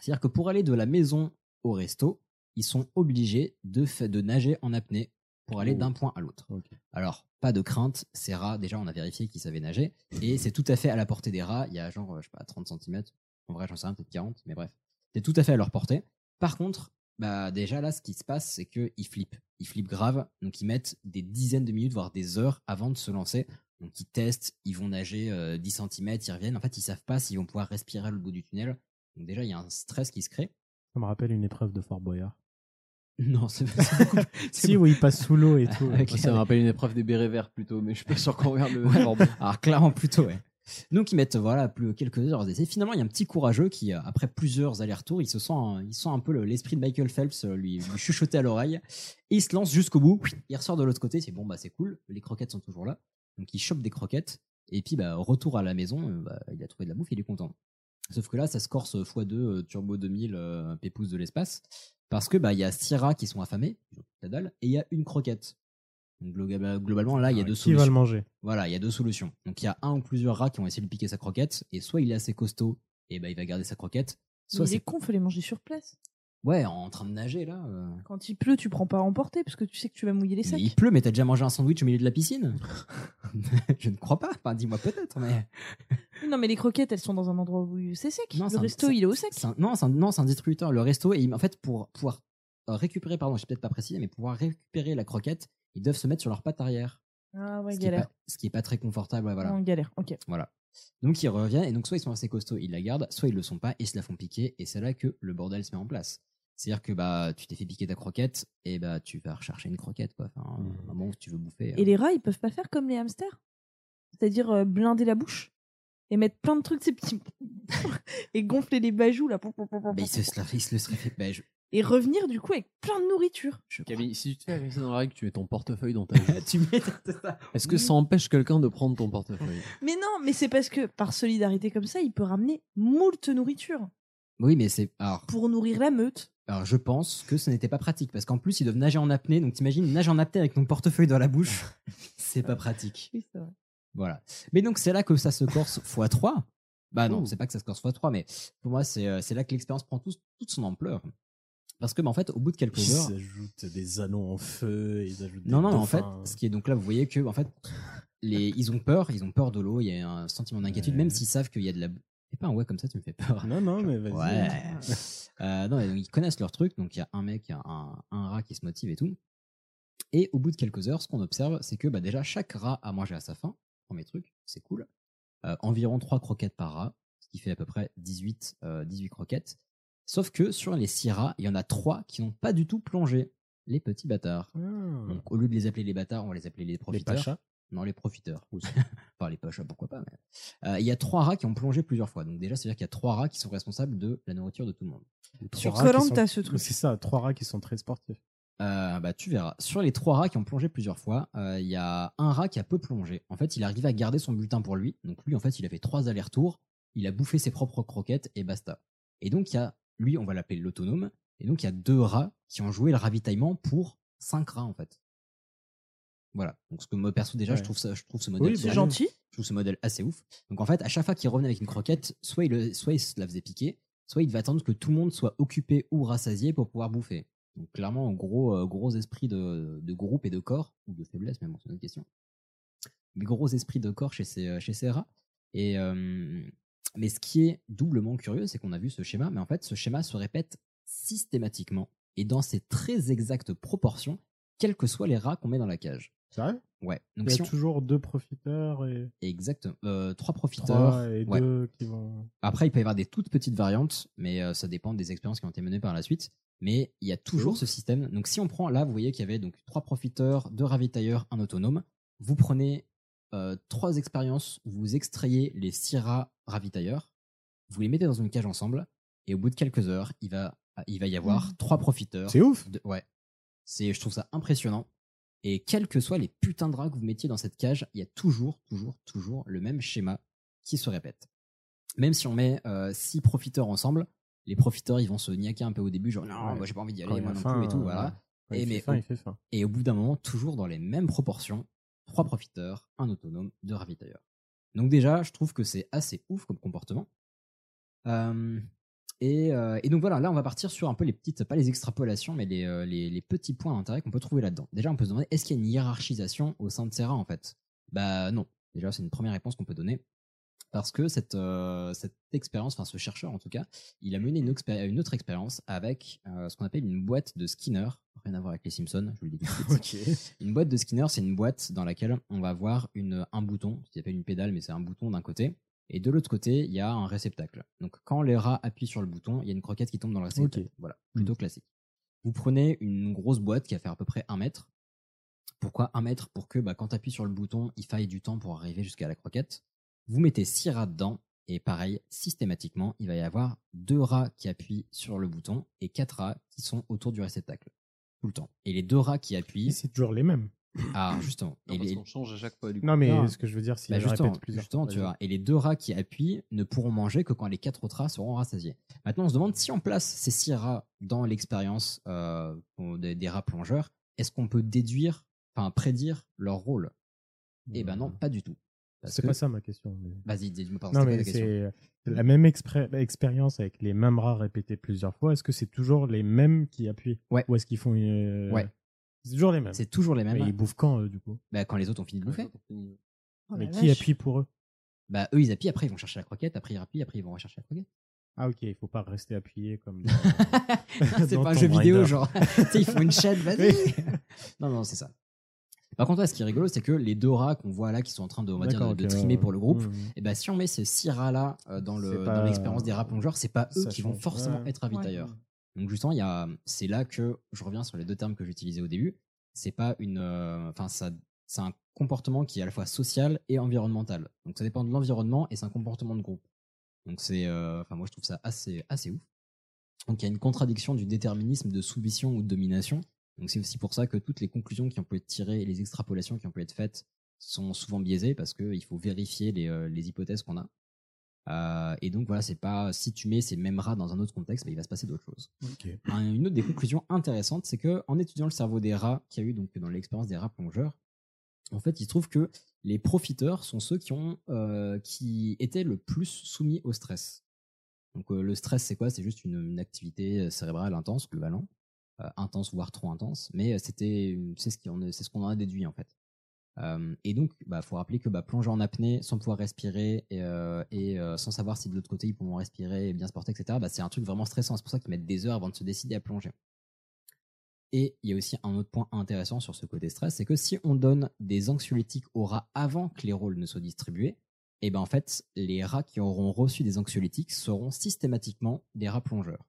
C'est-à-dire que pour aller de la maison au resto, ils sont obligés de, de nager en apnée pour aller Oh. d'un point à l'autre. Alors, pas de crainte, ces rats, déjà, on a vérifié qu'ils savaient nager, et c'est tout à fait à la portée des rats. Il y a genre, euh, je sais pas, 30 cm. En vrai, j'en sais rien, peut-être 40, mais bref. C'est tout à fait à leur portée. Par contre, bah, déjà là, ce qui se passe, c'est qu'ils flippent. Ils flippent grave, donc ils mettent des dizaines de minutes, voire des heures avant de se lancer. Donc ils testent, ils vont nager euh, 10 cm, ils reviennent. En fait, ils savent pas s'ils vont pouvoir respirer au bout du tunnel. Donc déjà, il y a un stress qui se crée. Ça me rappelle une épreuve de Fort Boyard. Non, c'est beaucoup. Si, où il passe sous l'eau et tout. Ça me rappelle une épreuve des bérets verts plutôt, mais je suis pas sûr qu'on regarde le Ouais. Alors clairement plutôt, ouais. Donc ils mettent voilà plus quelques heures d'essai. Finalement, il y a un petit courageux qui, euh, après plusieurs allers-retours, il se sent, il sent un peu le- l'esprit de Michael Phelps euh, lui, lui chuchoter à l'oreille. Et il se lance jusqu'au bout. Il ressort de l'autre côté. C'est bon, bah c'est cool. Les croquettes sont toujours là. Donc il chope des croquettes. Et puis bah retour à la maison, euh, bah, il a trouvé de la bouffe, il est content. Sauf que là, ça se corse x2 euh, Turbo 2000 euh, Pépouze de l'espace. Parce que bah il y a six rats qui sont affamés, la dalle, et il y a une croquette. Donc globalement, là, il y a Ouais, deux qui va solutions. le manger? Voilà, il y a deux solutions. Donc il y a un ou plusieurs rats qui ont essayé de piquer sa croquette, et soit il est assez costaud, et ben il va garder sa croquette. Mais Soit il est c'est con, faut les manger sur place. ouais, en train de nager là. euh. Quand il pleut, tu prends pas à emporter parce que tu sais que tu vas mouiller les Mais sacs. il pleut, mais t'as déjà mangé un sandwich au milieu de la piscine? Je ne crois pas. Enfin, dis-moi peut-être, mais. Non, mais les croquettes, elles sont dans un endroit où c'est sec. Non, c'est le un- resto, il est au sec. un- non, c'est un, distributeur. Le resto, et en fait, pour pouvoir euh, récupérer, pardon, je peut-être pas précisé, mais pour pouvoir récupérer la croquette, ils doivent se mettre sur leurs pattes arrière. Ah ouais, ce, qui est galère. pas, ce qui est pas très confortable. ouais, voilà. Galère, ok. Voilà. Donc ils reviennent et donc soit ils sont assez costauds, ils la gardent, soit ils le sont pas et ils se la font piquer et c'est là que le bordel se met en place. C'est-à-dire que bah tu t'es fait piquer ta croquette et bah tu vas rechercher une croquette quoi. Enfin, un moment où tu veux bouffer. Et les rats, ils peuvent pas faire comme les hamsters? C'est-à-dire euh, blinder la bouche? Et mettre plein de trucs, ces petits. et gonfler les bajoux là. Bah, ils se, se le fait. bah, Et revenir du coup avec plein de nourriture. Camille, si tu te fais agresser dans la règle, tu mets ton portefeuille dans ta tu mets ça. Est-ce que ça empêche quelqu'un de prendre ton portefeuille? Mais non, mais c'est parce que par solidarité comme ça, il peut ramener moult nourriture Oui, mais c'est. Alors, pour nourrir la meute. alors je pense que ce n'était pas pratique parce qu'en plus ils doivent nager en apnée. Donc t'imagines nager en apnée avec ton portefeuille dans la bouche, c'est pas pratique. Oui, c'est vrai. Voilà. Mais donc c'est là que ça se corse x3. Bah non, Ouh. c'est pas que ça se corse x3, mais pour moi c'est euh, c'est là que l'expérience prend tout- toute son ampleur. Parce que bah, en fait, au bout de quelques Ils heures, ajoutent des anneaux en feu, ils ajoutent non des non, en fait, ce qui est donc là, vous voyez que en fait, les ils ont peur, ils ont peur de l'eau, il y a un sentiment d'inquiétude, Ouais. même s'ils savent qu'il y a de la. Fais pas un ouais comme ça, tu me fais peur. Non, non, mais vas-y. Ouais. Euh, non, donc, ils connaissent leur truc, donc il y a un mec, un, un rat qui se motive et tout. Et au bout de quelques heures, ce qu'on observe, c'est que bah, déjà chaque rat a mangé à sa faim. Premier truc, c'est cool. Euh, environ 3 croquettes par rat, ce qui fait à peu près 18, euh, 18 croquettes. Sauf que sur les 6 rats, il y en a 3 qui n'ont pas du tout plongé. Les petits bâtards. Ah. Donc au lieu de les appeler les bâtards, on va les appeler les profiteurs. pachas Non, les profiteurs. enfin, les pachas, pourquoi pas. mais- Euh, Il y a 3 rats qui ont plongé plusieurs fois. Donc déjà, c'est-à-dire qu'il y a 3 rats qui sont responsables de la nourriture de tout le monde. Sur Koh-Lanta, sont- ce truc. C'est ça, trois rats qui sont très sportifs. Euh, bah, tu verras. Sur les trois rats qui ont plongé plusieurs fois, euh, il y a un rat qui a peu plongé. En fait, il arrive à garder son bulletin pour lui. Donc lui, en fait, il a fait trois allers-retours. Il a bouffé ses propres croquettes et basta. Et donc, il y a, lui, on va l'appeler l'autonome. Et donc, il y a deux rats qui ont joué le ravitaillement pour cinq rats, en fait. Voilà. Donc, ce que moi, perso, déjà, je trouve ça, je trouve ce modèle. Oui, C'est bah, gentil. Je trouve ce modèle assez ouf. Donc en fait, à chaque fois qu'il revenait avec une croquette, soit il, soit il se la faisait piquer, soit il devait attendre que tout le monde soit occupé ou rassasié pour pouvoir bouffer. Donc clairement, gros, euh, gros esprit de, de groupe et de corps, ou de faiblesse, mais bon, c'est une autre question. Mais gros esprit de corps chez ces, euh, chez ces rats. Et, euh, mais ce qui est doublement curieux, c'est qu'on a vu ce schéma, mais en fait, ce schéma se répète systématiquement et dans ses très exactes proportions, quels que soient les rats qu'on met dans la cage. Sérieux? Ouais. Il y a si on- toujours deux profiteurs et Exact. Euh, trois profiteurs. trois et Ouais. deux qui vont. Après, il peut y avoir des toutes petites variantes, mais euh, ça dépend des expériences qui ont été menées par la suite. Mais il y a toujours ce système. Donc, si on prend là, vous voyez qu'il y avait donc trois profiteurs, deux ravitailleurs, un autonome. Vous prenez euh, trois expériences, vous extrayez les six rats ravitailleurs, vous les mettez dans une cage ensemble, et au bout de quelques heures, il va, il va y avoir Mhm. trois profiteurs. C'est ouf. de- ouais. C'est, je trouve ça impressionnant. Et quels que soient les putains de rats que vous mettiez dans cette cage, il y a toujours, toujours, toujours le même schéma qui se répète. Même si on met euh, six profiteurs ensemble, les profiteurs ils vont se niaquer un peu au début, genre non, Ouais. moi j'ai pas envie d'y aller, moi non faim, plus et tout, euh, voilà. quand Et il fait mais faim, au- il fait faim. Et au bout d'un moment, toujours dans les mêmes proportions, trois profiteurs, un autonome, deux ravitailleurs. Donc déjà, je trouve que c'est assez ouf comme comportement. Euh, et, euh, et donc voilà, là on va partir sur un peu les petites, pas les extrapolations, mais les, euh, les, les petits points d'intérêt qu'on peut trouver là-dedans. Déjà, on peut se demander, est-ce qu'il y a une hiérarchisation au sein de rats en fait? Bah non. Déjà, c'est une première réponse qu'on peut donner. Parce que cette, euh, cette expérience, enfin ce chercheur en tout cas, il a mené une, autre expérience avec euh, ce qu'on appelle une boîte de Skinner. Rien à voir avec les Simpsons, je vous le dis tout de suite. Ok. Une boîte de Skinner, c'est une boîte dans laquelle on va avoir une, un bouton, ce qui s'appelle une pédale, mais c'est un bouton d'un côté. Et de l'autre côté, il y a un réceptacle. Donc quand les rats appuient sur le bouton, il y a une croquette qui tombe dans le réceptacle. Voilà, plutôt classique. Vous prenez une grosse boîte qui va faire à peu près un mètre. Pourquoi un mètre? Pour que bah, quand tu appuies sur le bouton, il faille du temps pour arriver jusqu'à la croquette. Vous mettez six rats dedans. Et pareil, systématiquement, il va y avoir deux rats qui appuient sur le bouton et quatre rats qui sont autour du réceptacle. Tout le temps. Et les deux rats qui appuient. C'est toujours les mêmes. Ah, justement. Non, Et parce les- qu'on change à chaque fois du coup. Non, mais Non. ce que je veux dire, si bah, justement, répète plusieurs justement, tu vois. Et les deux rats qui appuient ne pourront manger que quand les quatre autres rats seront rassasiés. Maintenant, on se demande si on place ces six rats dans l'expérience euh, des, des rats plongeurs, est-ce qu'on peut déduire enfin prédire leur rôle? Eh ben non, pas du tout. C'est que- pas ça ma question. mais- Vas-y, dis-moi pardon, Non, mais c'est la même expérience avec les mêmes rats répétés plusieurs fois. Est-ce que c'est toujours les mêmes qui appuient? Ouais. Ou est-ce qu'ils font une... Ouais. C'est toujours les mêmes? C'est toujours les mêmes. Mais ils bouffent quand, eux, du coup? Bah, quand les autres ont fini de bouffer. Oh Mais qui vache. appuie pour eux? Bah, eux, ils appuient, après, ils vont chercher la croquette, après, ils appuient, après, ils vont rechercher la croquette. Ah, ok, il faut pas rester appuyé comme. c'est pas un jeu vidéo, genre. tu sais, ils font une chaîne, vas-y. Oui. non, non, c'est ça. Par contre, là, ce qui est rigolo, c'est que les deux rats qu'on voit là, qui sont en train de, on va dire, de, trimer ouais, pour le groupe, ouais. et ben si on met ces six rats-là euh, dans le l'expérience des rats plongeurs, c'est pas eux ça qui vont forcément Ouais. être ravitailleurs. Donc justement, il y a, c'est là que je reviens sur les deux termes que j'utilisais au début. C'est pas une, euh, enfin ça, c'est un comportement qui est à la fois social et environnemental. Donc ça dépend de l'environnement et c'est un comportement de groupe. Donc c'est, euh, enfin moi je trouve ça assez assez ouf. Donc il y a une contradiction du déterminisme de soumission ou de domination. Donc c'est aussi pour ça que toutes les conclusions qui ont pu être tirées et les extrapolations qui ont pu être faites sont souvent biaisées parce qu'il faut vérifier les, euh, les hypothèses qu'on a. Euh, et donc voilà, c'est pas si tu mets ces mêmes rats dans un autre contexte, bah, il va se passer d'autres choses. Un- Une autre des conclusions intéressantes, c'est que en étudiant le cerveau des rats qu'il y a eu donc dans l'expérience des rats plongeurs, en fait, il se trouve que les profiteurs sont ceux qui ont euh, qui étaient le plus soumis au stress. Donc euh, le stress, c'est quoi? C'est juste une, une activité cérébrale intense, globalement, intense voire trop intense, mais euh, c'était c'est ce qu'on en a déduit en fait. Euh, et donc, bah, faut rappeler que bah, plonger en apnée sans pouvoir respirer et, euh, euh, sans savoir si de l'autre côté ils pourront respirer et bien se porter, etc. Bah, c'est un truc vraiment stressant. C'est pour ça qu'ils mettent des heures avant de se décider à plonger. Et il y a aussi un autre point intéressant sur ce côté stress, c'est que si on donne des anxiolytiques aux rats avant que les rôles ne soient distribués, et ben en fait, les rats qui auront reçu des anxiolytiques seront systématiquement des rats plongeurs.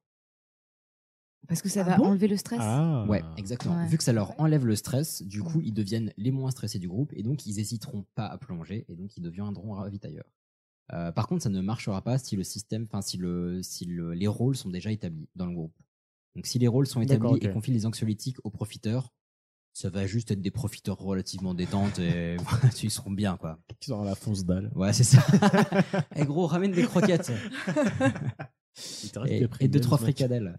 Parce que ça Ah va bon enlever le stress. Ah. Ouais, exactement. Ouais. Vu que ça leur enlève le stress, du coup, ils deviennent les moins stressés du groupe et donc ils hésiteront pas à plonger et donc ils deviendront ravitailleurs. Euh, par contre, ça ne marchera pas si le système, enfin si le, si le, les rôles sont déjà établis dans le groupe. Donc si les rôles sont établis et qu'on file les anxiolytiques aux profiteurs, ça va juste être des profiteurs relativement détentes et ils seront bien quoi. Qui sont à la fonce dalle. Ouais, c'est ça. Eh gros, ramène des croquettes. Et, et deux trois fricadelles.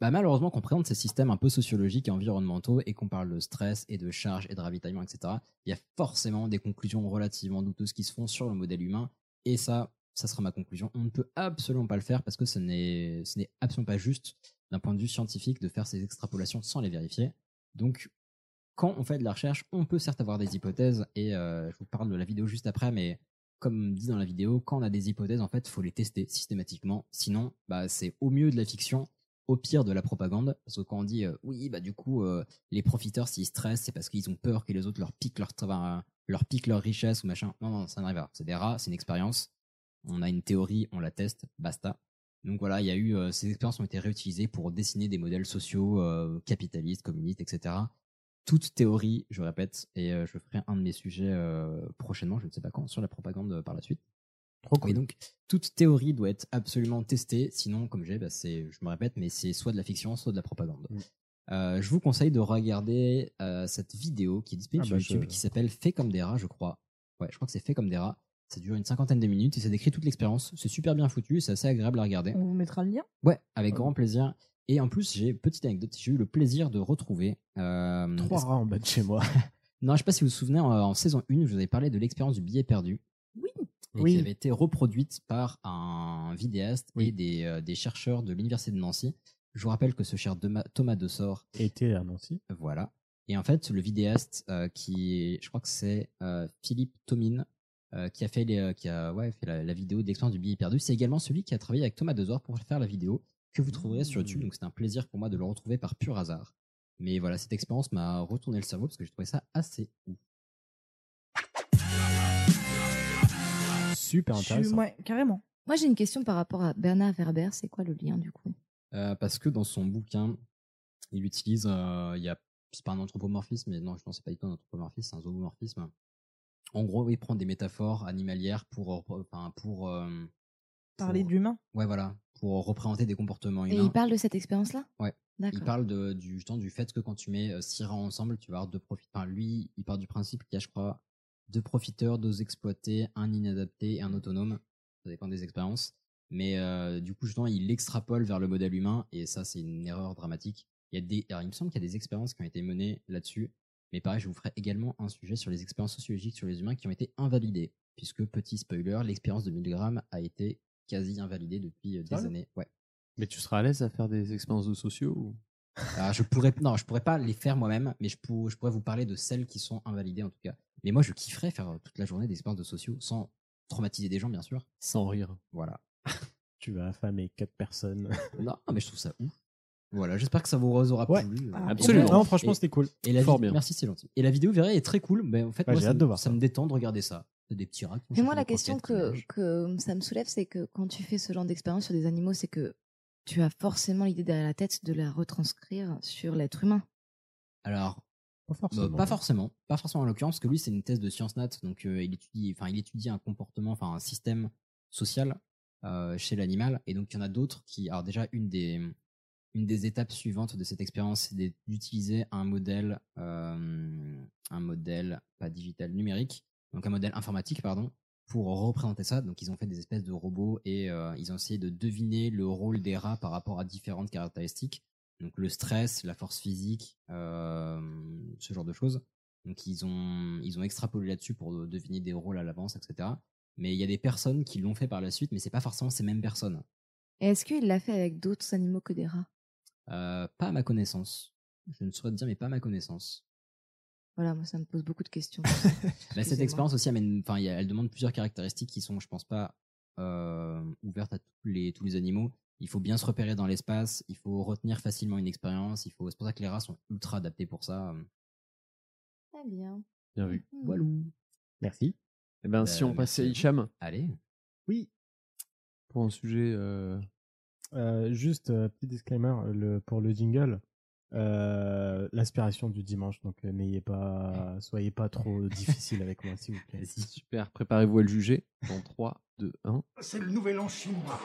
Bah malheureusement, qu'on présente ces systèmes un peu sociologiques et environnementaux et qu'on parle de stress et de charge et de ravitaillement, etc., il y a forcément des conclusions relativement douteuses qui se font sur le modèle humain. Et ça, ça sera ma conclusion. On ne peut absolument pas le faire parce que ce n'est, ce n'est absolument pas juste d'un point de vue scientifique de faire ces extrapolations sans les vérifier. Donc, quand on fait de la recherche, on peut certes avoir des hypothèses, et euh, je vous parle de la vidéo juste après, mais comme dit dans la vidéo, quand on a des hypothèses, en fait, faut les tester systématiquement. Sinon, bah, c'est au mieux de la fiction, au pire de la propagande. Parce que quand on dit, euh, oui, bah, du coup, euh, les profiteurs, s'ils stressent, c'est parce qu'ils ont peur que les autres leur piquent leur, leur, piquent leur richesse ou machin. Non, non, ça n'arrive pas. C'est des rats, c'est une expérience. On a une théorie, on la teste, basta. Donc voilà, il y a eu, euh, ces expériences ont été réutilisées pour dessiner des modèles sociaux, capitalistes, communistes, etc toute théorie, je répète, et euh, je ferai un de mes sujets euh, prochainement, je ne sais pas quand, sur la propagande euh, par la suite. Trop cool. Et donc, toute théorie doit être absolument testée, sinon, comme j'ai, bah, c'est, je me répète, mais c'est soit de la fiction, soit de la propagande. Mm. Euh, je vous conseille de regarder euh, cette vidéo qui est disponible Ah sur bah, YouTube, je- qui s'appelle Fait comme des rats, je crois. Ouais, je crois que c'est Fait comme des rats. Ça dure une cinquantaine de minutes et ça décrit toute l'expérience. C'est super bien foutu, c'est assez agréable à regarder. On vous mettra le lien? Ouais, avec grand plaisir. Et en plus, j'ai petite anecdote, j'ai eu le plaisir de retrouver euh, Trois rats en bas de chez moi. non, je sais pas si vous vous souvenez, en, en saison 1, je vous avais parlé de l'expérience du billet perdu. Oui. Et Oui. qui avait été reproduite par un vidéaste Oui. et des, euh, des chercheurs de l'université de Nancy. Je vous rappelle que ce cher Dema- Thomas Dessort, Était à Nancy. voilà. Et en fait, le vidéaste euh, qui, je crois que c'est euh, Philippe Tomine, euh, qui a fait, les, euh, qui a, ouais, fait la, la vidéo de l'expérience du billet perdu. C'est également celui qui a travaillé avec Thomas Dessort pour faire la vidéo que vous trouverez sur YouTube. Donc c'est un plaisir pour moi de le retrouver par pur hasard. Mais voilà, cette expérience m'a retourné le cerveau parce que j'ai trouvé ça assez ouf. Super intéressant. ouais, carrément. Moi, j'ai une question par rapport à Bernard Werber. C'est quoi le lien du coup? Euh, parce que dans son bouquin, il utilise, euh, il y a, c'est pas un anthropomorphisme, mais non, je ne sais pas du tout un anthropomorphisme, c'est un zoomorphisme. En gros, il prend des métaphores animalières pour, euh, enfin, pour, euh, Parler pour- d'humain. Ouais, voilà, pour représenter des comportements Et il parle de cette expérience-là? Ouais. Il parle de, du, justement, du fait que quand tu mets euh, six rats ensemble, tu vas avoir deux profiteurs. Enfin, lui, il part du principe qu'il y a, je crois, deux profiteurs, deux exploités, un inadapté et un autonome. Ça dépend des expériences. Mais euh, du coup, justement, il extrapole vers le modèle humain et ça, c'est une erreur dramatique. Il y a des, alors, il me semble qu'il y a des expériences qui ont été menées là-dessus. Mais pareil, je vous ferai également un sujet sur les expériences sociologiques sur les humains qui ont été invalidées. Puisque, petit spoiler, l'expérience de 1000 grammes a été quasi invalidée depuis euh, des Ah années. Ouais. Mais tu seras à l'aise à faire des expériences de sociaux ou... Alors, je pourrais, non, je pourrais pas les faire moi-même, mais je, pour- je pourrais vous parler de celles qui sont invalidées en tout cas. Mais moi, je kifferais faire euh, toute la journée des expériences de sociaux sans traumatiser des gens, bien sûr. Sans rire. Voilà. Tu vas affamer quatre personnes. Non, mais je trouve ça ouf. Voilà, j'espère que ça vous aura Ouais. plu. Ah, Et absolument. Non, franchement, c'était cool. Et la Fort vi- bien. Merci, c'est gentil. Et la vidéo, vous verrez, est très cool. Mais en fait, Ouais, moi, ça, de voir ça ça. me détend de regarder ça. Des petits rats. Mais moi, la question que, que ça me soulève, c'est que quand tu fais ce genre d'expérience sur des animaux, c'est que tu as forcément l'idée derrière la tête de la retranscrire sur l'être humain. Alors, Pas euh, forcément. pas forcément, pas forcément en l'occurrence, parce que lui c'est une thèse de sciences nat, donc euh, il étudie, enfin il étudie un comportement, enfin un système social euh, chez l'animal, et donc il y en a d'autres qui, alors déjà une des une des étapes suivantes de cette expérience, c'est d'utiliser un modèle, euh, un modèle pas digital numérique, donc un modèle informatique pardon, pour représenter ça. Donc ils ont fait des espèces de robots et euh, ils ont essayé de deviner le rôle des rats par rapport à différentes caractéristiques. Donc le stress, la force physique, euh, ce genre de choses. Donc ils ont ils ont extrapolé là-dessus pour deviner des rôles à l'avance, etc. Mais il y a des personnes qui l'ont fait par la suite, mais c'est pas forcément ces mêmes personnes. Est-ce qu'il l'a fait avec d'autres animaux que des rats? Euh, pas à ma connaissance. Je ne saurais te dire, mais pas à ma connaissance. Voilà, moi, ça me pose beaucoup de questions. Bah, cette expérience aussi amène, enfin, elle demande plusieurs caractéristiques qui sont, je pense pas, euh, ouvertes à tous les, tous les animaux. Il faut bien se repérer dans l'espace, il faut retenir facilement une expérience, il faut, c'est pour ça que les rats sont ultra adaptés pour ça. Très bien. Bien vu. Voilà. Merci. Eh ben, Bah, si on passait à Hicham Allez. Oui. pour un sujet. euh, Euh, juste euh, petit disclaimer le, pour le jingle. Euh, L'inspiration du dimanche, donc euh, n'ayez pas, soyez pas trop difficile avec moi, s'il vous plaît. Super, préparez-vous à le juger. Dans 3, 2, 1. C'est le nouvel an chinois.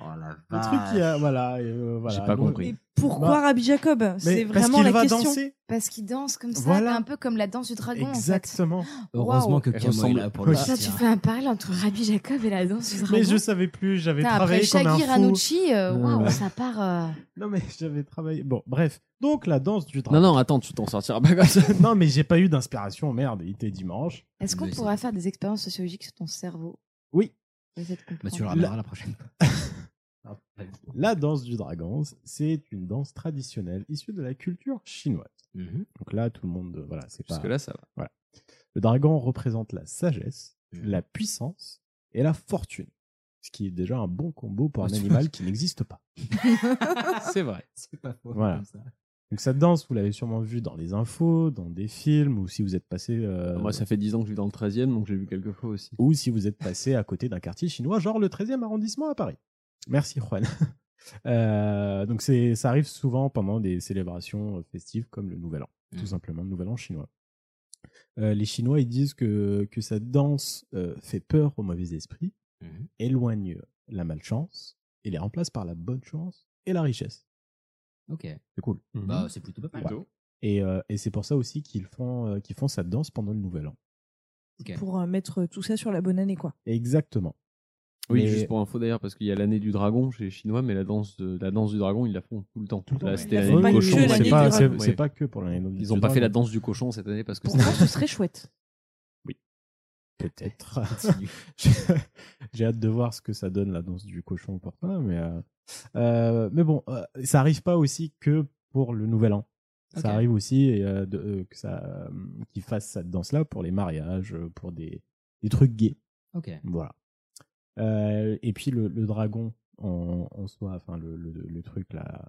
Oh Le truc qui a, voilà, euh, voilà. J'ai pas Donc- compris. Pourquoi Bah, Rabbi Jacob? C'est parce vraiment qu'il la va question. danser. Parce qu'il danse comme ça, Voilà. un peu comme la danse du dragon. Exactement. Heureusement Waouh. que ressemble- là pour le Ça, tu fais un parallèle entre Rabbi Jacob et la danse du dragon. Mais je savais plus, j'avais travaillé après comme un fou. Ranucci, euh, Ouais. ça part. euh, Non mais j'avais travaillé. Bon, bref. Donc la danse du dragon. Non, non, attends, tu t'en sortiras pas comme ça. non mais j'ai pas eu d'inspiration. Merde, il était dimanche. Est-ce qu'on pourra faire des expériences sociologiques sur ton cerveau? Oui. Bah, tu le ramèneras la prochaine fois. La danse du dragon, c'est une danse traditionnelle issue de la culture chinoise. Mhm. Donc là, tout le monde, voilà, c'est pas. Jusque-là, ça va. Voilà. Le dragon représente la sagesse, Mhm. la puissance et la fortune. Ce qui est déjà un bon combo pour un animal qui n'existe pas. C'est vrai. C'est pas faux. Voilà. comme ça. Donc cette danse, vous l'avez sûrement vue dans les infos, dans des films, ou si vous êtes passé, euh, Moi, ça fait 10 ans que je vis dans le 13 e donc j'ai vu quelques fois aussi. ou si vous êtes passé à côté d'un quartier chinois, genre le 13e arrondissement à Paris. Merci Juan. Euh, donc c'est, ça arrive souvent pendant des célébrations festives comme le Nouvel An, tout Mhm. simplement le Nouvel An chinois. Euh, les Chinois ils disent que, que cette danse euh, fait peur aux mauvais esprits, Mhm. éloigne la malchance et les remplace par la bonne chance et la richesse. Ok. C'est cool. Bah, c'est plutôt pas mal. Ouais. Et, euh, et c'est pour ça aussi qu'ils font, euh, qu'ils font cette danse pendant le Nouvel An. Pour euh, mettre tout ça sur la bonne année, quoi. Exactement. Oui, Mais- juste pour info d'ailleurs, parce qu'il y a l'année du dragon chez les Chinois, mais la danse, de- la danse du dragon, ils la font tout le temps. Tout c'était la l'année font du cochon. c'est pas, Ouais. pas que pour l'année du Ils n'ont pas fait la danse du cochon cette année parce que c'est- ce serait chouette. Peut-être. Continue. J'ai hâte de voir ce que ça donne la danse du cochon pour toi, mais euh, euh, mais bon, euh, ça arrive pas aussi que pour le Nouvel An. Ça arrive aussi euh, de, euh, que ça euh, qu'ils fassent cette danse-là pour les mariages, pour des des trucs gays. Ok. Voilà. Euh, et puis le, le dragon en, en soi, enfin le, le, le truc là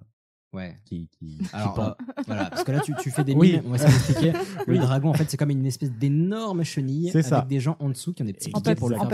Ouais. qui Alors, euh, voilà, parce que là, tu, tu fais des Oui. on va essayer d'expliquer. Le Oui. dragon, en fait, c'est comme une espèce d'énorme chenille avec ça. des gens en dessous qui ont des petits En, pour le en.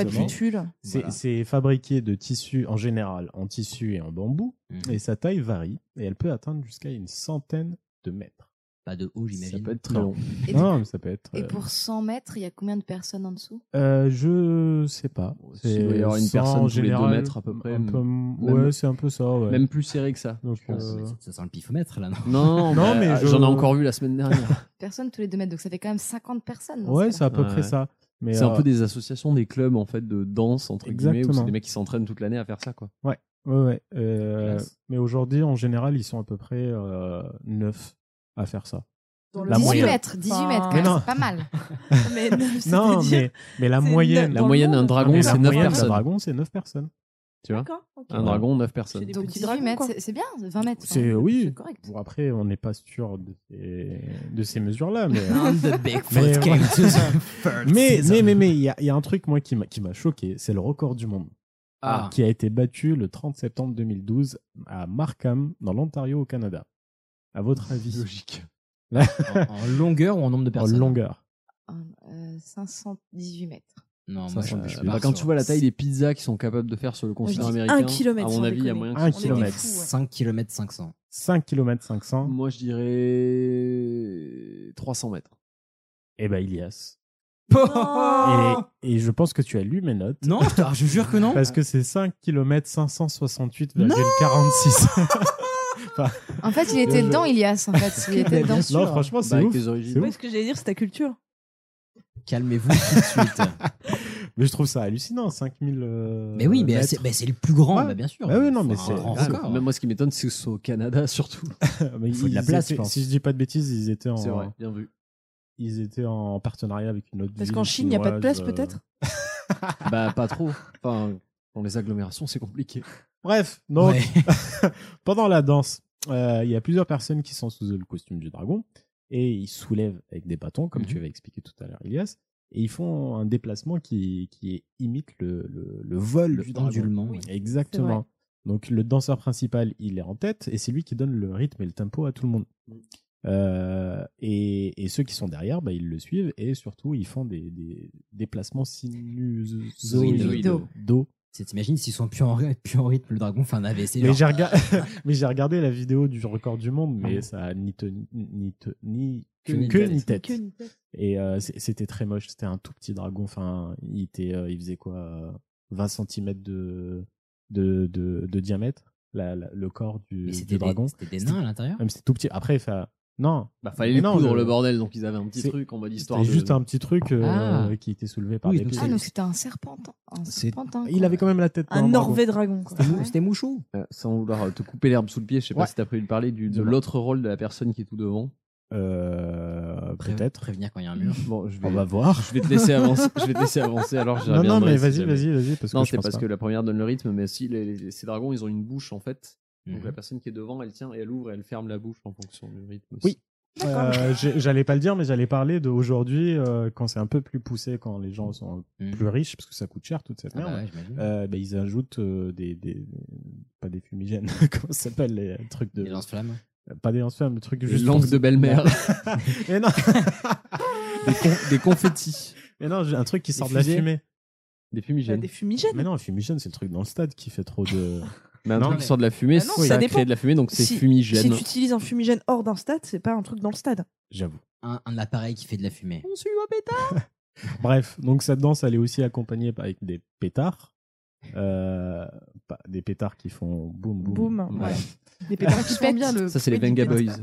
C'est Voilà. c'est fabriqué de tissu, en général, en tissu et en bambou, Mhm. et sa taille varie, et elle peut atteindre jusqu'à une centaine de mètres. Pas de haut, j'imagine. Ça peut être très long. Et, Non, mais ça peut être. et euh, pour 100 mètres, il y a combien de personnes en dessous? Euh, je sais pas. il doit y avoir une C'est personne en tous les deux général mètres à peu près. un peu- Même- ouais, c'est un peu ça. Ouais. Même plus serré que ça. Donc, je pense. euh, Ça sent le pifomètre là, non? Non, non, mais, mais je- j'en ai encore vu la semaine dernière. Personnes tous les 2 mètres, donc ça fait quand même 50 personnes. dans Ouais, ce c'est à peu près ça. Mais C'est un euh, peu des associations, des clubs en fait de danse entre guillemets où Exactement. c'est des mecs qui s'entraînent toute l'année à faire ça quoi. Ouais, ouais, euh, Classe. mais aujourd'hui, en général, ils sont à peu près euh, 9 à faire ça. Dans La 18 moyenne. mètres, 18 mètres, quand même, c'est pas mal. Mais Non, mais, mais la moyenne. La moyenne d'un dragon c'est la 9 moyenne d'un personnes. dragon, c'est 9 personnes. Tu vois? D'accord. ok. Un dragon 9 personnes. Donc petits 18 dragons, mètres, c'est- bien, 20 mètres. C'est oui. correct. Bon, après, on n'est pas sûr de ces, de ces mesures-là, mais. And the Bigfoot Mais, came ouais. to the first mais, mais, mais, mais, il y a, il y a un truc, moi, qui m'a, qui m'a choqué. C'est le record du monde. Ah. Qui a été battu le 30 septembre 2012 à Markham, dans l'Ontario, au Canada. À votre avis Logique. En, en longueur ou en nombre de en personnes longueur. Euh, 518 mètres. Non, Ça, moi, je, euh, je bah, quand tu vois la taille des pizzas qu'ils sont capables de faire sur le continent américain, un kilomètre, à mon avis, il y a moyen que Un ce soit- kilomètre. fou, ouais. 5 km 500. 5 km 500. Moi, je dirais 300 mètres. Eh ben, Ilias. Et, et je pense que tu as lu mes notes. Non, je jure que non. Parce que c'est 5 km 568,46. Enfin, En fait, il était dedans, Ilias. En fait, il était Bien dedans. sûr. non, franchement, c'est Bah, avec ouf. C'est ouf. ce que j'allais dire, c'est ta culture. Calmez-vous tout de suite. Mais je trouve ça hallucinant, 5000. euh, mais oui, mais c'est c'est le plus grand, Ouais. bah, bien sûr. Bah oui, non, Faut mais un c'est- grand record. Même moi, ce qui m'étonne, c'est que c'est au Canada surtout. Mais faut de la place, étaient- je pense. Si je dis pas de bêtises, ils étaient en, C'est vrai, bien vu. ils étaient en partenariat avec une autre Parce ville qu'en Chine, il n'y a pas de place, euh. peut-être bah, pas trop. Enfin, dans les agglomérations, c'est compliqué. Bref, donc Ouais. pendant la danse, il y a plusieurs personnes qui sont sous le costume du dragon et ils soulèvent avec des bâtons, comme Mhm. tu avais expliqué tout à l'heure, Elias, et ils font un déplacement qui, qui imite le, le, le vol Le du dragon. oui. Exactement. Donc le danseur principal, il est en tête et c'est lui qui donne le rythme et le tempo à tout le monde. Euh, et, et ceux qui sont derrière, bah, ils le suivent et surtout ils font des, des déplacements sinusoïdaux. T'imagines s'ils sont plus en, plus en rythme, le dragon fait un AVC. Mais j'ai rega- mais j'ai regardé la vidéo du record du monde, mais ça a ni, te- ni, te- ni Que queue ni tête. ni tête. Que ni tête. Et euh, c'était très moche. C'était un tout petit dragon. Enfin, il était, euh, il faisait quoi, euh, 20 cm de, de, de, de diamètre, la- la- le corps du, Mais du c'était des, dragon. c'était des nains à l'intérieur Même c'était tout petit. Après, non. Bah, fallait Mais les non, coudre le- bordel, donc ils avaient un petit truc en mode histoire. C'était de- juste un petit truc euh, Ah. qui était soulevé par Oui, des. Ah, donc c'était un serpentin. Un serpentin. Il avait quand même la tête. Un d'un dragon. C'était mou- C'était mouchou. Euh, sans vouloir euh, te couper l'herbe sous le pied, je sais pas si t'as prévu de parler du, de l'autre rôle de la personne qui est tout devant. Euh, peut-être. Prévenir quand il y a un mur. Bon, je vais, On va voir. je vais te laisser avancer. Je vais te laisser avancer. Alors, Non, non, mais vas-y, vas-y, vas-y, parce Non, c'est parce pas. que la première donne le rythme, mais si les, les- ces dragons, ils ont une bouche en fait. Donc Mhm. la personne qui est devant, elle tient et elle ouvre et elle ferme la bouche en fonction du rythme. Aussi. Oui. Euh, j'allais pas le dire, mais j'allais parler d'aujourd'hui euh, quand c'est un peu plus poussé, quand les gens sont Mhm. plus riches, parce que ça coûte cher toute cette Ah merde. bah ouais, euh, bah, ils ajoutent euh, des, des, pas des fumigènes, comment ça s'appelle les trucs de Des lance-flammes. Euh, pas des lance-flammes, trucs Des juste langues pour- de belle-mère. mais non, des, con- des confettis. mais non, j'ai un truc qui Des sort de la fumée. Des Bah, fumigènes. Des fumigènes. Mais non, un fumigène, c'est le truc dans le stade qui fait trop de. Mais un Non, truc mais- qui sort de la fumée, Bah non, ça, ça créé de la fumée, donc c'est Si- fumigène. Si tu utilises un fumigène hors d'un stade, c'est pas un truc dans le stade. J'avoue. Un, un appareil qui fait de la fumée. On suit un pétard Bref, donc cette danse, elle est aussi accompagnée avec des pétards. Euh, des pétards qui font boum boum. Boum. Voilà. ouais. Des pétards qui font bien le. Ça, c'est les Venga. Boys.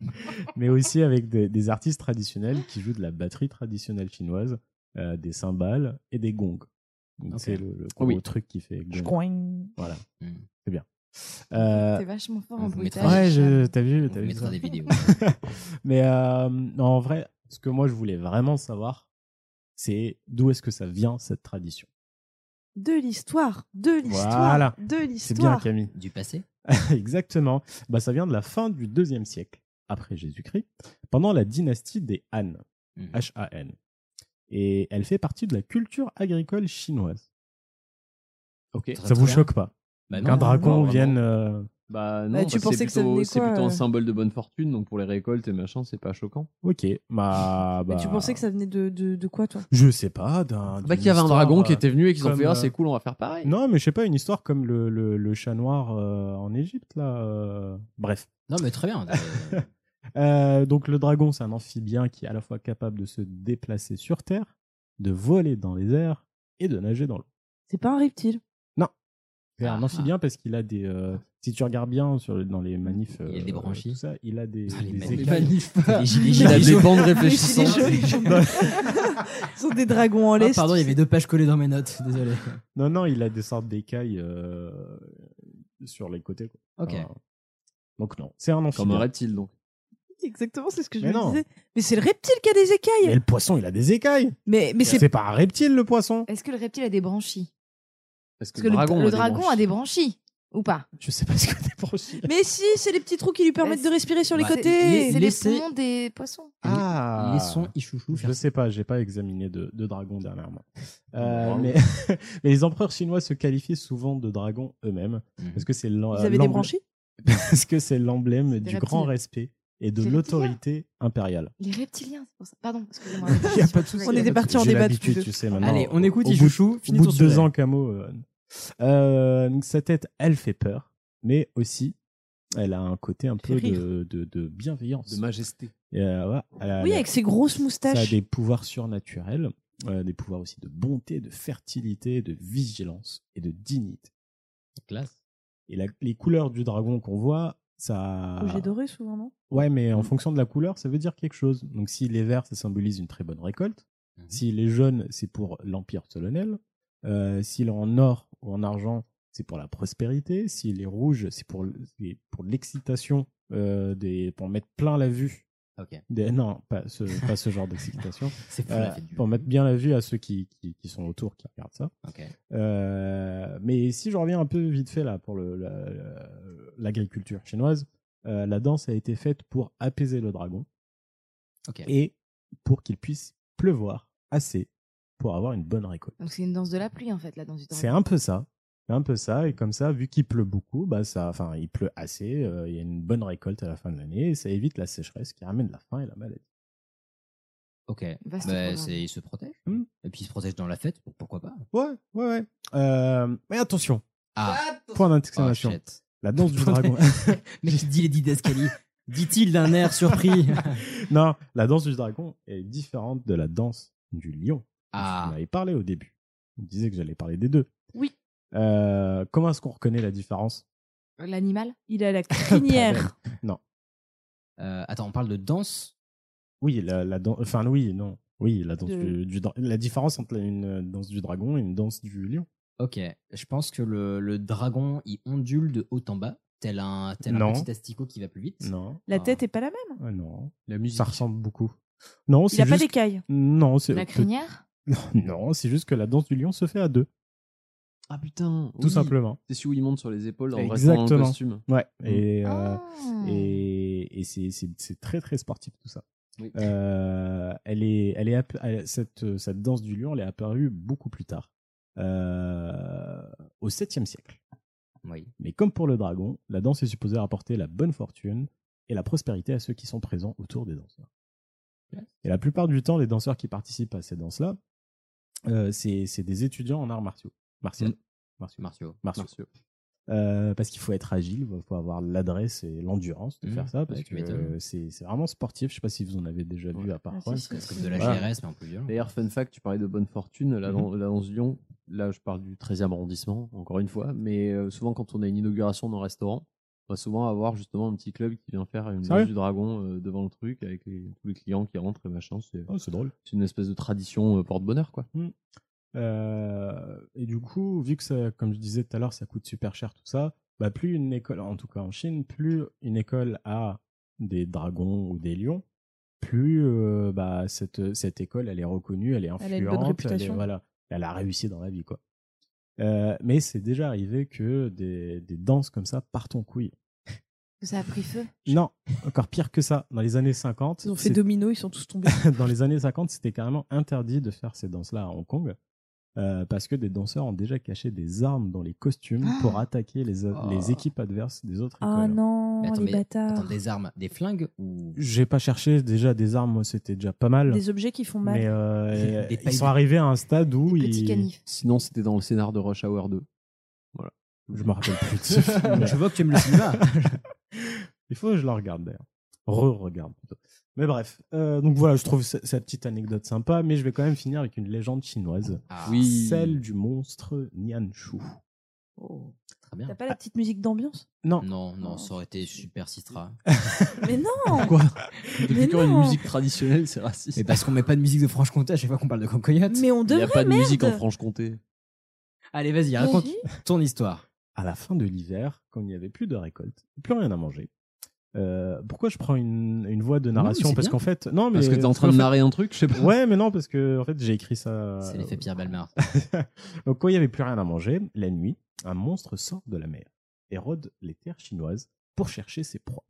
mais aussi avec des, des artistes traditionnels qui jouent de la batterie traditionnelle chinoise, euh, des cymbales et des gongs. C'est le, le gros Oui. truc qui fait. Voilà, Hmm. c'est bien. Euh, T'es vachement fort en bruitage. ouais, je- t'as vu, t'as vu mettra ça. des vidéos. Mais euh, non, en vrai, ce que moi je voulais vraiment savoir, c'est d'où est-ce que ça vient cette tradition? De l'histoire. De l'histoire. Voilà. De C'est bien l'histoire. Camille. Du passé? Exactement. Bah, ça vient de la fin du deuxième siècle après Jésus-Christ, pendant la dynastie des Han. H-A-N. Et elle fait partie de la culture agricole chinoise. Ok. Ça très vous bien. choque pas Bah Qu'un dragon non, vienne. euh, Bah non, Bah, tu pensais c'est que ça plutôt, venait c'est quoi, plutôt un euh symbole de bonne fortune, donc pour les récoltes et machin, c'est pas choquant. Ok, bah, Mais bah, tu pensais que ça venait de, de, de quoi, toi? Je sais pas. d'un- Bah d'une qu'il y avait un dragon qui euh, était venu et qu'ils ont fait ah c'est cool, on va faire pareil. Non, mais je sais pas, une histoire comme le, le, le chat noir euh, en Égypte, là. euh, Bref. Non, mais très bien. Euh, donc le dragon, c'est un amphibien qui est à la fois capable de se déplacer sur Terre, de voler dans les airs et de nager dans l'eau. C'est pas un reptile. Non. C'est Ah. un amphibien parce qu'il a des. euh, si tu regardes bien sur, dans les manifs, Il a des euh, branchies. tout ça, il a des, Ah, les des manifs. écailles. Manif. Les gilets Il a jaunes. des bandes réfléchissantes. Ce sont des dragons en Ah, laisse. pardon, il y avait deux pages collées dans mes notes. Désolé. non, non, il a des sortes d'écailles euh, sur les côtés. quoi. Ok. Enfin, donc non, c'est un Comme un amphibien. reptile, donc. Exactement, c'est ce que je Mais me non. disais. Mais c'est le reptile qui a des Mais écailles. le poisson, il a des écailles. Mais, mais c'est pas un reptile, le poisson. Est-ce que le reptile a des branchies Parce que, Parce que le dragon, le a des dragon a des branchies. Ou pas Je sais pas ce que des branchies. Mais si, c'est les petits trous qui lui permettent Bah, de respirer sur les. C'est côtés. c'est les laissez- poumons des poissons. Ah. Laissons Ichouchou Je sais pas, j'ai pas examiné de, de dragon dernièrement. Euh, mais, mais les empereurs chinois se qualifient souvent de dragons eux-mêmes Mhm. parce que c'est Ils avaient des l'emblème- branchies parce que c'est l'emblème du reptiles. grand respect et de l'autorité impériale. Les reptiliens, c'est pour ça. Pardon, excusez-moi. Il a pas de souci. On était partis en débat deux. tu sais maintenant. Allez, on écoute Ichouchou. Au bout de deux ans, Camo. euh, euh, donc sa tête, elle fait peur, mais aussi, elle a un côté un peu de, de, de bienveillance. De majesté. Euh, ouais, elle a- Oui, elle a- avec ses grosses Ça a moustaches. des pouvoirs surnaturels, euh, des pouvoirs aussi de bonté, de fertilité, de vigilance et de dignité. Classe. Et la- les couleurs du dragon qu'on voit, ça. Rouge et doré, souvent, non? Ouais, mais en fonction de la couleur, ça veut dire quelque chose. Donc, s'il est vert, ça symbolise une très bonne récolte. Mhm. S'il est jaune, c'est pour l'empire solennel. Euh, s'il est en or ou en argent, c'est pour la prospérité. S'il est rouge, c'est pour, pour l'excitation, euh, des, pour mettre plein la vue. Des, non, pas ce, pas ce genre d'excitation. Euh, pour mettre bien la vue à ceux qui, qui, qui sont autour, qui regardent ça. Euh, mais si je reviens un peu vite fait là pour la- l'agriculture chinoise, euh, la danse a été faite pour apaiser le dragon et pour qu'il puisse pleuvoir assez pour avoir une bonne récolte. Donc c'est une danse de la pluie en fait, la danse du dragon. C'est un peu ça. Un peu ça. Et comme ça, vu qu'il pleut beaucoup, bah ça, enfin, il pleut assez, euh, il y a une bonne récolte à la fin de l'année et ça évite la sécheresse qui ramène la faim et la maladie. Ok. Bah, il se protège. Hmm. Et puis il se protège dans la fête, pour- pourquoi pas. Ouais, ouais, ouais. Euh, mais attention, Ah, point oh, d'exclamation. shit. la danse du dragon. Mais qui dit les didascalies Dit-il d'un air surpris? non, la danse du dragon est différente de la danse du lion. Ah. On avait parlé au début. On disait que j'allais parler des deux. Oui. Euh, comment est-ce qu'on reconnaît la différence? L'animal? Il a la crinière. Non. Euh, attends, on parle de danse? Oui, la, la dan- Enfin, oui, non. Oui, la danse De- du, du dra- La différence entre une danse du dragon et une danse du lion. Ok. Je pense que le, le dragon, il ondule de haut en bas, tel un, tel un Non. petit asticot qui va plus vite. Non. La Ah. tête est pas la même? Ah, non. La musique. Ça ressemble beaucoup. Non, Il c'est a pas juste. d'écailles. Non, c'est. La crinière? Non, c'est juste que la danse du lion se fait à deux, Ah putain. tout oui. simplement. C'est celui où il monte sur les épaules en restant dans le Exactement. costume. Ouais. Mm. Et, euh, Ah. et, et c'est, c'est, c'est très très sportif tout ça. Oui. Euh, elle est, elle est app- elle- cette, cette danse du lion, elle est apparue beaucoup plus tard, euh, au 7e siècle. Oui. Mais comme pour le dragon, la danse est supposée rapporter la bonne fortune et la prospérité à ceux qui sont présents autour des danseurs. Et la plupart du temps, les danseurs qui participent à ces danses-là, euh, c'est, c'est des étudiants en arts martiaux. Martial. Mm. Martiaux. Martiaux. Martiaux. Martiaux. Euh, parce qu'il faut être agile, il faut avoir l'adresse et l'endurance de Mmh, faire ça, parce ouais, que euh, c'est vraiment sportif. Je sais pas si vous en avez déjà vu à part. Ah. C'est comme de la Voilà. GRS, mais en plus violent. D'ailleurs, fun fact, tu parlais de bonne fortune. La, dan- la danse du lion, là, je parle du 13e arrondissement, encore une fois. Mais euh, souvent, quand on a une inauguration dans un restaurant, on va souvent avoir justement un petit club qui vient faire une danse du dragon euh, devant le truc avec les- tous les clients qui rentrent et machin. C'est Oh, drôle. c'est une espèce de tradition euh, porte-bonheur, quoi. Euh, et du coup, vu que ça, comme je disais tout à l'heure, ça coûte super cher tout ça, bah plus une école, en tout cas en Chine, plus une école a des dragons ou des lions, plus euh, bah, cette, cette école elle est reconnue, elle est influente, Elle a une bonne elle est- voilà, elle a réussi dans la vie quoi. Euh, mais c'est déjà arrivé que des, des danses comme ça partent en couille. Ça a pris feu? Non, encore pire que ça. Dans les années 50, Ils ont fait domino, ils sont tous tombés. dans les années 50, c'était carrément interdit de faire ces danses-là à Hong Kong. Euh, parce que des danseurs ont déjà caché des armes dans les costumes pour attaquer les, Oh. les équipes adverses des autres Ah écoles. non, Mais attends, les mais- bâtards. attends, des armes, des flingues ou J'ai pas cherché déjà des armes, moi c'était déjà pas mal. Des objets qui font mal. mais euh, Des ils sont arrivés à un stade où ils... Sinon, c'était dans le scénar de Rush Hour 2. Voilà. Je me rappelle plus de ce film. Je vois que tu aimes le cinéma. Il faut que je le regarde d'ailleurs. Re-regarde plutôt. Mais bref, euh, donc voilà, je trouve ce- cette petite anecdote sympa, mais je vais quand même finir avec une légende chinoise. Ah. Oui. Celle du monstre Nianshu. Très bien. T'as pas la petite musique d'ambiance? Non. Non, non, ça aurait été super Sistra. Mais non Quoi Mais Depuis quand une non. musique traditionnelle, c'est raciste? Mais parce qu'on met pas de musique de Franche-Comté à chaque fois qu'on parle de Cocoyote. Mais on Il n'y devrait, a pas de musique en. Franche-Comté. Allez, vas-y, raconte ton histoire. À la fin de l'hiver, quand il n'y avait plus de récolte, plus rien à manger. Euh, pourquoi je prends une, une voix de narration Parce qu'en fait, non, mais Parce que t'es en train de narrer un truc, je sais pas. Ouais, mais non, parce que en fait, j'ai écrit ça. C'est l'effet Pierre Belmar. Donc, quand il n'y avait plus rien à manger, la nuit, un monstre sort de la mer et rôde les terres chinoises pour chercher ses proies.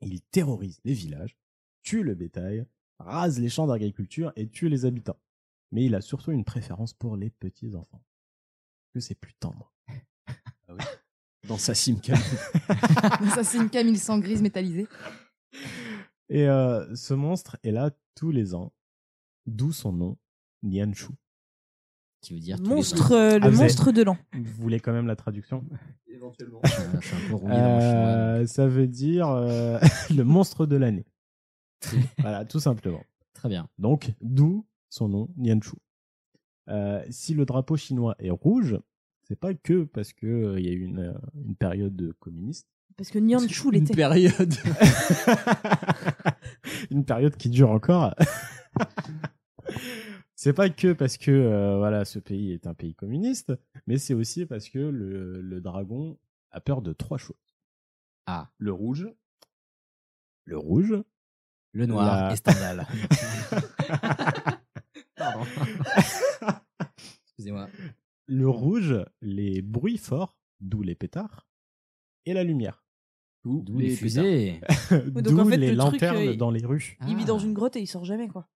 Il terrorise les villages, tue le bétail, rase les champs d'agriculture et tue les habitants. Mais il a surtout une préférence pour les petits enfants. Que c'est plus tendre. Dans sa simcam. Ça, c'est une Camille sans grise métallisée. Et euh, ce monstre est là tous les ans, d'où son nom, Nianshu. Qui veut dire tous les Monstre, euh, le Ah, monstre de l'an. Vous voulez quand même la traduction? Éventuellement. Dans chinois. Euh, Ça veut dire euh, le monstre de l'année. voilà, tout simplement. Très bien. Donc, d'où son nom, Nianshu. Euh, si le drapeau chinois est rouge, c'est pas que parce que euh, il y a eu une, euh, une période communiste. Parce que Nianshu Une l'était. période. une période qui dure encore. c'est pas que parce que euh, voilà, ce pays est un pays communiste, mais c'est aussi parce que le, le dragon a peur de trois choses. Ah, Le rouge, le rouge, le noir La- et Stendhal. Pardon. Excusez-moi. Le rouge, les bruits forts, d'où les pétards, et la lumière, D'où les les fusées. d'où en fait, les le truc, lanternes euh, dans les rues. Il vit Ah. dans une grotte et il sort jamais, quoi.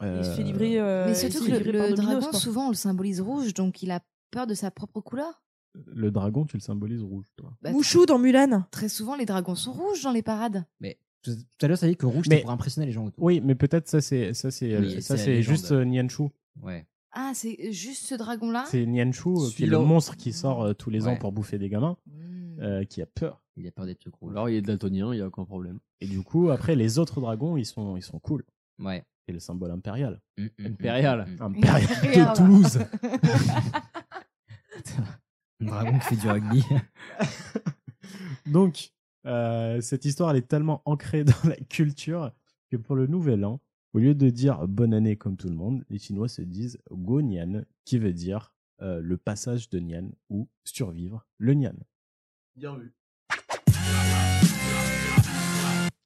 Il se fait Euh, livrer. euh, Mais surtout que le, dragon, quoi. souvent, on le symbolise rouge, donc il a peur de sa propre couleur. Le dragon, tu le symbolises rouge, toi. Bah, Mouchou dans Mulan. Très souvent, les dragons sont rouges dans les parades. Mais tout à l'heure, ça dit que rouge, c'était pour impressionner les gens autour. Oui, mais peut-être ça c'est ça c'est Oui, euh, ça c'est juste euh, Nianshu. Ouais. Ah, c'est juste ce dragon-là? C'est Nianshu euh, qui est le monstre qui sort euh, tous les ans Ouais. pour bouffer des gamins, Hmm. euh, qui a peur. Il a peur des trucs rouges. Alors il est daltonien, il n'y a aucun problème. Et du coup, après les autres dragons, ils sont ils sont cool. Ouais. C'est le symbole impérial. Mm, mm, Impérial. mm, mm. Impérial Impérial. de Toulouse. Un dragon qui fait du rugby. Donc, euh, cette histoire, elle est tellement ancrée dans la culture que pour le nouvel an, au lieu de dire bonne année comme tout le monde, les Chinois se disent Go Nian, qui veut dire euh, le passage de Nian ou survivre le Nian. Bien vu.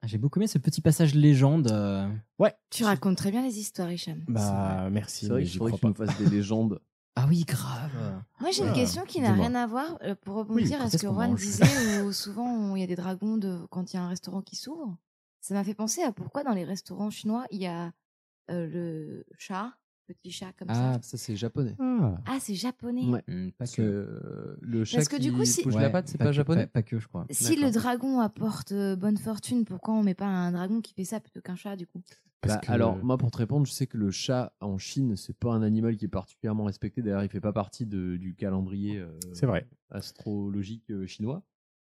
Ah, J'ai beaucoup aimé ce petit passage légende. euh, Ouais. Tu racontes très bien les histoires, Hicham. Bah, merci. C'est vrai mais j'y crois que tu me pas. fasses des légendes. Ah oui, grave. Moi, j'ai une question qui n'a dis-moi. rien à voir. euh, pour rebondir quand à ce est-ce que qu'on Juan mange? disait, où souvent il y a des dragons de... quand il y a un restaurant qui s'ouvre. Ça m'a fait penser à pourquoi dans les restaurants chinois, il y a euh, le chat, petit chat comme Ah, ça. ça c'est japonais. Ah. Ah, c'est japonais. Ouais. Mm, pas Parce que. euh, le chat Parce que du coup, si- bouge Ouais, la patte, c'est pas, japonais Pas, pas que, je crois. Si le dragon apporte euh, bonne fortune, pourquoi on met pas un dragon qui fait ça plutôt qu'un chat du coup? Bah, que- Alors, moi, pour te répondre, je sais que le chat en Chine, c'est pas un animal qui est particulièrement respecté. D'ailleurs, il fait pas partie de- du calendrier euh, C'est vrai. astrologique euh, chinois.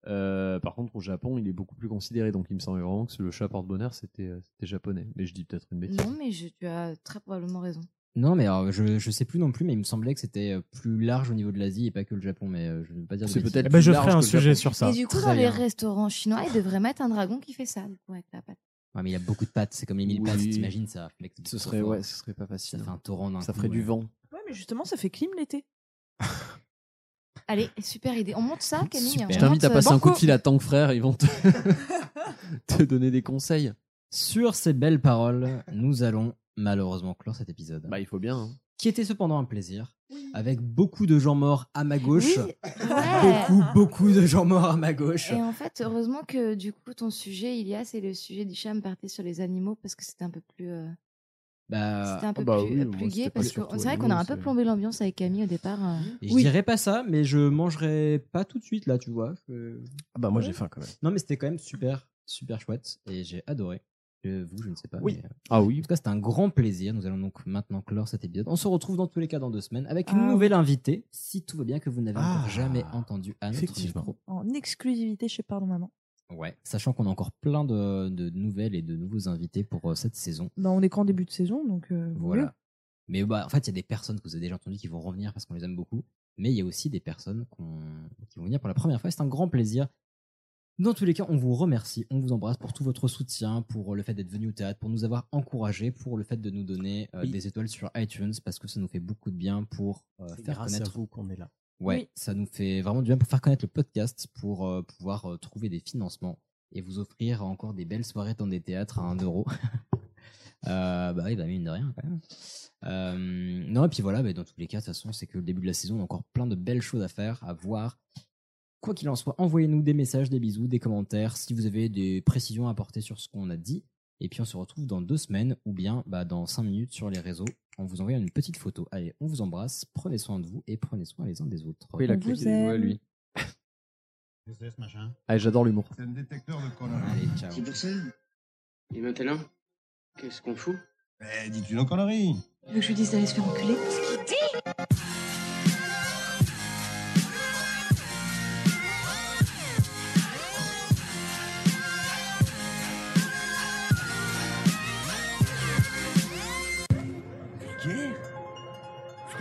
Euh, par contre, au Japon, il est beaucoup plus considéré. Donc, il me semblait vraiment que le chat porte-bonheur, c'était euh, c'était japonais. Mais je dis peut-être une bêtise. Non, mais je- tu as très probablement raison. Non, mais alors, je, je sais plus non plus, mais il me semblait que c'était euh, plus large au niveau de l'Asie et pas que le Japon, mais je ne veux pas dire C'est peut-être Eh ben, je ferai un sujet sur ça. Et du coup, Très dans les restaurants chinois, ils devraient mettre un dragon qui fait ça, du coup, avec la patte. Ouais, mais il a beaucoup de pattes, c'est comme les mille Oui. pattes, t'imagines ça mec, Ce serait, ouais, ce serait pas Ça facile. fait un torrent d'un Ça coup, ferait du vent. Ouais, mais justement, ça fait clim l'été. Allez, super idée. On monte ça, Camille Super. Je t'invite à passer euh, un coup de fil à Tank Frère, ils vont te, te donner des conseils. Sur ces belles paroles, nous allons malheureusement clore cet épisode. Bah, il faut bien. hein. Qui était cependant un plaisir, avec beaucoup de gens morts à ma gauche. Oui, ouais. Beaucoup, beaucoup de gens morts à ma gauche. Et en fait, heureusement que du coup, ton sujet, Ilias, c'est le sujet d'Hicham partait sur les animaux parce que c'était un peu plus, euh, Bah, c'était un peu bah plus, oui, euh, plus pas parce que c'est vrai qu'on a un peu plombé l'ambiance avec Camille au départ. et je dirais pas ça, mais je mangerai pas tout de suite là, tu vois. Je- Ah bah moi Ouais. j'ai faim quand même. Non, mais c'était quand même super, super chouette et j'ai adoré. Euh, vous, je ne sais pas. Oui. mais, euh, Ah En oui. tout cas, c'était un grand plaisir. Nous allons donc maintenant clore cet épisode. On se retrouve dans tous les cas dans deux semaines avec une Ah, nouvelle invitée, si tout va bien, que vous n'avez Ah, encore jamais entendu à notre effectivement. micro. En exclusivité chez Pardon Maman. Ouais, sachant qu'on a encore plein de, de nouvelles et de nouveaux invités pour euh, cette saison. Bah, on est qu'en début de saison, donc euh, Voilà. mieux. Mais bah, en fait, il y a des personnes que vous avez déjà entendues qui vont revenir parce qu'on les aime beaucoup. Mais il y a aussi des personnes qui vont venir pour la première fois. C'est un grand plaisir. Dans tous les cas, on vous remercie, on vous embrasse pour tout votre soutien, pour le fait d'être venu au théâtre, pour nous avoir encouragés, pour le fait de nous donner euh, Oui. des étoiles sur iTunes, parce que ça nous fait beaucoup de bien pour euh, faire grâce connaître. à vous qu'on est là. Ouais, Oui. ça nous fait vraiment du bien pour faire connaître le podcast, pour euh, pouvoir euh, trouver des financements et vous offrir encore des belles soirées dans des théâtres à 1 euro. Euh, bah oui, bah mine de rien quand même. Non, et puis voilà, bah, dans tous les cas, de toute façon, c'est que le début de la saison, on a encore plein de belles choses à faire, à voir. Quoi qu'il en soit, envoyez-nous des messages, des bisous, des commentaires, si vous avez des précisions à apporter sur ce qu'on a dit. Et puis on se retrouve dans deux semaines ou bien bah, dans cinq minutes sur les réseaux en vous envoyant une petite photo. Allez, on vous embrasse, prenez soin de vous et prenez soin les uns des autres. Pourquoi il a On claqué vous des doigts, lui machin? Ah, j'adore l'humour. C'est un détecteur de conneries. Allez, ciao. C'est pour ça. Et maintenant, qu'est-ce qu'on fout? Mais dis-tu nos conneries? Tu veux que je lui dise d'aller se faire enculer?